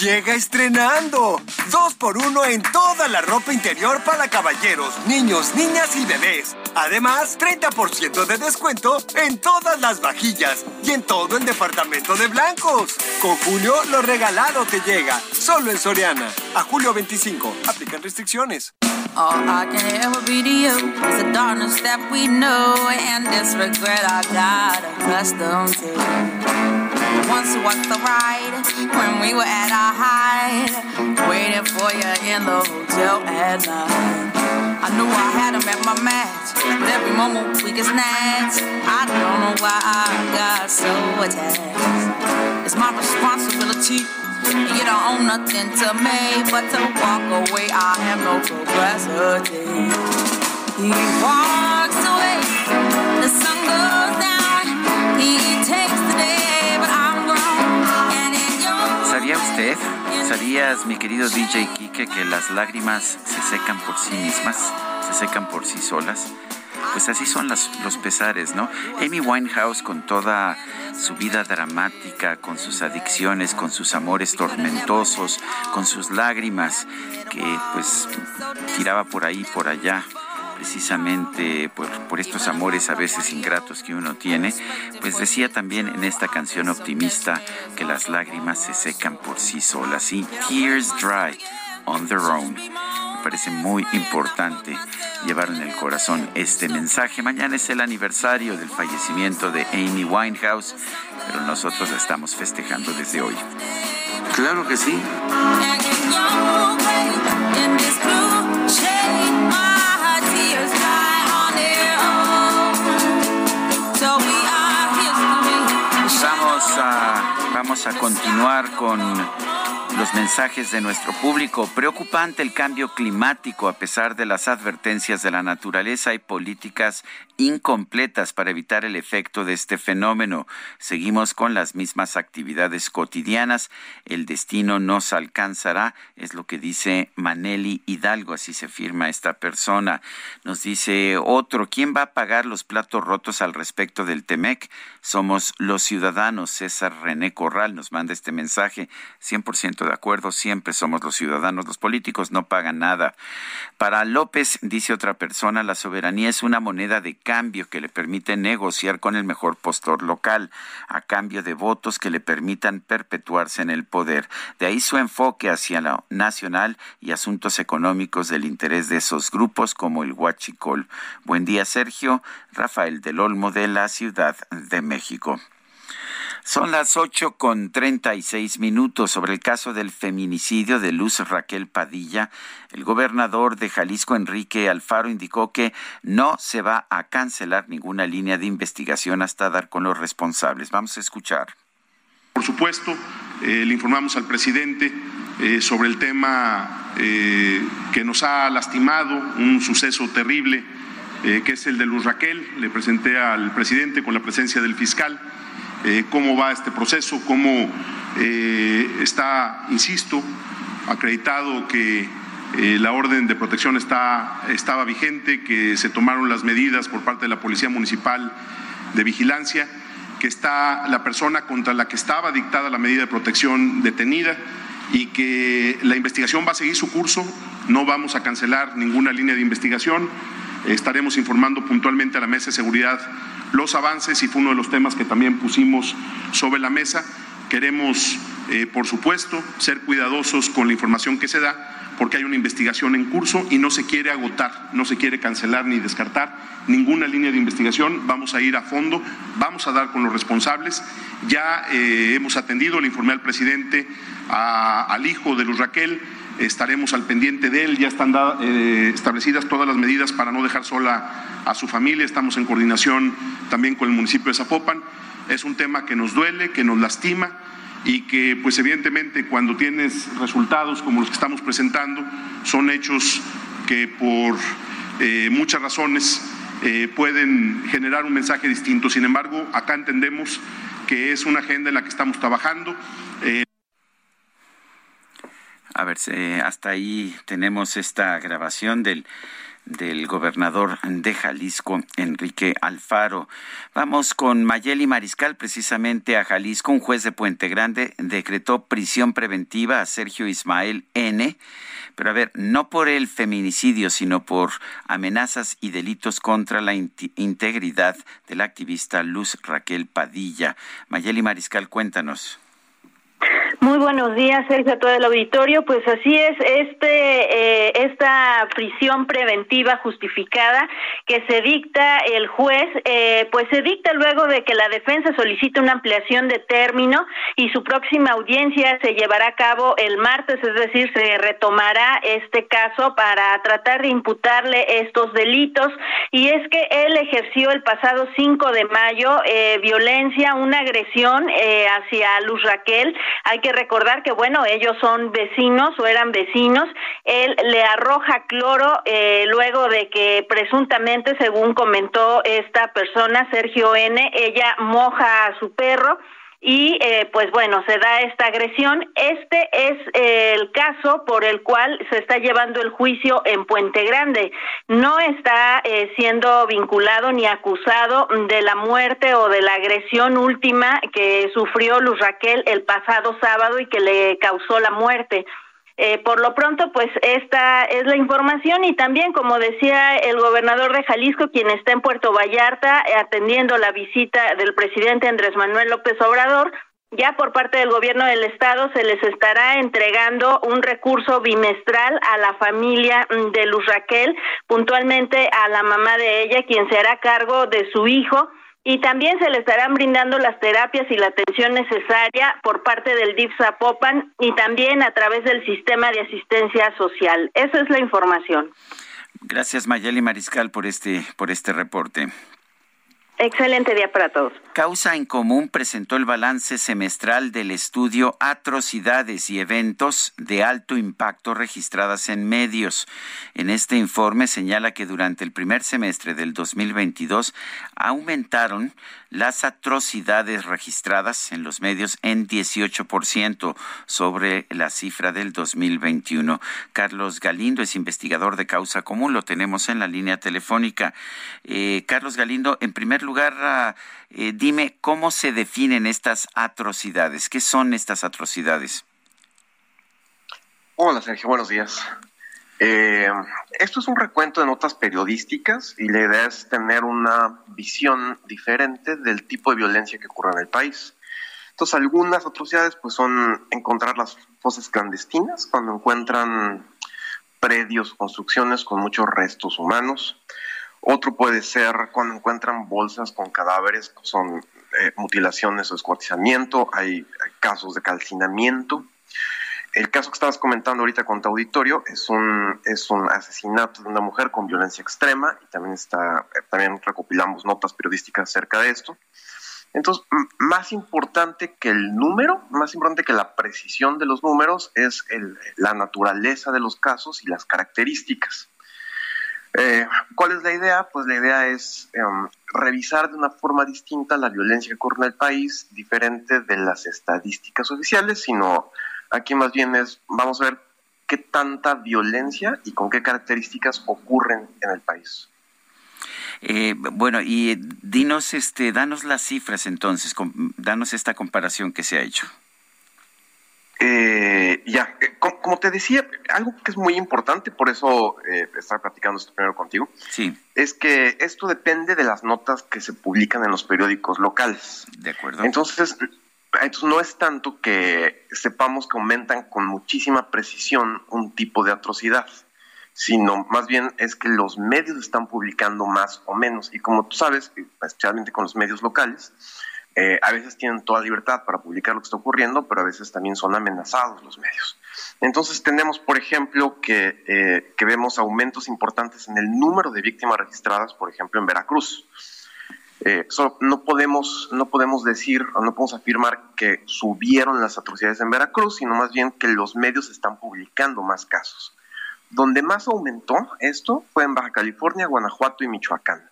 Llega estrenando. Dos por uno en toda la ropa interior para caballeros, niños, niñas y bebés. Además, 30% de descuento en todas las vajillas y en todo el departamento de blancos. Con Julio, lo regalado te llega. Solo en Soriana. A julio 25. Aplican restricciones. All I can ever be to you is. Once was the ride when we were at our height, waiting for you in the hotel at night. I knew I had him at my match. But every moment we get snatched. I don't know why I got so attached. It's my responsibility. You don't own nothing to me but to walk away. I have no capacity. He walks away. The sun goes down. He takes ¿Sabía usted? ¿Sabías, mi querido DJ Kike, que las lágrimas se secan por sí mismas? ¿Se secan por sí solas? Pues así son los pesares, ¿no? Amy Winehouse con toda su vida dramática, con sus adicciones, con sus amores tormentosos, con sus lágrimas, que pues tiraba por ahí, por allá precisamente por, por, estos amores a veces ingratos que uno tiene, pues decía también en esta canción optimista que las lágrimas se secan por sí solas y tears dry on their own. Me parece muy importante llevar en el corazón este mensaje. Mañana es el aniversario del fallecimiento de Amy Winehouse, pero nosotros la estamos festejando desde hoy. Claro que sí. Vamos a continuar con los mensajes de nuestro público. Preocupante el cambio climático. A pesar de las advertencias de la naturaleza, hay políticas incompletas para evitar el efecto de este fenómeno. Seguimos con las mismas actividades cotidianas. El destino nos alcanzará, es lo que dice Maneli Hidalgo, así se firma esta persona. Nos dice otro, ¿quién va a pagar los platos rotos al respecto del TEMEC? Somos los ciudadanos. César René Corral nos manda este mensaje. 100% de acuerdo, siempre somos los ciudadanos. Los políticos no pagan nada. Para López, dice otra persona, la soberanía es una moneda de cambio que le permite negociar con el mejor postor local, a cambio de votos que le permitan perpetuarse en el poder. De ahí su enfoque hacia lo nacional y asuntos económicos del interés de esos grupos como el Huachicol. Buen día, Sergio. Rafael del Olmo de la Ciudad de México. Son las ocho con treinta y seis minutos sobre el caso del feminicidio de Luz Raquel Padilla. El gobernador de Jalisco, Enrique Alfaro, indicó que no se va a cancelar ninguna línea de investigación hasta dar con los responsables. Vamos a escuchar. Por supuesto, eh, le informamos al presidente eh, sobre el tema eh, que nos ha lastimado, un suceso terrible, que es el de Luz Raquel. Le presenté al presidente con la presencia del fiscal eh, cómo va este proceso, cómo eh, está, insisto, acreditado que eh, la orden de protección está, estaba vigente, que se tomaron las medidas por parte de la Policía Municipal de Vigilancia, que está la persona contra la que estaba dictada la medida de protección detenida y que la investigación va a seguir su curso, no vamos a cancelar ninguna línea de investigación, estaremos informando puntualmente a la Mesa de Seguridad los avances y fue uno de los temas que también pusimos sobre la mesa. Queremos, eh, por supuesto, ser cuidadosos con la información que se da porque hay una investigación en curso y no se quiere agotar, no se quiere cancelar ni descartar ninguna línea de investigación. Vamos a ir a fondo, vamos a dar con los responsables. Ya eh, hemos atendido, le informé al presidente, al hijo de Luz Raquel, estaremos al pendiente de él, ya están eh, establecidas todas las medidas para no dejar sola a su familia, estamos en coordinación también con el municipio de Zapopan. Es un tema que nos duele, que nos lastima y que pues evidentemente cuando tienes resultados como los que estamos presentando son hechos que por eh, muchas razones eh, pueden generar un mensaje distinto. Sin embargo, acá entendemos que es una agenda en la que estamos trabajando. A ver, hasta ahí tenemos esta grabación del del gobernador de Jalisco, Enrique Alfaro. Vamos con Mayeli Mariscal, precisamente a Jalisco. Un juez de Puente Grande decretó prisión preventiva a Sergio Ismael N. Pero a ver, no por el feminicidio, sino por amenazas y delitos contra la integridad de la activista Luz Raquel Padilla. Mayeli Mariscal, cuéntanos. Muy buenos días, Sergio, a todo el auditorio. Pues así es, este, eh, esta prisión preventiva justificada que se dicta el juez, eh, pues se dicta luego de que la defensa solicita una ampliación de término y su próxima audiencia se llevará a cabo el martes, es decir, se retomará este caso para tratar de imputarle estos delitos. Y es que él ejerció el pasado 5 de mayo eh, violencia, una agresión hacia Luz Raquel. Que recordar que, bueno, ellos son vecinos o eran vecinos. Él le arroja cloro eh, luego de que presuntamente, según comentó esta persona, Sergio N., ella moja a su perro y eh, pues bueno, se da esta agresión. Este es eh, el caso por el cual se está llevando el juicio en Puente Grande. No está eh, siendo vinculado ni acusado de la muerte o de la agresión última que sufrió Luz Raquel el pasado sábado y que le causó la muerte. Eh, por lo pronto, pues esta es la información y también, como decía el gobernador de Jalisco, quien está en Puerto Vallarta atendiendo la visita del presidente Andrés Manuel López Obrador, ya por parte del gobierno del estado se les estará entregando un recurso bimestral a la familia de Luz Raquel, puntualmente a la mamá de ella, quien se hará cargo de su hijo y también se le estarán brindando las terapias y la atención necesaria por parte del DIF Zapopan y también a través del sistema de asistencia social. Esa es la información. Gracias Mayeli Mariscal por este por este reporte. Excelente día para todos. Causa en Común presentó el balance semestral del estudio Atrocidades y Eventos de Alto Impacto registradas en medios. En este informe señala que durante el primer semestre del 2022 aumentaron las atrocidades registradas en los medios en 18% sobre la cifra del 2021. Carlos Galindo es investigador de Causa Común, lo tenemos en la línea telefónica. Eh, Carlos Galindo, en primer lugar, eh, dime cómo se definen estas atrocidades. ¿Qué son estas atrocidades? Hola Sergio, buenos días. Eh, esto es un recuento de notas periodísticas y la idea es tener una visión diferente del tipo de violencia que ocurre en el país. Entonces, algunas atrocidades pues son encontrar las fosas clandestinas, cuando encuentran predios, construcciones con muchos restos humanos. Otro puede ser cuando encuentran bolsas con cadáveres, son eh, mutilaciones o escuartizamiento, hay, casos de calcinamiento. El caso que estabas comentando ahorita con tu auditorio es un, es un asesinato de una mujer con violencia extrema y también, está, eh, también recopilamos notas periodísticas acerca de esto. Entonces, más importante que el número, más importante que la precisión de los números es la naturaleza de los casos y las características. Eh, ¿Cuál es la idea? Pues la idea es em, revisar de una forma distinta la violencia que ocurre en el país, diferente de las estadísticas oficiales, sino aquí más bien es, vamos a ver qué tanta violencia y con qué características ocurren en el país. Eh, bueno, y dinos, este, danos las cifras entonces, danos esta comparación que se ha hecho. Eh, ya, eh, como, te decía, algo que es muy importante, por eso eh, estar platicando esto primero contigo, sí. es que esto depende de las notas que se publican en los periódicos locales. De acuerdo. Entonces, entonces no es tanto que sepamos que aumentan con muchísima precisión un tipo de atrocidad, sino más bien es que los medios están publicando más o menos. Y como tú sabes, especialmente con los medios locales, eh, a veces tienen toda libertad para publicar lo que está ocurriendo, pero a veces también son amenazados los medios. Entonces tenemos, por ejemplo, que, eh, que vemos aumentos importantes en el número de víctimas registradas, por ejemplo, en Veracruz. Eh, no, podemos, no podemos decir no podemos afirmar que subieron las atrocidades en Veracruz, sino más bien que los medios están publicando más casos. Donde más aumentó esto fue en Baja California, Guanajuato y Michoacán.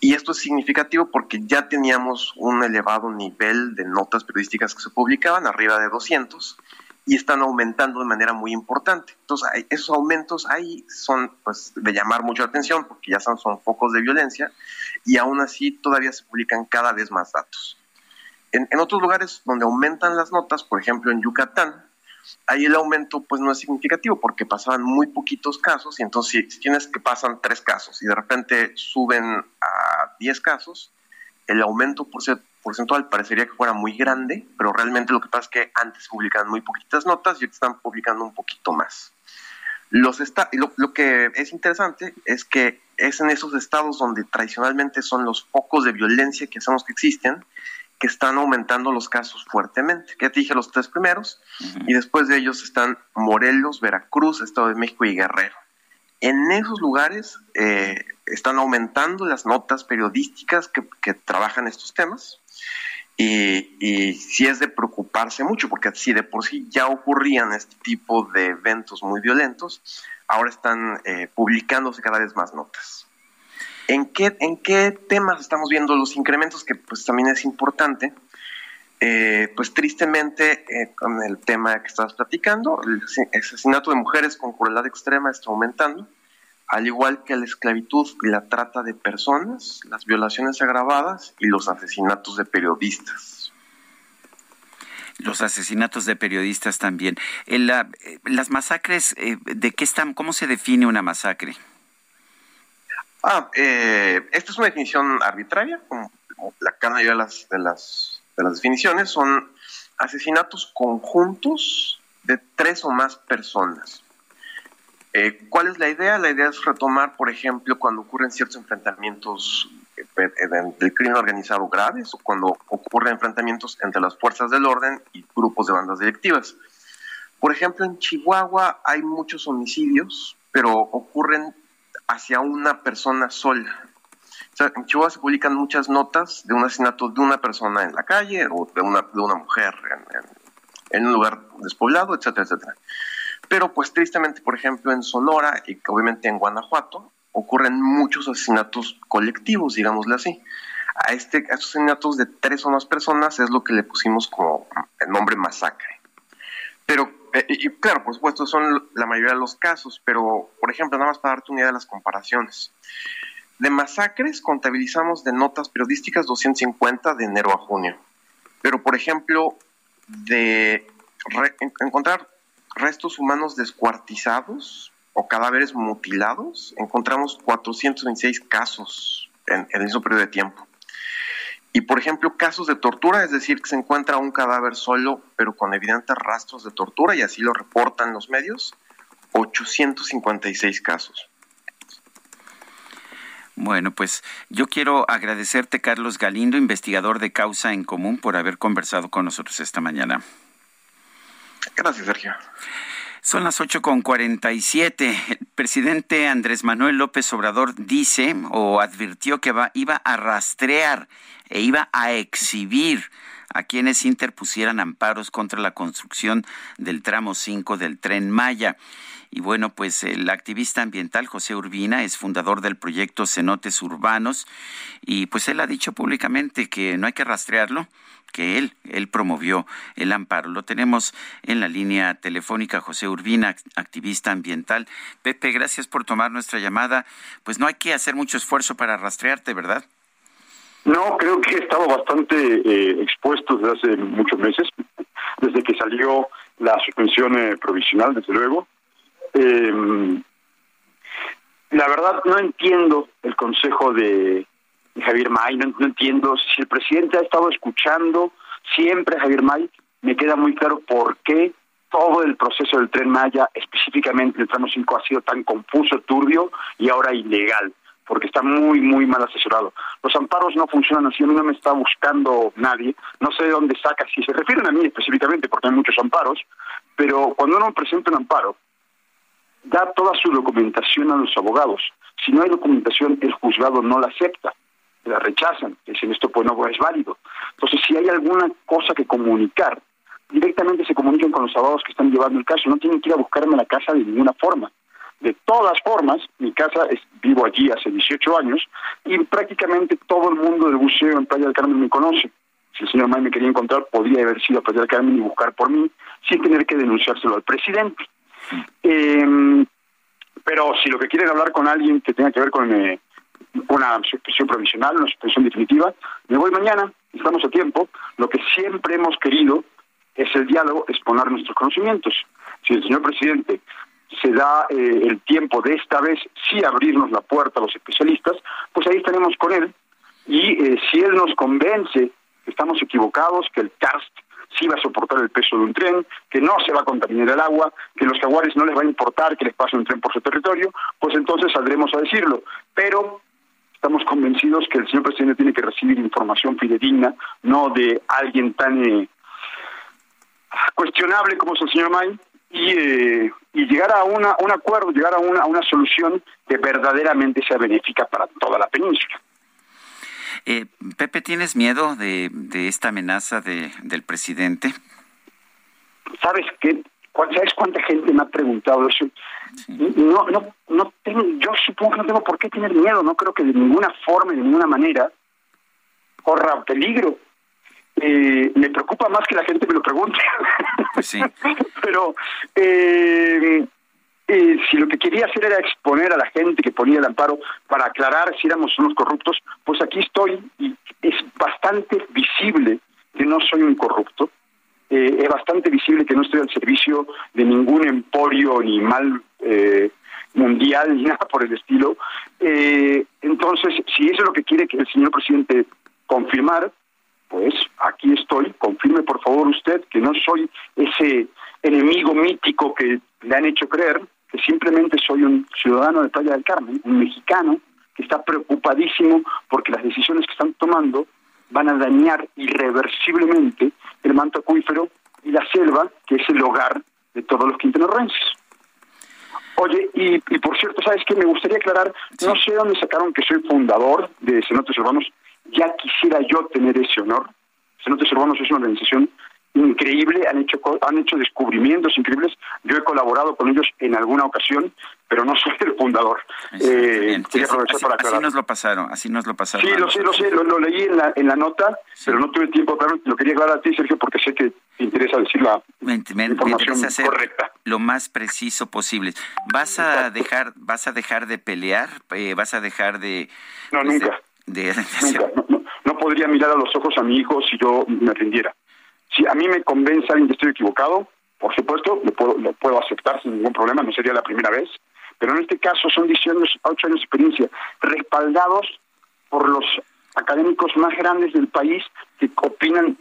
Y esto es significativo porque ya teníamos un elevado nivel de notas periodísticas que se publicaban, arriba de 200, y están aumentando de manera muy importante. Entonces, esos aumentos ahí son pues, de llamar mucha atención porque ya son, son focos de violencia y aún así todavía se publican cada vez más datos. En, en otros lugares donde aumentan las notas, por ejemplo en Yucatán, ahí el aumento pues no es significativo porque pasaban muy poquitos casos y entonces si, tienes que pasan tres casos y de repente suben a 10 casos, el aumento porcentual parecería que fuera muy grande, pero realmente lo que pasa es que antes publicaban muy poquitas notas y están publicando un poquito más. Los esta lo, que es interesante es que es en esos estados donde tradicionalmente son los focos de violencia que sabemos que existen, que están aumentando los casos fuertemente. Ya te dije los tres primeros, uh -huh. y después de ellos están Morelos, Veracruz, Estado de México y Guerrero. En esos lugares eh, están aumentando las notas periodísticas que, que trabajan estos temas. Y, y, sí es de preocuparse mucho, porque si de por sí ya ocurrían este tipo de eventos muy violentos, ahora están eh, publicándose cada vez más notas. ¿En qué, ¿En qué temas estamos viendo los incrementos? Que pues también es importante. Eh, pues tristemente, eh, con el tema que estabas platicando, el asesinato de mujeres con crueldad extrema está aumentando, al igual que la esclavitud y la trata de personas, las violaciones agravadas y los asesinatos de periodistas. Los asesinatos de periodistas también. La, las masacres, eh, ¿de qué están? ¿Cómo se define una masacre? Ah, eh, esta es una definición arbitraria, como la cada de las, de las, de las definiciones, son asesinatos conjuntos de tres o más personas. Eh, ¿Cuál es la idea? La idea es retomar, por ejemplo, cuando ocurren ciertos enfrentamientos del crimen organizado graves o cuando ocurren enfrentamientos entre las fuerzas del orden y grupos de bandas delictivas. Por ejemplo, en Chihuahua hay muchos homicidios, pero ocurren hacia una persona sola. En Chihuahua se publican muchas notas de un asesinato de una persona en la calle o de una, de una mujer en, en, en un lugar despoblado, etcétera, etcétera. Pero pues tristemente, por ejemplo, en Sonora y obviamente en Guanajuato ocurren muchos asesinatos colectivos, digámosle así. A, este, a estos asesinatos de tres o más personas es lo que le pusimos como el nombre masacre. Pero, eh, y claro, por supuesto, son la mayoría de los casos, pero, por ejemplo, nada más para darte una idea de las comparaciones. De masacres contabilizamos de notas periodísticas 250 de enero a junio. Pero, por ejemplo, de encontrar restos humanos descuartizados o cadáveres mutilados, encontramos 426 casos en, en ese periodo de tiempo. Y, por ejemplo, casos de tortura, es decir, que se encuentra un cadáver solo, pero con evidentes rastros de tortura, y así lo reportan los medios, 856 casos. Bueno, pues yo quiero agradecerte, Carlos Galindo, investigador de Causa en Común, por haber conversado con nosotros esta mañana. Gracias, Sergio. Son las 8.47. El presidente Andrés Manuel López Obrador dice o advirtió que iba a rastrear e iba a exhibir a quienes interpusieran amparos contra la construcción del tramo 5 del tren Maya. Y bueno, pues el activista ambiental José Urbina es fundador del proyecto Cenotes Urbanos y pues él ha dicho públicamente que no hay que rastrearlo, que él, él promovió el amparo. Lo tenemos en la línea telefónica, José Urbina, activista ambiental. Pepe, gracias por tomar nuestra llamada. Pues no hay que hacer mucho esfuerzo para rastrearte, ¿verdad? No, creo que he estado bastante eh, expuesto desde hace muchos meses, desde que salió la suspensión eh, provisional, desde luego. Eh, la verdad no entiendo el consejo de Javier May, no, no, entiendo si el presidente ha estado escuchando siempre a Javier May, me queda muy claro por qué todo el proceso del tren Maya, específicamente el tramo 5, ha sido tan confuso, turbio y ahora ilegal, porque está muy, muy mal asesorado. Los amparos no funcionan así, a no me está buscando nadie, no sé de dónde saca, si se refieren a mí específicamente, porque hay muchos amparos, pero cuando uno presenta un amparo, da toda su documentación a los abogados. Si no hay documentación, el juzgado no la acepta, la rechazan, dicen esto pues no es válido. Entonces, si hay alguna cosa que comunicar, directamente se comunican con los abogados que están llevando el caso, no tienen que ir a buscarme a la casa de ninguna forma. De todas formas, mi casa es vivo allí hace 18 años y prácticamente todo el mundo del buceo en Playa del Carmen me conoce. Si el señor May me quería encontrar, podría haber sido a Playa del Carmen y buscar por mí sin tener que denunciárselo al presidente. Eh, pero si lo que quieren hablar con alguien que tenga que ver con eh, una suspensión provisional, una suspensión definitiva, me voy mañana, estamos a tiempo. Lo que siempre hemos querido es el diálogo, exponer nuestros conocimientos. Si el señor presidente se da eh, el tiempo de esta vez sí abrirnos la puerta a los especialistas, pues ahí estaremos con él. Y eh, si él nos convence estamos equivocados, que el CARST sí va a soportar el peso de un tren, que no se va a contaminar el agua, que los jaguares no les va a importar que les pase un tren por su territorio, pues entonces saldremos a decirlo. Pero estamos convencidos que el señor presidente tiene que recibir información fidedigna, no de alguien tan eh, cuestionable como es el señor May, y, eh, y llegar a una, un acuerdo, llegar a una, a una solución que verdaderamente sea benéfica para toda la península. Eh, Pepe, ¿tienes miedo de, de esta amenaza de, del presidente? ¿Sabes qué? ¿Sabes cuánta gente me ha preguntado eso? No, no, no tengo, yo supongo que no tengo por qué tener miedo, no creo que de ninguna forma, de ninguna manera, corra peligro. Eh, me preocupa más que la gente me lo pregunte. [LAUGHS] Sí. Pero eh, eh, si lo que quería hacer era exponer a la gente que ponía el amparo para aclarar si éramos unos corruptos, pues aquí estoy y es bastante visible que no soy un corrupto. Eh, es bastante visible que no estoy al servicio de ningún emporio ni mal eh, mundial ni [LAUGHS] nada por el estilo. Eh, entonces, si eso es lo que quiere que el señor presidente confirmar, pues aquí estoy. Confirme por favor usted que no soy ese enemigo mítico que le han hecho creer, que simplemente soy un ciudadano de Playa del Carmen, un mexicano que está preocupadísimo porque las decisiones que están tomando van a dañar irreversiblemente el manto acuífero y la selva, que es el hogar de todos los quintanarroenses. Oye, y, y, por cierto, ¿sabes qué? Me gustaría aclarar, no sé dónde sacaron que soy fundador de Cenotes Urbanos, ya quisiera yo tener ese honor. Cenotes Urbanos es una organización increíble, han hecho han hecho descubrimientos increíbles. Yo he colaborado con ellos en alguna ocasión, pero no [LAUGHS] soy el fundador. Eh, quería aprovechar así, para aclarar. Así nos lo pasaron, así nos lo pasaron. Sí, lo sé, lo sé, lo, lo, leí en la, en la nota, sí. pero no tuve tiempo, claro, lo quería aclarar a ti, Sergio, porque sé que te interesa decir la me, me, información me hacer correcta. Lo más preciso posible. ¿Vas a dejar vas a dejar de pelear? Eh, ¿Vas a dejar de No, pues, nunca. De, de, de nunca. No, no, no podría mirar a los ojos a mi hijo si yo me rindiera. Si a mí me convence alguien que estoy equivocado, por supuesto, lo puedo, lo puedo aceptar sin ningún problema, no sería la primera vez, pero en este caso son 10 años, 8 años de experiencia, respaldados por los académicos más grandes del país que opinan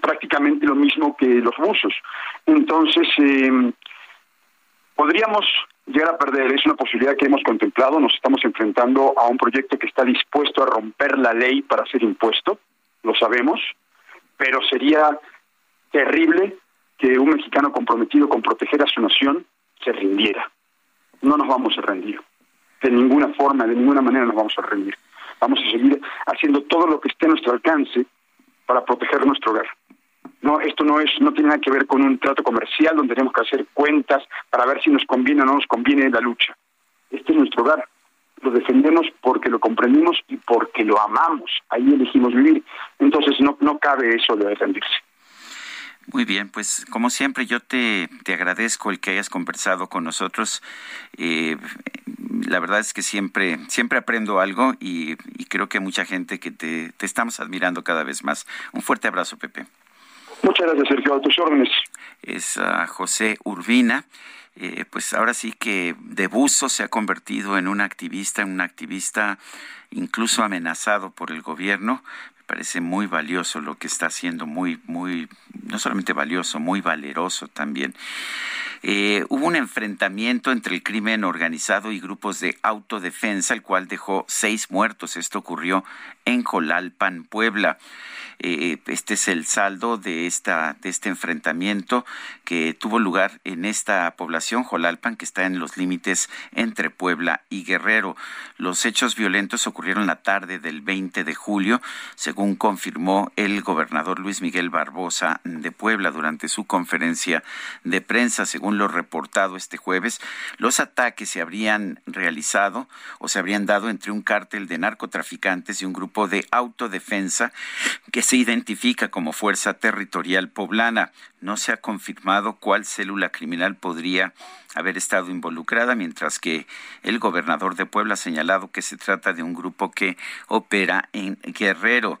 prácticamente lo mismo que los buzos. Entonces, eh, podríamos llegar a perder, es una posibilidad que hemos contemplado, nos estamos enfrentando a un proyecto que está dispuesto a romper la ley para ser impuesto, lo sabemos, pero sería terrible que un mexicano comprometido con proteger a su nación se rindiera. No nos vamos a rendir. De ninguna forma, de ninguna manera nos vamos a rendir. Vamos a seguir haciendo todo lo que esté a nuestro alcance para proteger nuestro hogar. No, esto no es, no tiene nada que ver con un trato comercial donde tenemos que hacer cuentas para ver si nos conviene o no nos conviene la lucha. Este es nuestro hogar lo defendemos porque lo comprendimos y porque lo amamos. Ahí elegimos vivir. Entonces no, no cabe eso de rendirse. Muy bien, pues como siempre yo te, te agradezco el que hayas conversado con nosotros. Eh, la verdad es que siempre, siempre aprendo algo y, y creo que mucha gente que te, te, estamos admirando cada vez más. Un fuerte abrazo, Pepe. Muchas gracias, Sergio. A tus órdenes. Es uh, José Urbina eh, pues ahora sí que de buzo se ha convertido en un activista, en un activista incluso amenazado por el gobierno. Parece muy valioso lo que está haciendo, muy, muy, no solamente valioso, muy valeroso también. Eh, hubo un enfrentamiento entre el crimen organizado y grupos de autodefensa, el cual dejó seis muertos. Esto ocurrió en Colalpan, Puebla. Eh, este es el saldo de esta de este enfrentamiento que tuvo lugar en esta población Jolalpan que está en los límites entre Puebla y Guerrero. Los hechos violentos ocurrieron la tarde del 20 de julio, según confirmó el gobernador Luis Miguel Barbosa de Puebla durante su conferencia de prensa, según lo reportado este jueves. Los ataques se habrían realizado o se habrían dado entre un cártel de narcotraficantes y un grupo de autodefensa que se identifica como Fuerza Territorial Poblana. No se ha confirmado cuál célula criminal podría haber estado involucrada, mientras que el gobernador de Puebla ha señalado que se trata de un grupo que opera en Guerrero.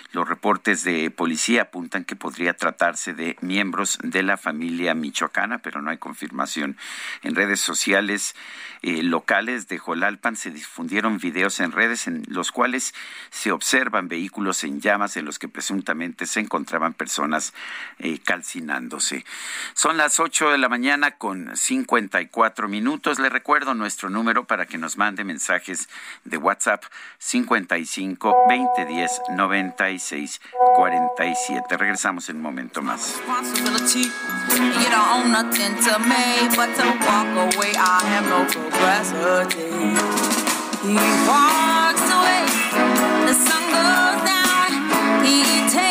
Los reportes de policía apuntan que podría tratarse de miembros de la familia michoacana, pero no hay confirmación. En redes sociales eh, locales de Jolalpan se difundieron videos en redes en los cuales se observan vehículos en llamas en los que presuntamente se encontraban personas eh, calcinándose. Son las 8 de la mañana con 54 minutos. Le recuerdo nuestro número para que nos mande mensajes de WhatsApp 55 2010 96 47. Regresamos en un momento más. He walks away, the sun goes down. He takes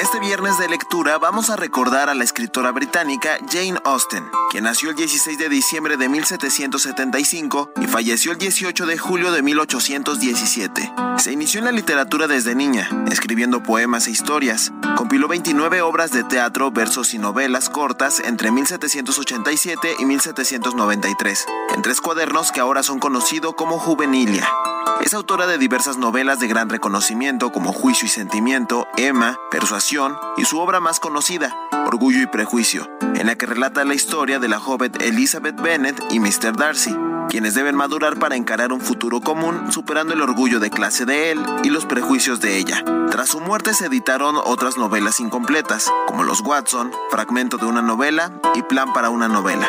Este viernes de lectura vamos a recordar a la escritora británica Jane Austen, quien nació el 16 de diciembre de 1775 y falleció el 18 de julio de 1817. Se inició en la literatura desde niña, escribiendo poemas e historias. Compiló 29 obras de teatro, versos y novelas cortas entre 1787 y 1793, en tres cuadernos que ahora son conocidos como Juvenilia. Es autora de diversas novelas de gran reconocimiento como Juicio y Sentimiento, Emma, Persuasión y su obra más conocida, Orgullo y Prejuicio, en la que relata la historia de la joven Elizabeth Bennet y Mr. Darcy, quienes deben madurar para encarar un futuro común superando el orgullo de clase de él y los prejuicios de ella. Tras su muerte se editaron otras novelas incompletas, como Los Watson, Fragmento de una novela y Plan para una novela.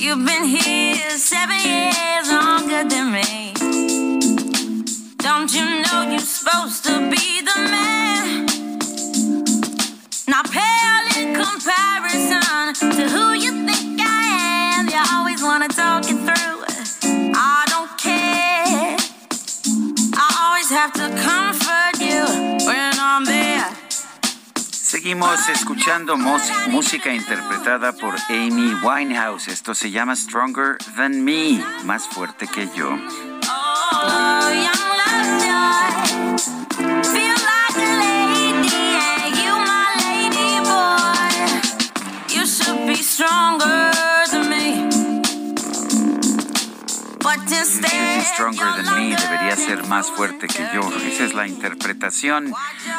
You've been here seven years longer than me. Don't you know you're supposed to be the man? Now pale in comparison Seguimos escuchando música interpretada por Amy Winehouse. Esto se llama Stronger Than Me, más fuerte que yo. Stronger Than Me debería ser más fuerte que yo. Esa es la interpretación.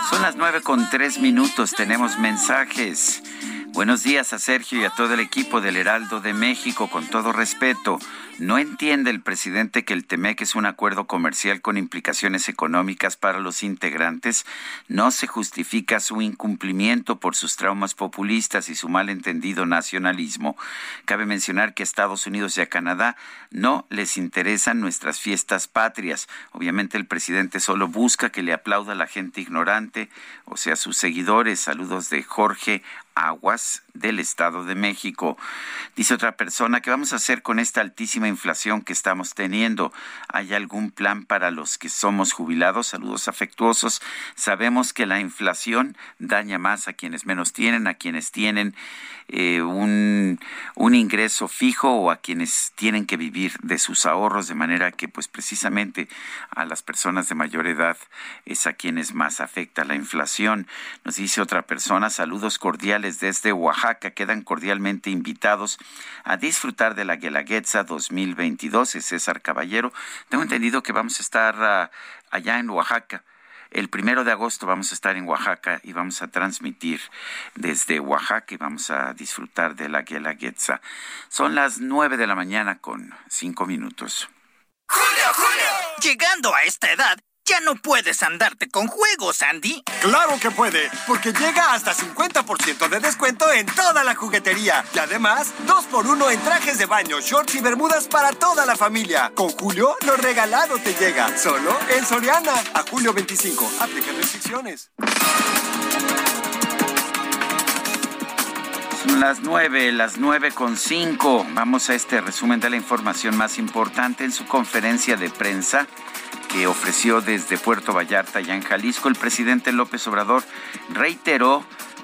Son las nueve con tres minutos. Tenemos mensajes. Buenos días a Sergio y a todo el equipo del Heraldo de México. Con todo respeto, ¿no entiende el presidente que el TEMEC es un acuerdo comercial con implicaciones económicas para los integrantes? ¿No se justifica su incumplimiento por sus traumas populistas y su malentendido nacionalismo? Cabe mencionar que a Estados Unidos y a Canadá no les interesan nuestras fiestas patrias. Obviamente el presidente solo busca que le aplauda a la gente ignorante, o sea, sus seguidores. Saludos de Jorge aguas del Estado de México. Dice otra persona, ¿qué vamos a hacer con esta altísima inflación que estamos teniendo? ¿Hay algún plan para los que somos jubilados? Saludos afectuosos. Sabemos que la inflación daña más a quienes menos tienen, a quienes tienen eh, un, un ingreso fijo o a quienes tienen que vivir de sus ahorros, de manera que pues precisamente a las personas de mayor edad es a quienes más afecta la inflación. Nos dice otra persona, saludos cordiales desde Oaxaca, quedan cordialmente invitados a disfrutar de la Guelaguetza 2022, es César Caballero. Tengo entendido que vamos a estar ah, allá en Oaxaca el primero de agosto vamos a estar en Oaxaca y vamos a transmitir desde Oaxaca y vamos a disfrutar de la Guelaguetza. Son las nueve de la mañana con cinco minutos. ¡Julio, Julio! Llegando a esta edad, ya no puedes andarte con juegos, Andy. Claro que puede, porque llega hasta 50% de descuento en toda la juguetería. Y además, 2x1 en trajes de baño, shorts y bermudas para toda la familia. Con Julio, lo regalado te llega. Solo en Soriana. A julio 25. Aplica restricciones. Las nueve, las nueve con cinco. Vamos a este resumen de la información más importante en su conferencia de prensa que ofreció desde Puerto Vallarta, ya en Jalisco, el presidente López Obrador reiteró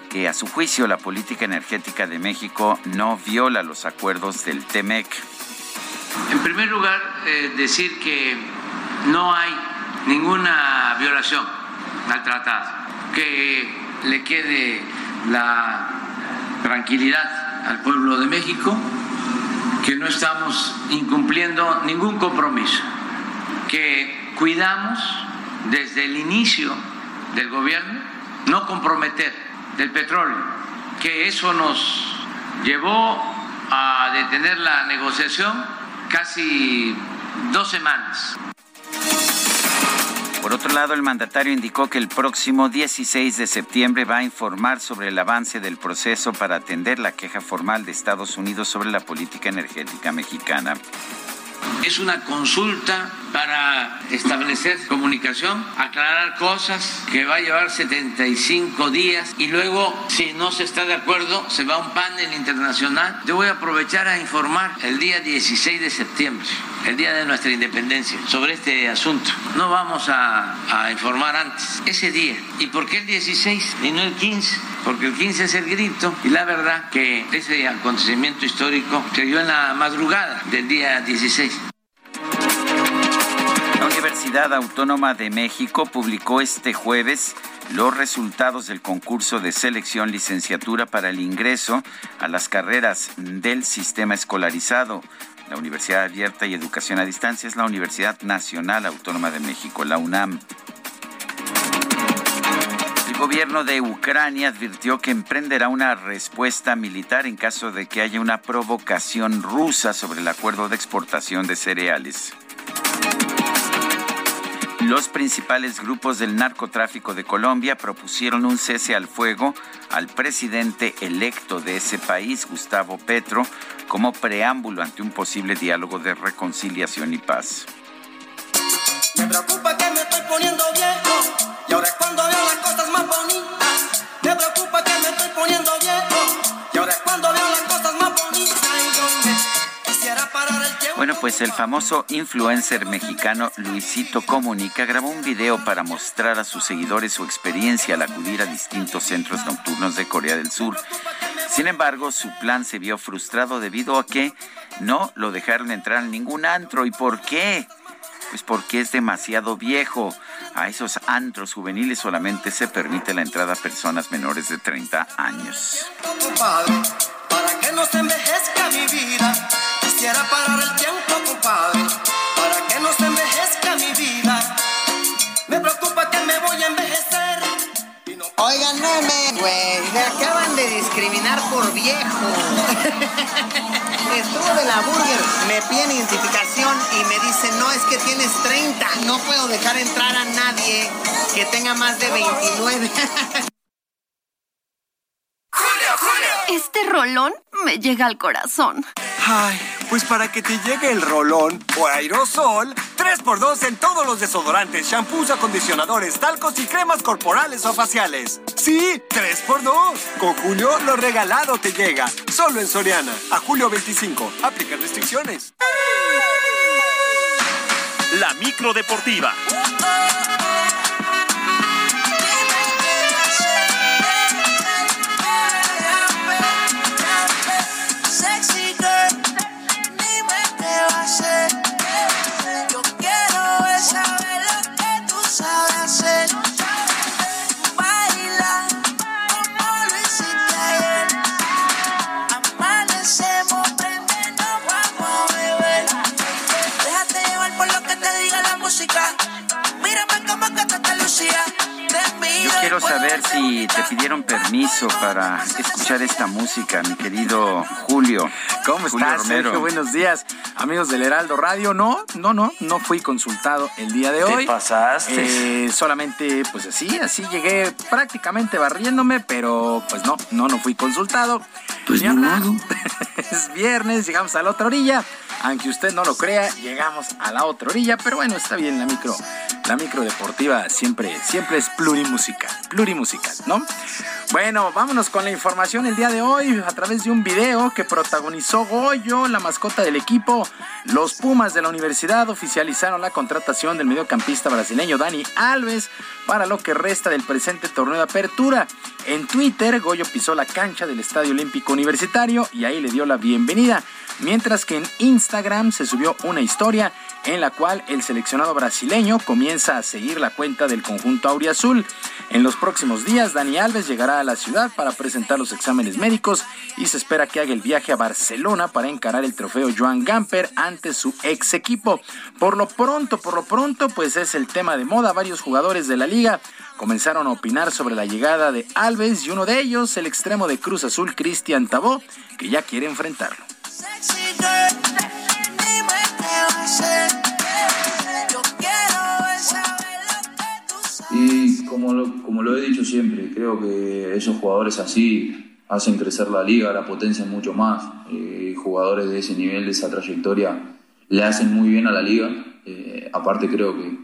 que a su juicio la política energética de México no viola los acuerdos del TEMEC. En primer lugar, eh, decir que no hay ninguna violación al tratado, que le quede la tranquilidad al pueblo de México, que no estamos incumpliendo ningún compromiso, que cuidamos desde el inicio del gobierno no comprometer del petróleo, que eso nos llevó a detener la negociación casi dos semanas. Por otro lado, el mandatario indicó que el próximo 16 de septiembre va a informar sobre el avance del proceso para atender la queja formal de Estados Unidos sobre la política energética mexicana. Es una consulta para establecer comunicación, aclarar cosas que va a llevar 75 días y luego, si no se está de acuerdo, se va a un panel internacional. Yo voy a aprovechar a informar el día 16 de septiembre, el día de nuestra independencia, sobre este asunto. No vamos a, informar antes, ese día. ¿Y por qué el 16 y no el 15? Porque el 15 es el grito y la verdad que ese acontecimiento histórico se dio en la madrugada del día 16. La Universidad Autónoma de México publicó este jueves los resultados del concurso de selección licenciatura para el ingreso a las carreras del sistema escolarizado. La Universidad Abierta y Educación a Distancia es la Universidad Nacional Autónoma de México, la UNAM. El gobierno de Ucrania advirtió que emprenderá una respuesta militar en caso de que haya una provocación rusa sobre el acuerdo de exportación de cereales. Los principales grupos del narcotráfico de Colombia propusieron un cese al fuego al presidente electo de ese país, Gustavo Petro, como preámbulo ante un posible diálogo de reconciliación y paz. Me preocupa que me estoy poniendo viejo y ahora es cuando veo las cosas más bonitas. Me preocupa que me estoy poniendo viejo y ahora es cuando veo las cosas más bonitas. Bueno, pues el famoso influencer mexicano Luisito Comunica grabó un video para mostrar a sus seguidores su experiencia al acudir a distintos centros nocturnos de Corea del Sur. Sin embargo, su plan se vio frustrado debido a que no lo dejaron entrar en ningún antro. ¿Y por qué? Pues porque es demasiado viejo. A esos antros juveniles solamente se permite la entrada a personas menores de 30 años. para no se envejezca mi vida. Quisiera parar el tiempo, compadre, para que no se envejezca mi vida. Me preocupa que me voy a envejecer. Oigan, no me, güey, me acaban de discriminar por viejo. [LAUGHS] Estuvo de la burger, me piden identificación y me dicen, no, es que tienes 30. No puedo dejar entrar a nadie que tenga más de 29. [LAUGHS] Este rolón me llega al corazón. Ay, pues para que te llegue el rolón o aerosol, 3x2 en todos los desodorantes, shampoos, acondicionadores, talcos y cremas corporales o faciales. Sí, 3x2. Con Julio lo regalado te llega. Solo en Soriana. A julio 25. Aplica restricciones. La micro deportiva. Yo quiero saber si te pidieron permiso para escuchar esta música, mi querido Julio. ¿Cómo Julio estás, Romero. Sergio? Buenos días, amigos del Heraldo Radio. No, no, no, no fui consultado el día de Te hoy. pasaste. Eh, solamente, pues así, así llegué prácticamente barriéndome, pero pues no, no, no fui consultado. Pues [LAUGHS] es viernes, llegamos a la otra orilla. Aunque usted no lo crea, llegamos a la otra orilla, pero bueno, está bien la micro. La micro deportiva siempre, siempre es plurimusical, plurimusical, ¿no? Bueno, vámonos con la información el día de hoy a través de un video que protagonizó Goyo, la mascota del equipo. Los Pumas de la universidad oficializaron la contratación del mediocampista brasileño Dani Alves para lo que resta del presente torneo de apertura. En Twitter, Goyo pisó la cancha del Estadio Olímpico Universitario y ahí le dio la bienvenida. Mientras que en Instagram se subió una historia en la cual el seleccionado brasileño comienza a seguir la cuenta del conjunto auriazul. En los próximos días, Dani Alves llegará a la ciudad para presentar los exámenes médicos y se espera que haga el viaje a Barcelona para encarar el trofeo Joan Gamper ante su ex equipo. Por lo pronto, por lo pronto, pues es el tema de moda. Varios jugadores de la liga comenzaron a opinar sobre la llegada de Alves y uno de ellos, el extremo de Cruz Azul, Cristian Tabó, que ya quiere enfrentarlo. Y como lo, como lo he dicho siempre, creo que esos jugadores así hacen crecer la liga, la potencian mucho más. Eh, jugadores de ese nivel, de esa trayectoria, le hacen muy bien a la liga. Eh, aparte creo que,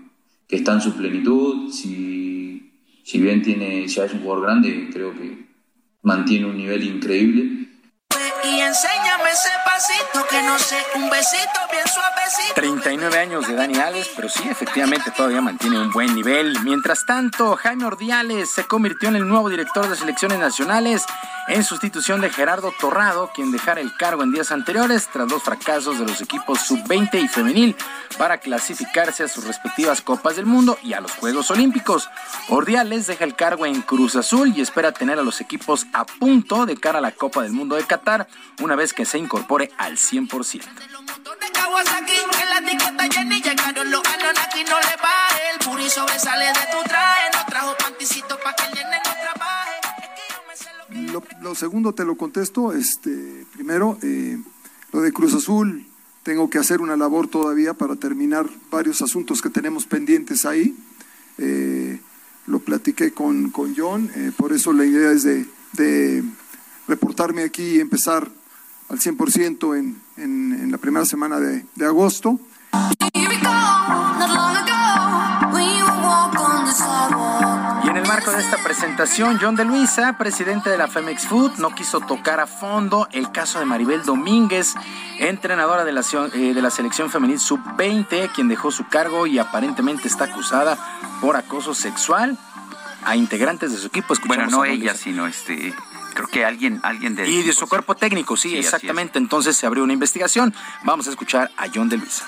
que está en su plenitud. Si, si bien tiene, ya es un jugador grande, creo que mantiene un nivel increíble. Y enséñame ese pasito que no sé, un besito bien suavecito. 39 años de Dani Alves, pero sí, efectivamente todavía mantiene un buen nivel. Mientras tanto, Jaime Ordiales se convirtió en el nuevo director de selecciones nacionales en sustitución de Gerardo Torrado, quien dejara el cargo en días anteriores tras los fracasos de los equipos sub-20 y femenil para clasificarse a sus respectivas Copas del Mundo y a los Juegos Olímpicos. Ordiales deja el cargo en Cruz Azul y espera tener a los equipos a punto de cara a la Copa del Mundo de Qatar una vez que se incorpore al 100%. De Kawasaki, en la etiqueta Jenny llegaron los Anunnaki, no le baje. El puri sobresale de tu traje. No trajo panticito pa' que el nene no trabaje. Lo, lo segundo te lo contesto. Este, primero, eh, lo de Cruz Azul, tengo que hacer una labor todavía para terminar varios asuntos que tenemos pendientes ahí. Eh, lo platiqué con, con John, eh, por eso la idea es de, de reportarme aquí y empezar al 100% en, en, en la primera semana de, de agosto. Y en el marco de esta presentación, John de Luisa, presidente de la Femex Food, no quiso tocar a fondo el caso de Maribel Domínguez, entrenadora de la, eh, de la selección femenil sub-20, quien dejó su cargo y aparentemente está acusada por acoso sexual a integrantes de su equipo. Bueno, Escuchamos no John de ella, sino este, creo que alguien, alguien del Y de su cuerpo técnico, sí, exactamente. Entonces se abrió una investigación. Vamos a escuchar a John de Luisa.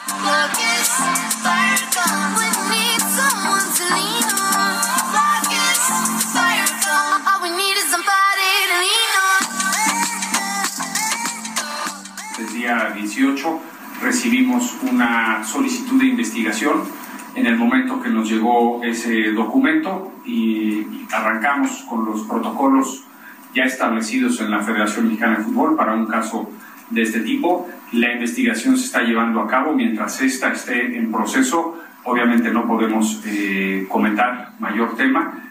El día 18 recibimos una solicitud de investigación en el momento que nos llegó ese documento y arrancamos con los protocolos ya establecidos en la Federación Mexicana de Fútbol para un caso de este tipo. La investigación se está llevando a cabo mientras esta esté en proceso. Obviamente no podemos eh, comentar mayor tema.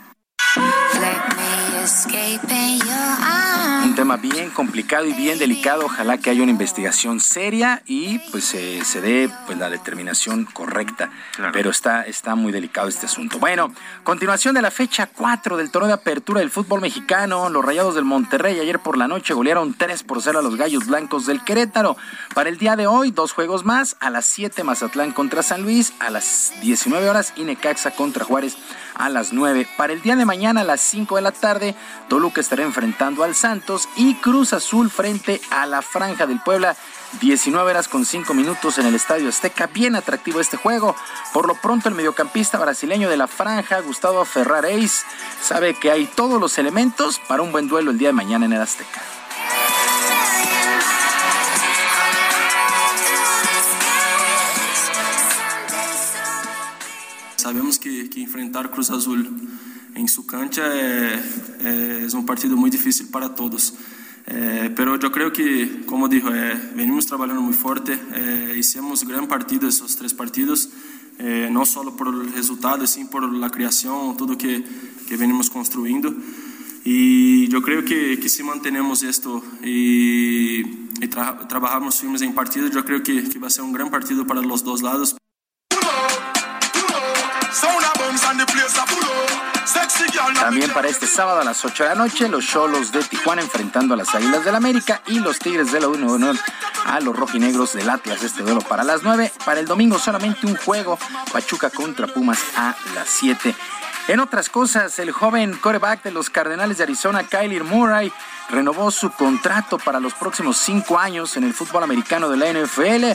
Un tema bien complicado y bien delicado. Ojalá que haya una investigación seria y pues se dé pues la determinación correcta. Pero está, está muy delicado este asunto. Bueno, continuación de la fecha 4 del torneo de apertura del fútbol mexicano. Los Rayados del Monterrey ayer por la noche golearon 3 por 0 a los Gallos Blancos del Querétaro. Para el día de hoy, dos juegos más. A las 7 Mazatlán contra San Luis. A las 19 horas Inecaxa contra Juárez a las 9. Para el día de mañana a las 5 de la tarde, Toluca estará enfrentando al Santos y Cruz Azul frente a la Franja del Puebla. 19 horas con 5 minutos en el Estadio Azteca. Bien atractivo este juego. Por lo pronto, el mediocampista brasileño de la Franja, Gustavo Ferrareis, sabe que hay todos los elementos para un buen duelo el día de mañana en el Azteca. Sabemos que, que enfrentar Cruz Azul em sua cancha é, é, é um partido muito difícil para todos. É, pero eu creio que, como dijo, é, venimos trabalhando muito forte, é, hicimos gran partido esses três partidos, é, não só por resultado, sim por a criação, tudo que, que venimos construindo. E eu creio que, que se mantenemos isto e, e tra trabalharmos firmes em partido, eu creio que, que vai ser um grande partido para os dois lados. También para este sábado a las 8 de la noche, los Cholos de Tijuana enfrentando a las Águilas del América y los Tigres de la Unión a los rojinegros del Atlas. Este duelo para las 9. Para el domingo solamente un juego, Pachuca contra Pumas a las 7. En otras cosas, el joven coreback de los Cardenales de Arizona, Kyler Murray, renovó su contrato para los próximos cinco años en el fútbol americano de la NFL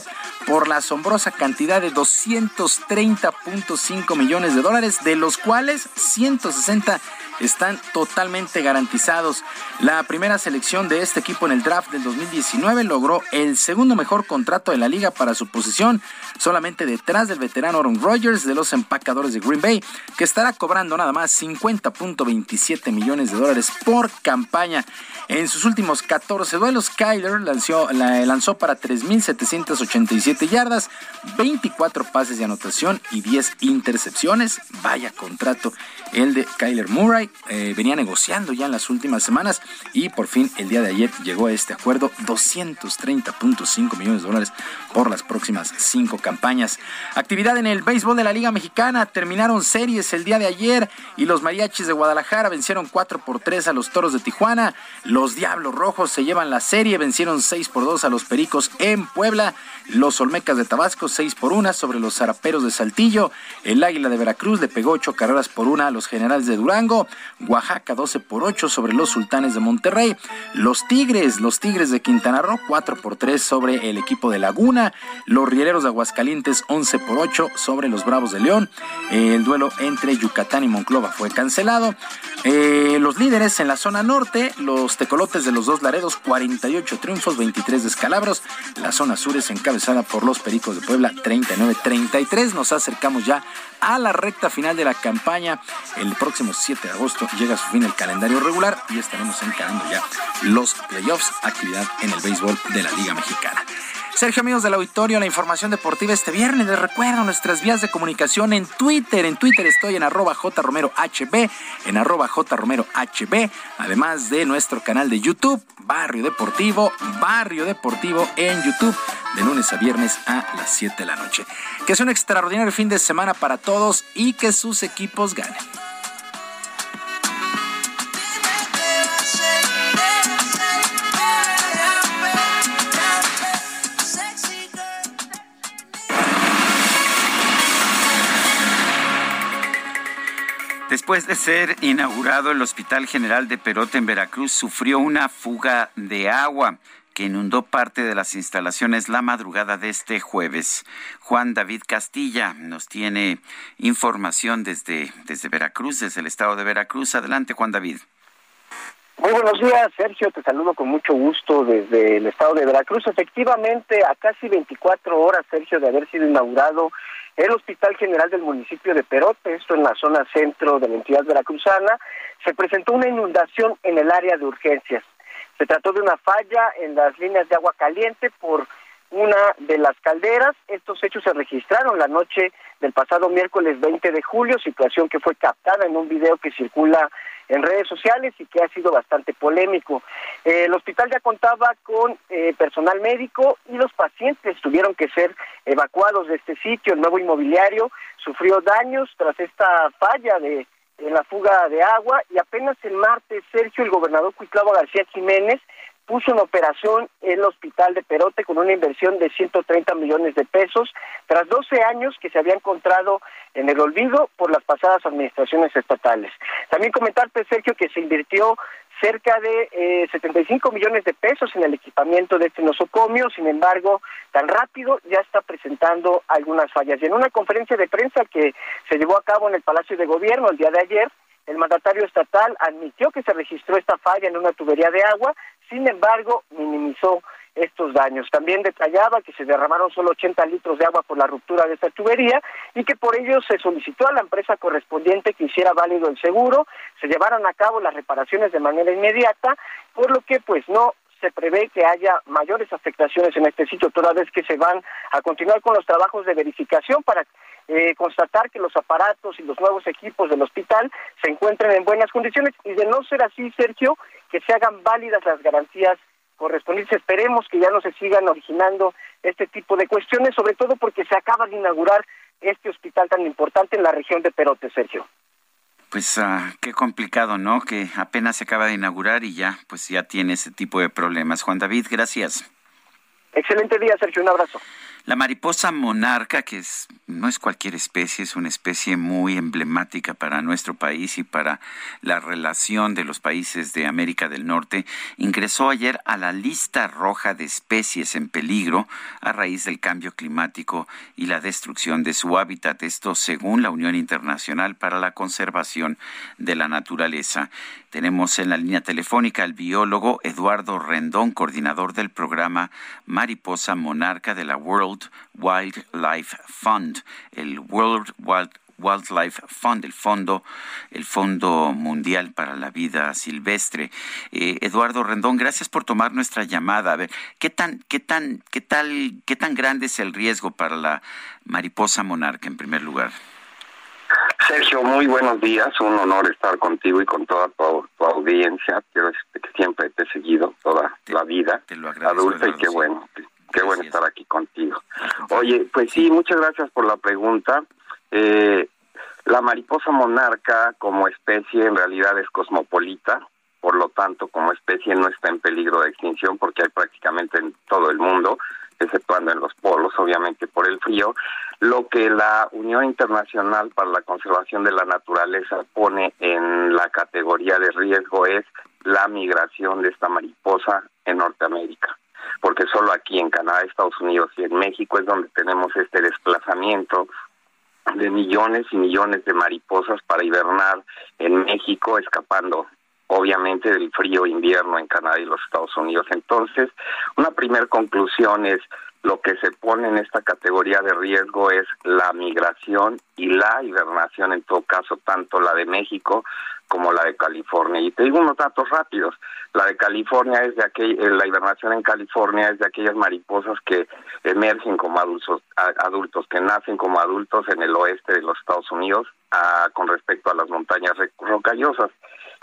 por la asombrosa cantidad de 230.5 millones de dólares, de los cuales 160 están totalmente garantizados. La primera selección de este equipo en el draft del 2019 logró el segundo mejor contrato de la liga para su posición, solamente detrás del veterano Aaron Rodgers de los empacadores de Green Bay, que estará cobrando nada más 50.27 millones de dólares por campaña. En sus últimos 14 duelos, Kyler lanzó, lanzó para 3.787 yardas, 24 pases de anotación y 10 intercepciones. Vaya contrato el de Kyler Murray. Eh, venía negociando ya en las últimas semanas y por fin el día de ayer llegó a este acuerdo 230.5 millones de dólares por las próximas cinco campañas. Actividad en el béisbol de la Liga Mexicana. Terminaron series el día de ayer y los mariachis de Guadalajara vencieron 4 por 3 a los toros de Tijuana. Los Diablos Rojos se llevan la serie, vencieron 6 por 2 a los Pericos en Puebla. Los Olmecas de Tabasco 6 por 1 sobre los Zaraperos de Saltillo. El Águila de Veracruz le pegó 8 carreras por 1 a los Generales de Durango. Oaxaca 12 por 8 sobre los Sultanes de Monterrey. Los Tigres, los Tigres de Quintana Roo 4 por 3 sobre el equipo de Laguna. Los Rieleros de Aguascalientes 11 por 8 sobre los Bravos de León. El duelo entre Yucatán y Monclova fue cancelado. Eh, los líderes en la zona norte, los tecolotes de los dos Laredos, 48 triunfos, 23 descalabros. La zona sur es encabezada por los Pericos de Puebla, 39-33. Nos acercamos ya a la recta final de la campaña. El próximo 7 de agosto llega a su fin el calendario regular y estaremos encarando ya los playoffs, actividad en el béisbol de la Liga Mexicana. Sergio, amigos del auditorio, la información deportiva este viernes. Les recuerdo nuestras vías de comunicación en Twitter. En Twitter estoy en arroba jromerohb, en arroba jromerohb, además de nuestro canal de YouTube, Barrio Deportivo, Barrio Deportivo en YouTube, de lunes a viernes a las 7 de la noche. Que es un extraordinario fin de semana para todos y que sus equipos ganen. Después de ser inaugurado el Hospital General de Perote en Veracruz, sufrió una fuga de agua que inundó parte de las instalaciones la madrugada de este jueves. Juan David Castilla nos tiene información desde, desde Veracruz, desde el estado de Veracruz. Adelante, Juan David. Muy buenos días, Sergio. Te saludo con mucho gusto desde el estado de Veracruz. Efectivamente, a casi 24 horas, Sergio, de haber sido inaugurado el Hospital General del municipio de Perote, esto en la zona centro de la entidad veracruzana, se presentó una inundación en el área de urgencias. Se trató de una falla en las líneas de agua caliente por una de las calderas. Estos hechos se registraron la noche del pasado miércoles 20 de julio, situación que fue captada en un video que circula en redes sociales y que ha sido bastante polémico. Eh, el hospital ya contaba con eh, personal médico y los pacientes tuvieron que ser evacuados de este sitio. El nuevo inmobiliario sufrió daños tras esta falla de en la fuga de agua y apenas el martes Sergio, el gobernador Cuitlavo García Jiménez, puso en operación el hospital de Perote con una inversión de 130 millones de pesos, tras 12 años que se había encontrado en el olvido por las pasadas administraciones estatales. También comentarte, Sergio, que se invirtió cerca de eh, 75 millones de pesos en el equipamiento de este nosocomio, sin embargo, tan rápido ya está presentando algunas fallas. Y en una conferencia de prensa que se llevó a cabo en el Palacio de Gobierno el día de ayer, el mandatario estatal admitió que se registró esta falla en una tubería de agua, sin embargo, minimizó estos daños. También detallaba que se derramaron solo 80 litros de agua por la ruptura de esta tubería y que por ello se solicitó a la empresa correspondiente que hiciera válido el seguro, se llevaran a cabo las reparaciones de manera inmediata, por lo que pues no se prevé que haya mayores afectaciones en este sitio, toda vez que se van a continuar con los trabajos de verificación para eh, constatar que los aparatos y los nuevos equipos del hospital se encuentren en buenas condiciones y de no ser así, Sergio, que se hagan válidas las garantías correspondientes. Esperemos que ya no se sigan originando este tipo de cuestiones, sobre todo porque se acaba de inaugurar este hospital tan importante en la región de Perote, Sergio. Pues uh, qué complicado, ¿no? Que apenas se acaba de inaugurar y ya, pues ya tiene ese tipo de problemas. Juan David, gracias. Excelente día, Sergio. Un abrazo. La mariposa monarca, que no es cualquier especie, es una especie muy emblemática para nuestro país y para la relación de los países de América del Norte, ingresó ayer a la lista roja de especies en peligro a raíz del cambio climático y la destrucción de su hábitat. Esto según la Unión Internacional para la Conservación de la Naturaleza. Tenemos en la línea telefónica al biólogo Eduardo Rendón, coordinador del programa Mariposa Monarca de la World Wildlife Fund, el World Wildlife Fund, el fondo, el Fondo Mundial para la Vida Silvestre. Eh, Eduardo Rendón, gracias por tomar nuestra llamada. A ver, ¿qué tan, qué tan, qué tal, qué tan grande es el riesgo para la mariposa monarca en primer lugar? Sergio, muy buenos días. Un honor estar contigo y con toda tu, audiencia. Quiero decirte que siempre te he seguido toda la vida adulta y qué bueno, qué bueno estar aquí contigo. Oye, pues sí, muchas gracias por la pregunta. Eh, la mariposa monarca como especie en realidad es cosmopolita, por lo tanto como especie no está en peligro de extinción porque hay prácticamente en todo el mundo exceptuando en los polos, obviamente por el frío, lo que la Unión Internacional para la Conservación de la Naturaleza pone en la categoría de riesgo es la migración de esta mariposa en Norteamérica. Porque solo aquí en Canadá, Estados Unidos y en México es donde tenemos este desplazamiento de millones y millones de mariposas para hibernar en México, escapando obviamente del frío invierno en Canadá y los Estados Unidos. Entonces, una primera conclusión es lo que se pone en esta categoría de riesgo es la migración y la hibernación, en todo caso, tanto la de México como la de California. Y te digo unos datos rápidos. La de California es de aquel, eh, la hibernación en California es de aquellas mariposas que emergen como adultos, adultos que nacen como adultos en el oeste de los Estados Unidos con respecto a las montañas rocallosas.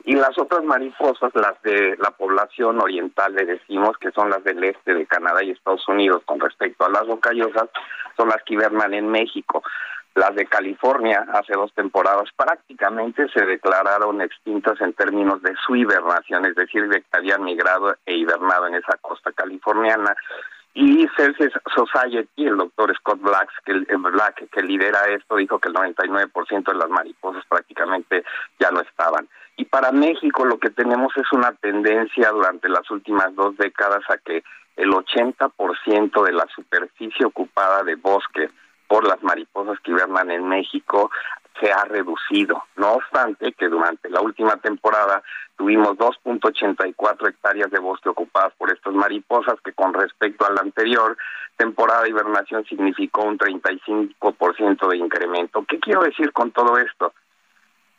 Y las otras mariposas, las de la población oriental, le decimos que son las del este de Canadá y Estados Unidos con respecto a las rocallosas, son las que hibernan en México. Las de California hace dos temporadas prácticamente se declararon extintas en términos de su hibernación, es decir, de que habían migrado e hibernado en esa costa californiana. Y Celsius Society, el doctor Scott Black que, Black, que lidera esto, dijo que el 99% de las mariposas prácticamente ya no estaban. Y para México lo que tenemos es una tendencia durante las últimas dos décadas a que el 80% de la superficie ocupada de bosque por las mariposas que hibernan en México se ha reducido. No obstante, que durante la última temporada tuvimos 2.84 hectáreas de bosque ocupadas por estas mariposas, que con respecto a la anterior temporada de hibernación significó un 35% de incremento. ¿Qué quiero decir con todo esto?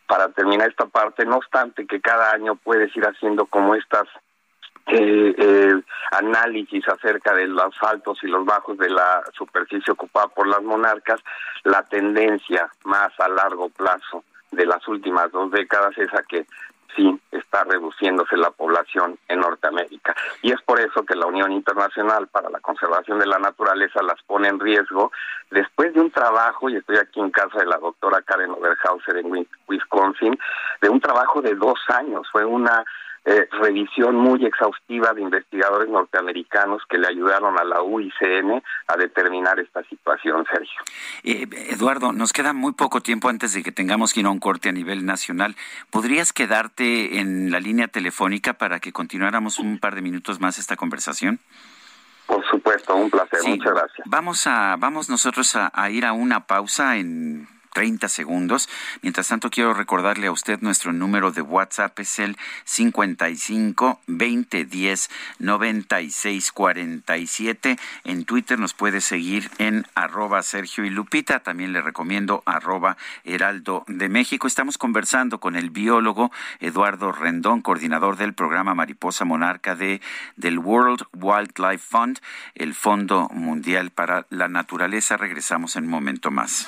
Para terminar esta parte, no obstante que cada año puedes ir haciendo como estas eh, eh, análisis acerca de los altos y los bajos de la superficie ocupada por las monarcas, la tendencia más a largo plazo de las últimas dos décadas es a que sí está reduciéndose la población en Norteamérica. Y es por eso que la Unión Internacional para la Conservación de la Naturaleza las pone en riesgo después de un trabajo, y estoy aquí en casa de la doctora Karen Oberhauser en Wisconsin, de un trabajo de dos años. Fue una eh, revisión muy exhaustiva de investigadores norteamericanos que le ayudaron a la UICN a determinar esta situación, Sergio. Eh, Eduardo, nos queda muy poco tiempo antes de que tengamos que ir a un corte a nivel nacional. ¿Podrías quedarte en la línea telefónica para que continuáramos un par de minutos más esta conversación? Por supuesto, un placer, muchas gracias. Vamos a, vamos nosotros a ir a una pausa en 30 segundos. Mientras tanto, quiero recordarle a usted nuestro número de WhatsApp es el 55 2010 96 47. En Twitter nos puede seguir en arroba Sergio y Lupita. También le recomiendo arroba Heraldo de México. Estamos conversando con el biólogo Eduardo Rendón, coordinador del programa Mariposa Monarca de, del World Wildlife Fund, el Fondo Mundial para la Naturaleza. Regresamos en un momento más.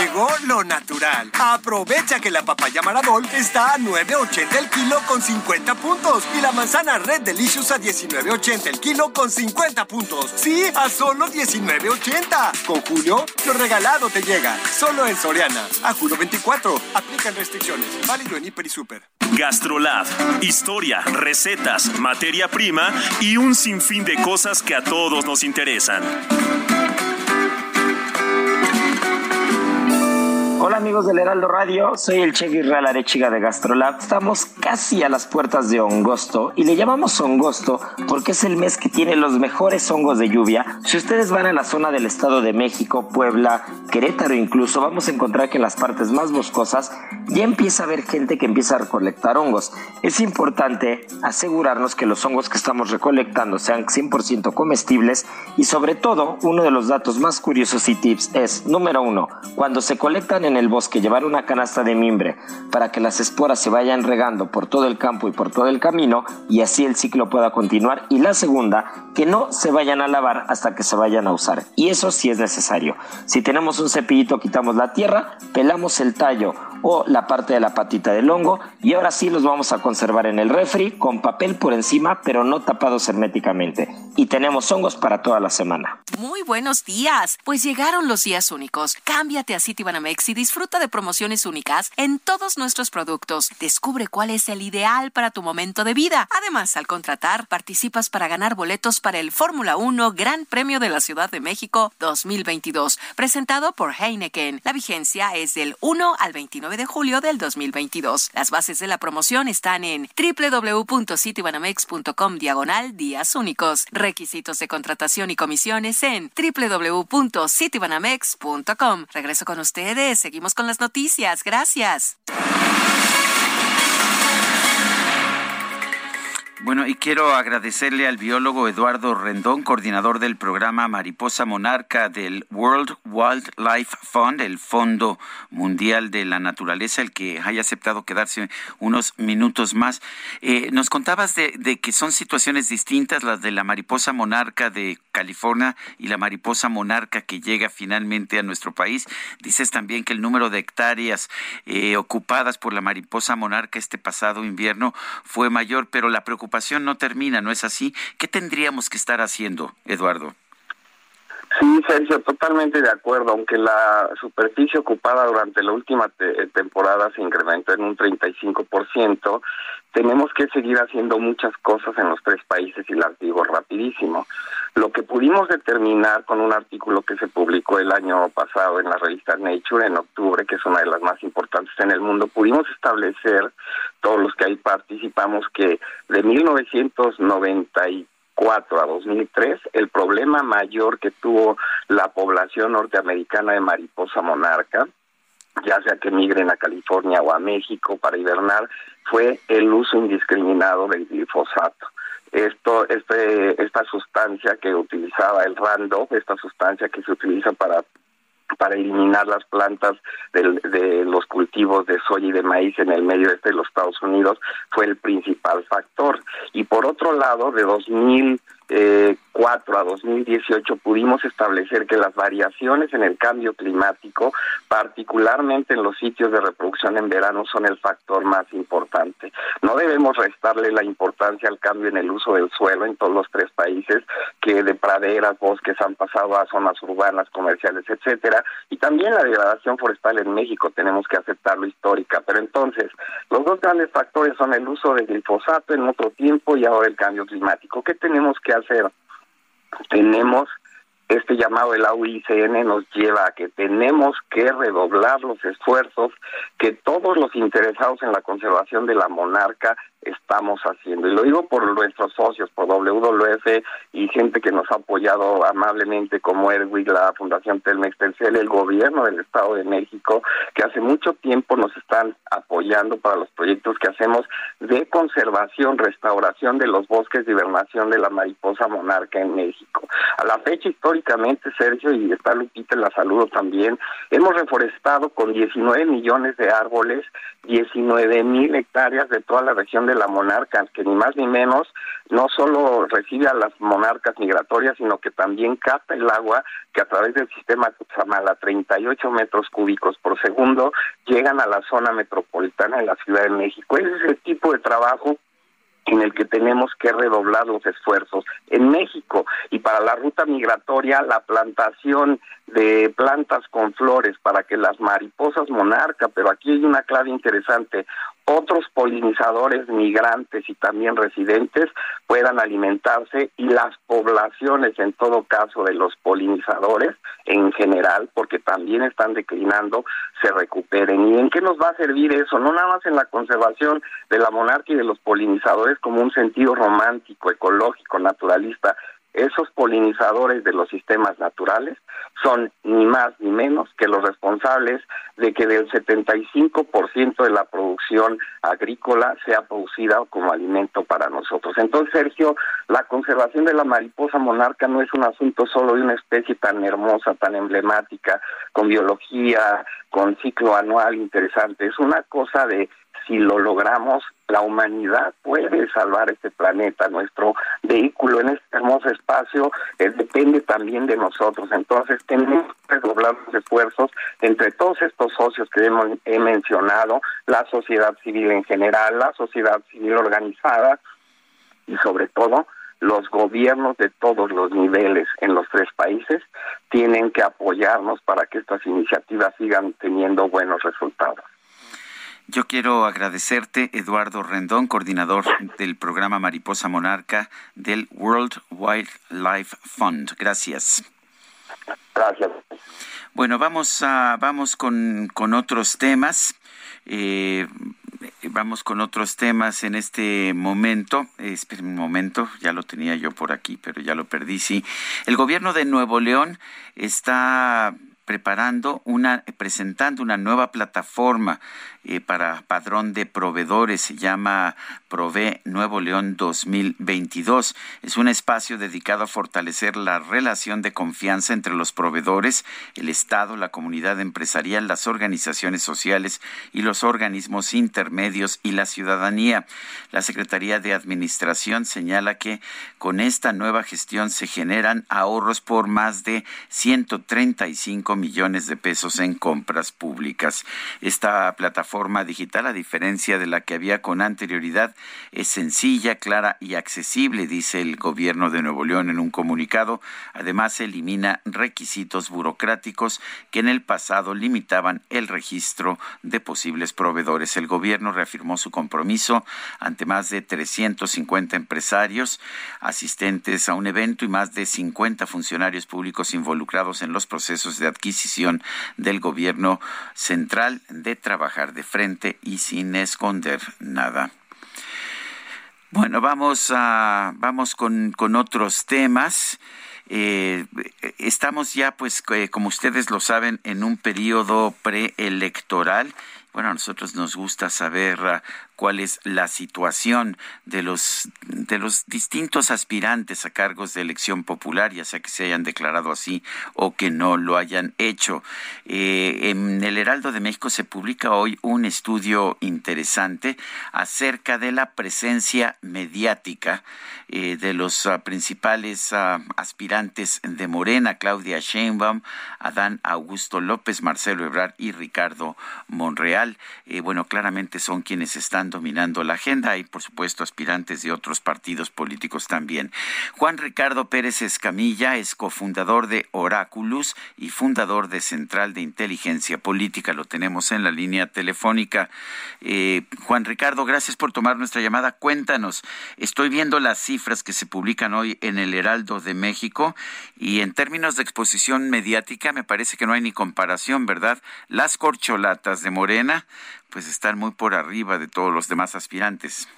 Llegó lo natural. Aprovecha que la papaya Maradol está a 9.80 el kilo con 50 puntos y la manzana Red Delicious a 19.80 el kilo con 50 puntos. Sí, a solo 19.80. Con Julio, lo regalado te llega. Solo en Soriana. A Julio 24. Aplican restricciones. Válido en Hiper y Super. Gastrolab. Historia, recetas, materia prima y un sinfín de cosas que a todos nos interesan. Hola amigos del Heraldo Radio, soy el Che Real Arechiga de Gastrolab. Estamos casi a las puertas de Ongosto y le llamamos Ongosto porque es el mes que tiene los mejores hongos de lluvia. Si ustedes van a la zona del Estado de México, Puebla, Querétaro incluso, vamos a encontrar que en las partes más boscosas ya empieza a haber gente que empieza a recolectar hongos. Es importante asegurarnos que los hongos que estamos recolectando sean 100% comestibles y sobre todo uno de los datos más curiosos y tips es, número uno, cuando se colectan en el bosque llevar una canasta de mimbre para que las esporas se vayan regando por todo el campo y por todo el camino y así el ciclo pueda continuar. Y la segunda, que no se vayan a lavar hasta que se vayan a usar. Y eso sí es necesario. Si tenemos un cepillito, quitamos la tierra, pelamos el tallo o la parte de la patita del hongo y ahora sí los vamos a conservar en el refri con papel por encima pero no tapados herméticamente. Y tenemos hongos para toda la semana. Muy buenos días. Pues llegaron los días únicos. Cámbiate a Citibanamex y disfruta de promociones únicas en todos nuestros productos. Descubre cuál es el ideal para tu momento de vida. Además, al contratar, participas para ganar boletos para el Fórmula 1 Gran Premio de la Ciudad de México 2022, presentado por Heineken. La vigencia es del 1 al 29 de julio del 2022. Las bases de la promoción están en www.citibanamex.com diagonal días únicos. Requisitos de contratación y comisiones en www.citibanamex.com. Regreso con ustedes Seguimos con las noticias. Gracias. Bueno, y quiero agradecerle al biólogo Eduardo Rendón, coordinador del programa Mariposa Monarca del World Wildlife Fund, el Fondo Mundial de la Naturaleza, el que haya aceptado quedarse unos minutos más. Eh, nos contabas de, que son situaciones distintas las de la mariposa monarca de California y la mariposa monarca que llega finalmente a nuestro país. Dices también que el número de hectáreas eh, ocupadas por la mariposa monarca este pasado invierno fue mayor, pero la preocupación no termina, ¿no es así? ¿Qué tendríamos que estar haciendo, Eduardo? Sí, Sergio, totalmente de acuerdo. Aunque la superficie ocupada durante la última temporada se incrementó en un 35%, tenemos que seguir haciendo muchas cosas en los tres países y las digo rapidísimo. Lo que pudimos determinar con un artículo que se publicó el año pasado en la revista Nature en octubre, que es una de las más importantes en el mundo, pudimos establecer, todos los que ahí participamos, que de 1994 a 2003, el problema mayor que tuvo la población norteamericana de mariposa monarca ya sea que migren a California o a México para hibernar, fue el uso indiscriminado del glifosato. Esto, este, esta sustancia que utilizaba el rando, esta sustancia que se utiliza para para eliminar las plantas de los cultivos de soya y de maíz en el medio este de los Estados Unidos fue el principal factor. Y por otro lado, de 2000 eh, 4 a 2018 pudimos establecer que las variaciones en el cambio climático, particularmente en los sitios de reproducción en verano, son el factor más importante. No debemos restarle la importancia al cambio en el uso del suelo en todos los tres países, que de praderas, bosques han pasado a zonas urbanas, comerciales, etcétera, y también la degradación forestal en México tenemos que aceptarlo histórica. Pero entonces, los dos grandes factores son el uso de glifosato en otro tiempo y ahora el cambio climático. ¿Qué tenemos que hacer? tenemos este llamado de la nos lleva a que tenemos que redoblar los esfuerzos que todos los interesados en la conservación de la monarca estamos haciendo. Y lo digo por nuestros socios, por WWF y gente que nos ha apoyado amablemente como Erwin, la Fundación Telmex Telcel, el gobierno del Estado de México, que hace mucho tiempo nos están apoyando para los proyectos que hacemos de conservación, restauración de los bosques de hibernación de la mariposa monarca en México. A la fecha, históricamente, Sergio, y está Lupita, la saludo también, hemos reforestado con 19 millones de árboles, 19 mil hectáreas de toda la región de la monarca, que ni más ni menos no solo recibe a las monarcas migratorias, sino que también capta el agua que a través del sistema Cutzamala, 38 metros cúbicos por segundo, llegan a la zona metropolitana de la Ciudad de México. Ese es el tipo de trabajo en el que tenemos que redoblar los esfuerzos. En México y para la ruta migratoria, la plantación de plantas con flores para que las mariposas monarca, pero aquí hay una clave interesante, otros polinizadores migrantes y también residentes puedan alimentarse y las poblaciones en todo caso de los polinizadores en general, porque también están declinando, se recuperen. ¿Y en qué nos va a servir eso? No nada más en la conservación de la monarquía y de los polinizadores como un sentido romántico, ecológico, naturalista, esos polinizadores de los sistemas naturales son ni más ni menos que los responsables de que del 75% de la producción agrícola sea producida como alimento para nosotros. Entonces, Sergio, la conservación de la mariposa monarca no es un asunto solo de una especie tan hermosa, tan emblemática, con biología, con ciclo anual interesante, es una cosa de si lo logramos, la humanidad puede salvar este planeta. Nuestro vehículo en este hermoso espacio eh, depende también de nosotros. Entonces tenemos que doblar los esfuerzos entre todos estos socios que hemos, he mencionado, la sociedad civil en general, la sociedad civil organizada y sobre todo los gobiernos de todos los niveles en los tres países tienen que apoyarnos para que estas iniciativas sigan teniendo buenos resultados. Yo quiero agradecerte, Eduardo Rendón, coordinador del programa Mariposa Monarca del World Wildlife Fund. Gracias. Gracias. Bueno, vamos a vamos con, con otros temas. Eh, vamos con otros temas en este momento. Esperen un momento, ya lo tenía yo por aquí, pero ya lo perdí. Sí, el gobierno de Nuevo León está preparando una, presentando una nueva plataforma eh, para padrón de proveedores, se llama Prove Nuevo León 2022. Es un espacio dedicado a fortalecer la relación de confianza entre los proveedores, el Estado, la comunidad empresarial, las organizaciones sociales y los organismos intermedios y la ciudadanía. La Secretaría de Administración señala que con esta nueva gestión se generan ahorros por más de 135 millones de pesos en compras públicas. Esta plataforma digital, a diferencia de la que había con anterioridad, es sencilla, clara y accesible, dice el gobierno de Nuevo León en un comunicado. Además, elimina requisitos burocráticos que en el pasado limitaban el registro de posibles proveedores. El gobierno reafirmó su compromiso ante más de 350 empresarios asistentes a un evento y más de 50 funcionarios públicos involucrados en los procesos de adquisición del gobierno central de trabajar de frente y sin esconder nada. Bueno, vamos a vamos con, con otros temas. Eh, estamos ya, pues, eh, como ustedes lo saben, en un periodo preelectoral. Bueno, a nosotros nos gusta saber cuál es la situación de los, de los distintos aspirantes a cargos de elección popular, ya sea que se hayan declarado así o que no lo hayan hecho. Eh, en el Heraldo de México se publica hoy un estudio interesante acerca de la presencia mediática eh, de los uh, principales uh, aspirantes de Morena, Claudia Sheinbaum, Adán Augusto López, Marcelo Ebrard y Ricardo Monreal. Eh, bueno, claramente son quienes están dominando la agenda y, por supuesto, aspirantes de otros partidos políticos también. Juan Ricardo Pérez Escamilla es cofundador de Oráculos y fundador de Central de Inteligencia Política. Lo tenemos en la línea telefónica. Eh, Juan Ricardo, gracias por tomar nuestra llamada. Cuéntanos, estoy viendo las cifras que se publican hoy en el Heraldo de México y en términos de exposición mediática me parece que no hay ni comparación, ¿verdad? Las corcholatas de Morena pues están muy por arriba de todos los demás aspirantes.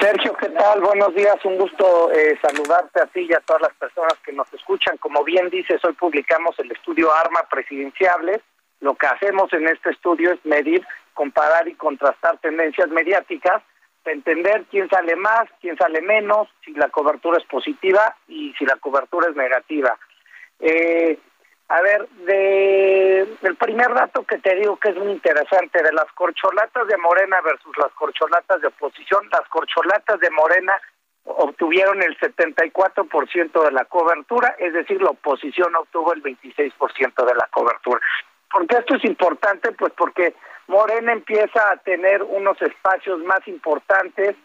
Sergio, ¿qué tal? Buenos días, un gusto eh, saludarte a ti y a todas las personas que nos escuchan. Como bien dices, hoy publicamos el estudio Arma Presidenciable. Lo que hacemos en este estudio es medir, comparar y contrastar tendencias mediáticas, entender quién sale más, quién sale menos, si la cobertura es positiva y si la cobertura es negativa. Eh, a ver, de, el primer dato que te digo que es muy interesante, de las corcholatas de Morena versus las corcholatas de oposición, las corcholatas de Morena obtuvieron el 74% de la cobertura, es decir, la oposición obtuvo el 26% de la cobertura. ¿Por qué esto es importante? Pues porque Morena empieza a tener unos espacios más importantes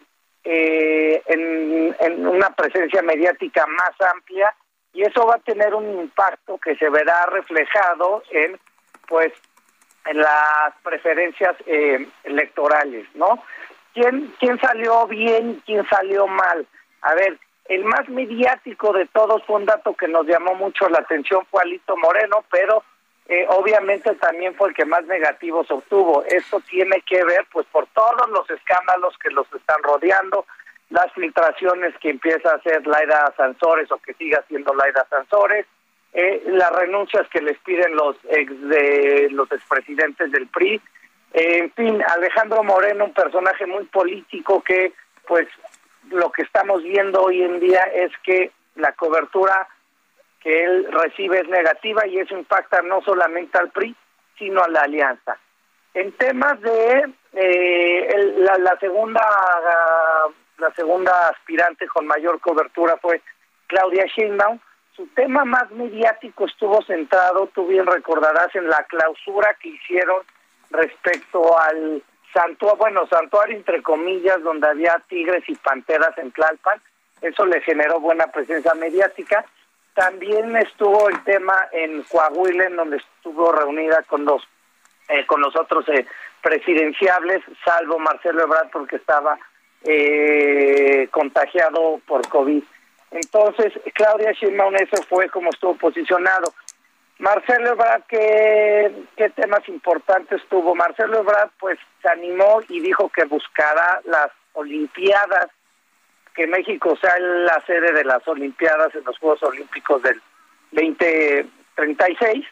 eh, en, en una presencia mediática más amplia y eso va a tener un impacto que se verá reflejado en pues en las preferencias eh, electorales, ¿no? ¿Quién, ¿Quién salió bien, quién salió mal? A ver, el más mediático de todos fue un dato que nos llamó mucho la atención, fue Alito Moreno, pero eh, obviamente también fue el que más negativos obtuvo. Esto tiene que ver pues por todos los escándalos que los están rodeando, las filtraciones que empieza a hacer Laida Sansores o que siga siendo Laida Sansores, eh, las renuncias que les piden los ex de los expresidentes del PRI, eh, en fin, Alejandro Moreno, un personaje muy político que, pues, lo que estamos viendo hoy en día es que la cobertura que él recibe es negativa y eso impacta no solamente al PRI, sino a la alianza. En temas de eh, la, la, segunda la segunda aspirante con mayor cobertura fue Claudia Sheinbaum. Su tema más mediático estuvo centrado, tú bien recordarás, en la clausura que hicieron respecto al santuario, bueno, santuario entre comillas, donde había tigres y panteras en Tlalpan. Eso le generó buena presencia mediática. También estuvo el tema en Coahuila, en donde estuvo reunida con los eh, con los otros eh, presidenciables, salvo Marcelo Ebrard, porque estaba eh, contagiado por COVID. Entonces, Claudia Sheinbaum, eso fue como estuvo posicionado. Marcelo Ebrard, ¿qué, ¿qué temas importantes tuvo? Marcelo Ebrard, pues, se animó y dijo que buscará las Olimpiadas, que México sea la sede de las Olimpiadas en los Juegos Olímpicos del 2036,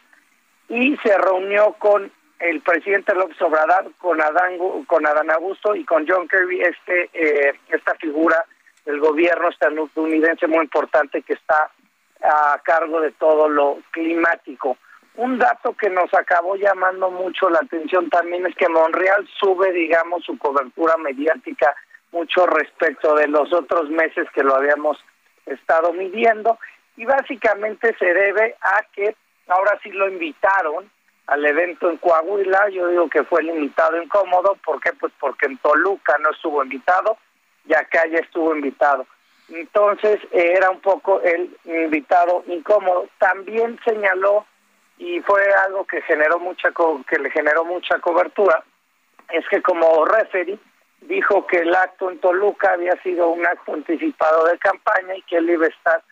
y se reunió con el presidente López Obrador con Adán, con Adán Augusto y con John Kerry, este, eh, esta figura del gobierno estadounidense muy importante que está a cargo de todo lo climático. Un dato que nos acabó llamando mucho la atención también es que Monreal sube, digamos, su cobertura mediática mucho respecto de los otros meses que lo habíamos estado midiendo y básicamente se debe a que ahora sí lo invitaron al evento en Coahuila, yo digo que fue el invitado incómodo, ¿por qué? Pues porque en Toluca no estuvo invitado y acá ya estuvo invitado. Entonces eh, era un poco el invitado incómodo. También señaló y fue algo que generó mucha que le generó mucha cobertura es que como referee dijo que el acto en Toluca había sido un acto anticipado de campaña y que él iba a estar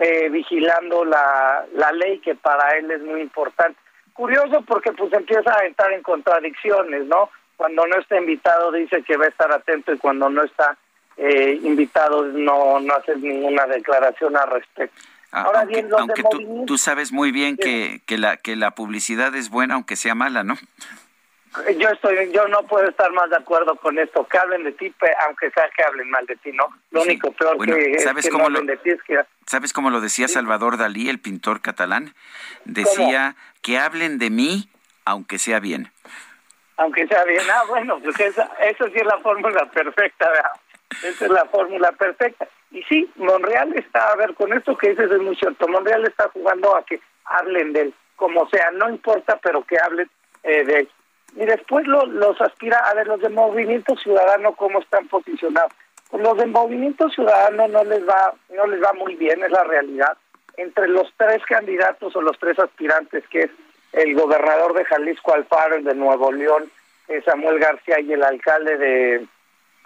eh, vigilando la, la ley que para él es muy importante curioso porque pues empieza a estar en contradicciones, ¿no? Cuando no está invitado dice que va a estar atento y cuando no está eh, invitado no, no hace ninguna declaración al respecto. Ah, Ahora bien, aunque tú, tú, sabes muy bien que, que, la, que la publicidad es buena aunque sea mala, ¿no? Yo estoy, yo no puedo estar más de acuerdo con esto. Que hablen de ti, aunque sea que hablen mal de ti, ¿no? Lo único peor que, ¿sabes es que hablen de ti es que... ¿Sabes cómo lo decía Salvador Dalí, el pintor catalán? Decía que hablen de mí, aunque sea bien. Aunque sea bien. Ah, bueno, pues esa, eso sí es la fórmula perfecta, ¿verdad? Esa es la fórmula perfecta. Y sí, Monreal está, a ver, con esto que dices es muy cierto. Monreal está jugando a que hablen de él, como sea, no importa, pero que hablen eh, de él y después los aspira a ver los de Movimiento Ciudadano cómo están posicionados. Pues los de Movimiento Ciudadano no les va no les va muy bien, es la realidad. Entre los tres candidatos o los tres aspirantes, que es el gobernador de Jalisco Alfaro, el de Nuevo León, eh, Samuel García y el alcalde de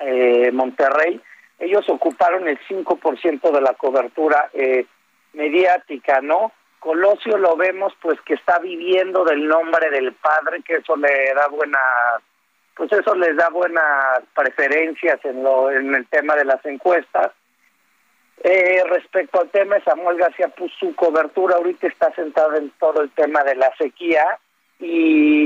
eh, Monterrey, ellos ocuparon el 5% de la cobertura eh, mediática, ¿no? Colosio lo vemos pues que está viviendo del nombre del padre, que eso le da buena, pues eso les da buenas preferencias en lo en el tema de las encuestas. Eh, respecto al tema, Samuel García puso su cobertura, ahorita está sentado en todo el tema de la sequía y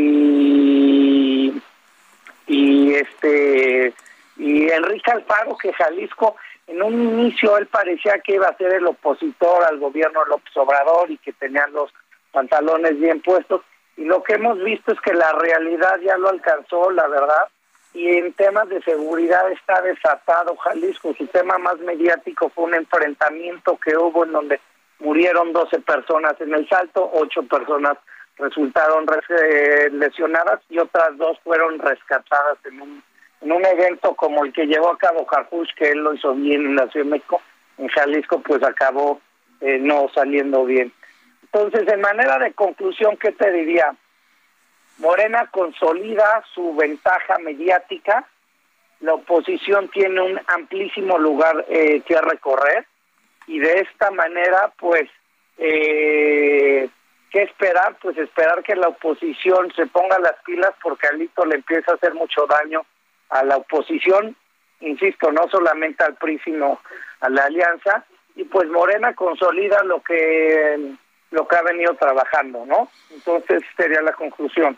y este y Enrique Alfaro que Jalisco en un inicio él parecía que iba a ser el opositor al gobierno López Obrador y que tenía los pantalones bien puestos. Y lo que hemos visto es que la realidad ya lo alcanzó, la verdad. Y en temas de seguridad está desatado Jalisco. Su tema más mediático fue un enfrentamiento que hubo en donde murieron 12 personas en el salto, 8 personas resultaron eh, lesionadas y otras dos fueron rescatadas en un en un evento como el que llevó a cabo Carpuch, que él lo hizo bien en la Ciudad de México, en Jalisco, pues acabó eh, no saliendo bien. Entonces, en manera de conclusión, ¿qué te diría? Morena consolida su ventaja mediática, la oposición tiene un amplísimo lugar eh, que recorrer y de esta manera, pues, eh, ¿qué esperar? Pues esperar que la oposición se ponga las pilas porque Alito le empieza a hacer mucho daño a la oposición, insisto, no solamente al PRI, sino a la alianza, y pues Morena consolida lo que lo que ha venido trabajando, ¿no? Entonces sería la conclusión.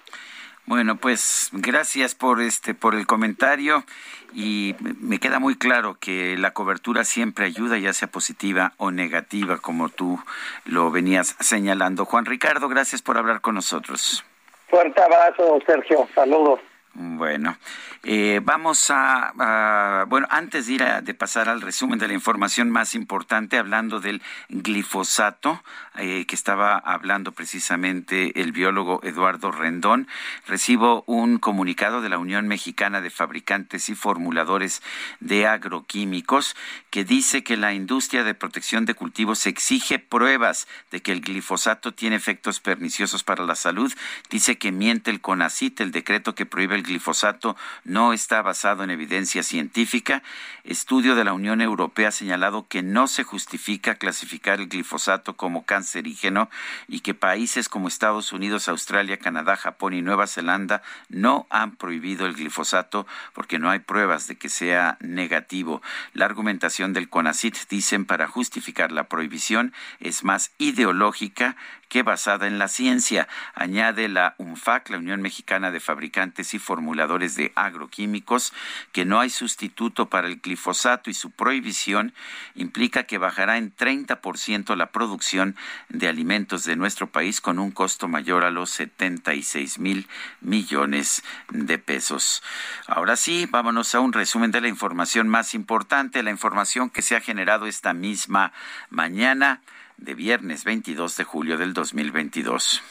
Bueno, pues gracias por este por el comentario y me queda muy claro que la cobertura siempre ayuda, ya sea positiva o negativa, como tú lo venías señalando. Juan Ricardo, gracias por hablar con nosotros. Fuerte abrazo, Sergio. Saludos. Bueno, eh, vamos a, bueno, antes de ir a, pasar al resumen de la información más importante, hablando del glifosato, eh, que estaba hablando precisamente el biólogo Eduardo Rendón, recibo un comunicado de la Unión Mexicana de Fabricantes y Formuladores de Agroquímicos que dice que la industria de protección de cultivos exige pruebas de que el glifosato tiene efectos perniciosos para la salud. Dice que miente el CONACIT, el decreto que prohíbe el glifosato no está basado en evidencia científica. Estudio de la Unión Europea ha señalado que no se justifica clasificar el glifosato como cancerígeno y que países como Estados Unidos, Australia, Canadá, Japón y Nueva Zelanda no han prohibido el glifosato porque no hay pruebas de que sea negativo. La argumentación del CONACIT, dicen, para justificar la prohibición es más ideológica que basada en la ciencia. Añade la UNFAC, la Unión Mexicana de Fabricantes y Formuladores de Agroquímicos, que no hay sustituto para el glifosato y su prohibición implica que bajará en 30% la producción de alimentos de nuestro país con un costo mayor a los 76 mil millones de pesos. Ahora sí, vámonos a un resumen de la información más importante, la información que se ha generado esta misma mañana de viernes 22 de julio del 2022.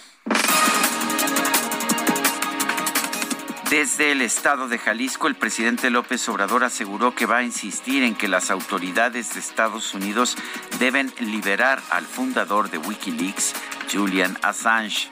Desde el estado de Jalisco, el presidente López Obrador aseguró que va a insistir en que las autoridades de Estados Unidos deben liberar al fundador de Wikileaks, Julian Assange.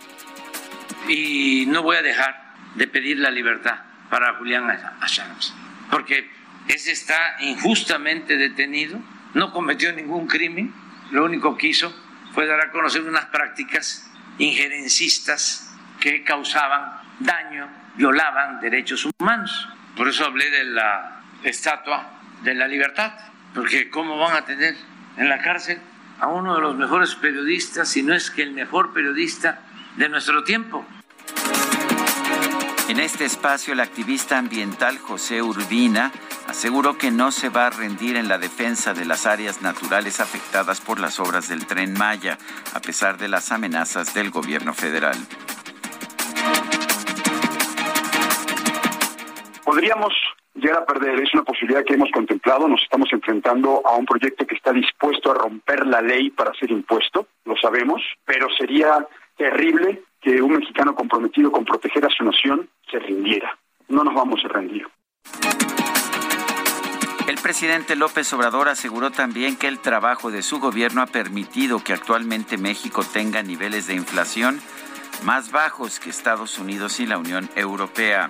Y no voy a dejar de pedir la libertad para Julian Assange, porque ese está injustamente detenido, no cometió ningún crimen, lo único que hizo fue dar a conocer unas prácticas injerencistas que causaban daño, violaban derechos humanos. Por eso hablé de la estatua de la libertad, porque ¿cómo van a tener en la cárcel a uno de los mejores periodistas, si no es que el mejor periodista de nuestro tiempo? En este espacio, el activista ambiental José Urbina aseguró que no se va a rendir en la defensa de las áreas naturales afectadas por las obras del tren Maya, a pesar de las amenazas del gobierno federal. Podríamos llegar a perder, es una posibilidad que hemos contemplado, nos estamos enfrentando a un proyecto que está dispuesto a romper la ley para ser impuesto, lo sabemos, pero sería terrible que un mexicano comprometido con proteger a su nación se rindiera. No nos vamos a rendir. El presidente López Obrador aseguró también que el trabajo de su gobierno ha permitido que actualmente México tenga niveles de inflación más bajos que Estados Unidos y la Unión Europea.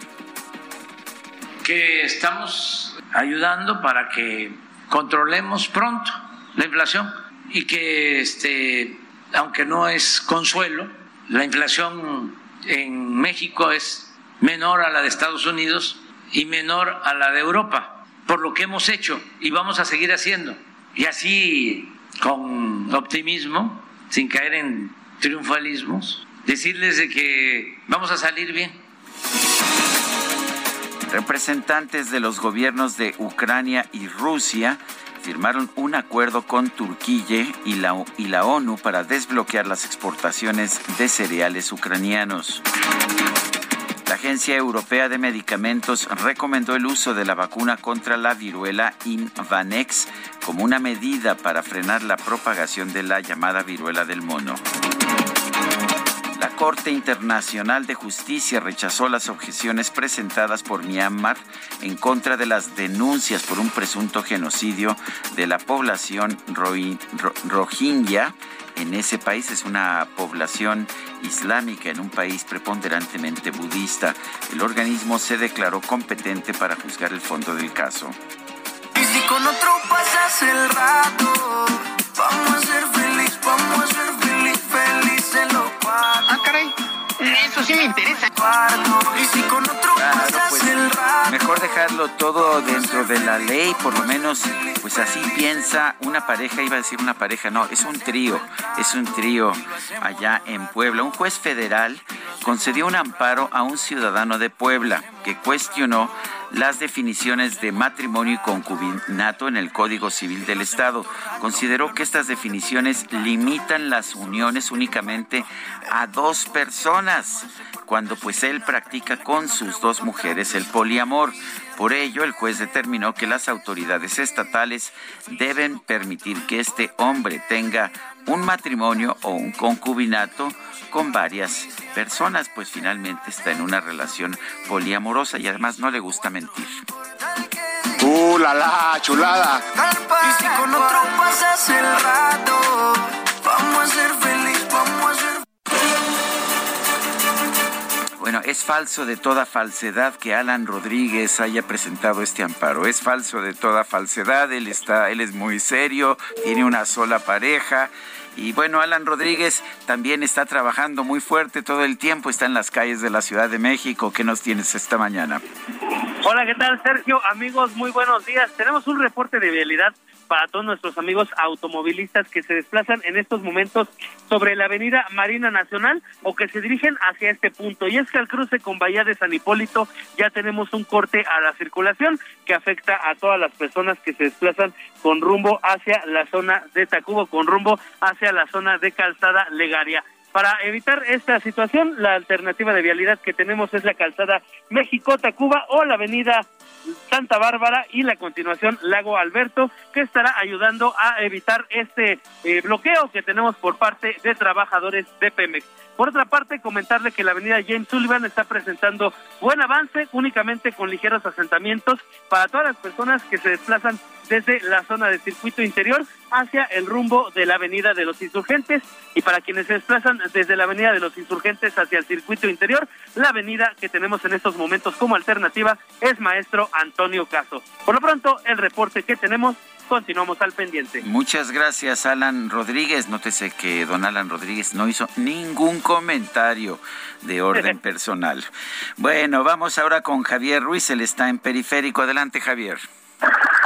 Que estamos ayudando para que controlemos pronto la inflación y que este aunque no es consuelo, la inflación en México es menor a la de Estados Unidos y menor a la de Europa por lo que hemos hecho y vamos a seguir haciendo. Y así, con optimismo, sin caer en triunfalismos, decirles de que vamos a salir bien. Representantes de los gobiernos de Ucrania y Rusia firmaron un acuerdo con Turquía y la, y la ONU para desbloquear las exportaciones de cereales ucranianos. La Agencia Europea de Medicamentos recomendó el uso de la vacuna contra la viruela Invanex como una medida para frenar la propagación de la llamada viruela del mono. Corte Internacional de Justicia rechazó las objeciones presentadas por Myanmar en contra de las denuncias por un presunto genocidio de la población rohingya en ese país. Es una población islámica en un país preponderantemente budista. El organismo se declaró competente para juzgar el fondo del caso. Y si con otro pasas el rato, vamos a ser vamos a ser Eso sí me interesa. Y si con otro pasas pues. Mejor dejarlo todo dentro de la ley, por lo menos, pues así piensa una pareja, iba a decir una pareja, no, es un trío, es un trío allá en Puebla. Un juez federal concedió un amparo a un ciudadano de Puebla que cuestionó las definiciones de matrimonio y concubinato en el Código Civil del Estado. Consideró que estas definiciones limitan las uniones únicamente a dos personas, cuando pues él practica con sus dos mujeres el poliamor. Por ello, el juez determinó que las autoridades estatales deben permitir que este hombre tenga un matrimonio o un concubinato con varias personas, pues finalmente está en una relación poliamorosa y además no le gusta mentir. ¡Uh, la la, chulada! Y si con otro pasas el rato, vamos a ser feliz, Bueno, es falso de toda falsedad que Alan Rodríguez haya presentado este amparo. Es falso de toda falsedad. Él está, él es muy serio, tiene una sola pareja. Y bueno, Alan Rodríguez también está trabajando muy fuerte todo el tiempo, está en las calles de la Ciudad de México. ¿Qué nos tienes esta mañana? Hola, ¿qué tal, Sergio? Amigos, muy buenos días. Tenemos un reporte de vialidad para todos nuestros amigos automovilistas que se desplazan en estos momentos sobre la avenida Marina Nacional o que se dirigen hacia este punto. Y es que al cruce con Bahía de San Hipólito ya tenemos un corte a la circulación que afecta a todas las personas que se desplazan con rumbo hacia la zona de Tacubo, con rumbo hacia la zona de Calzada Legaria. Para evitar esta situación, la alternativa de vialidad que tenemos es la calzada México-Tacuba o la avenida Santa Bárbara y la continuación Lago Alberto, que estará ayudando a evitar este eh, bloqueo que tenemos por parte de trabajadores de Pemex. Por otra parte, comentarle que la avenida James Sullivan está presentando buen avance, únicamente con ligeros asentamientos para todas las personas que se desplazan desde la zona del circuito interior hacia el rumbo de la avenida de los insurgentes y para quienes se desplazan desde la avenida de los insurgentes hacia el circuito interior, la avenida que tenemos en estos momentos como alternativa es Maestro Antonio Caso. Por lo pronto, el reporte que tenemos continuamos al pendiente. Muchas gracias, Alan Rodríguez. Nótese que don Alan Rodríguez no hizo ningún comentario de orden [LAUGHS] personal. Bueno, vamos ahora con Javier Ruiz. Él está en periférico. Adelante, Javier.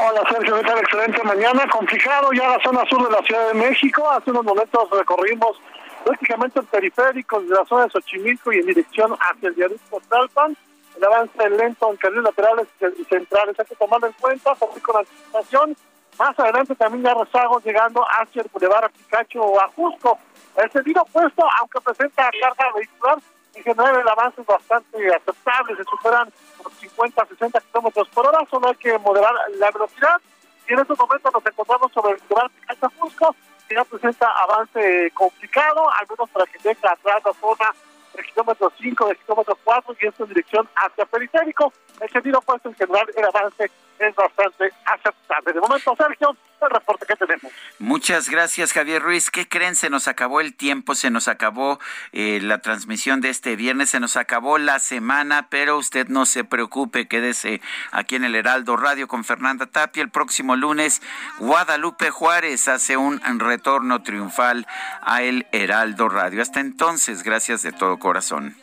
Hola Sergio, ¿qué tal? Excelente mañana. Complicado ya la zona sur de la Ciudad de México. Hace unos momentos recorrimos prácticamente el periférico de la zona de Xochimilco y en dirección hacia el viaducto Talpan. El avance lento en carriles laterales y centrales. Hay que tomarlo en cuenta, con anticipación. Más adelante también ya rezagos llegando hacia el Boulevard Picacho o a Jusco. El sentido opuesto, aunque presenta carga vehicular, en general el avance bastante aceptable, se superan por 50, 60 kilómetros por hora, solo hay que moderar la velocidad. Y en estos momentos nos encontramos sobre el Boulevard Picacho Jusco, que ya presenta avance complicado, al menos para que llegue atrás la zona del kilómetro 5, del kilómetro 4 y esto en dirección hacia periférico. El sentido opuesto en general el avance es bastante aceptable. De momento, Sergio, el reporte que tenemos. Muchas gracias, Javier Ruiz. ¿Qué creen? Se nos acabó el tiempo, se nos acabó eh, la transmisión de este viernes, se nos acabó la semana, pero usted no se preocupe, quédese aquí en el Heraldo Radio con Fernanda Tapia. El próximo lunes, Guadalupe Juárez hace un retorno triunfal a el Heraldo Radio. Hasta entonces, gracias de todo corazón.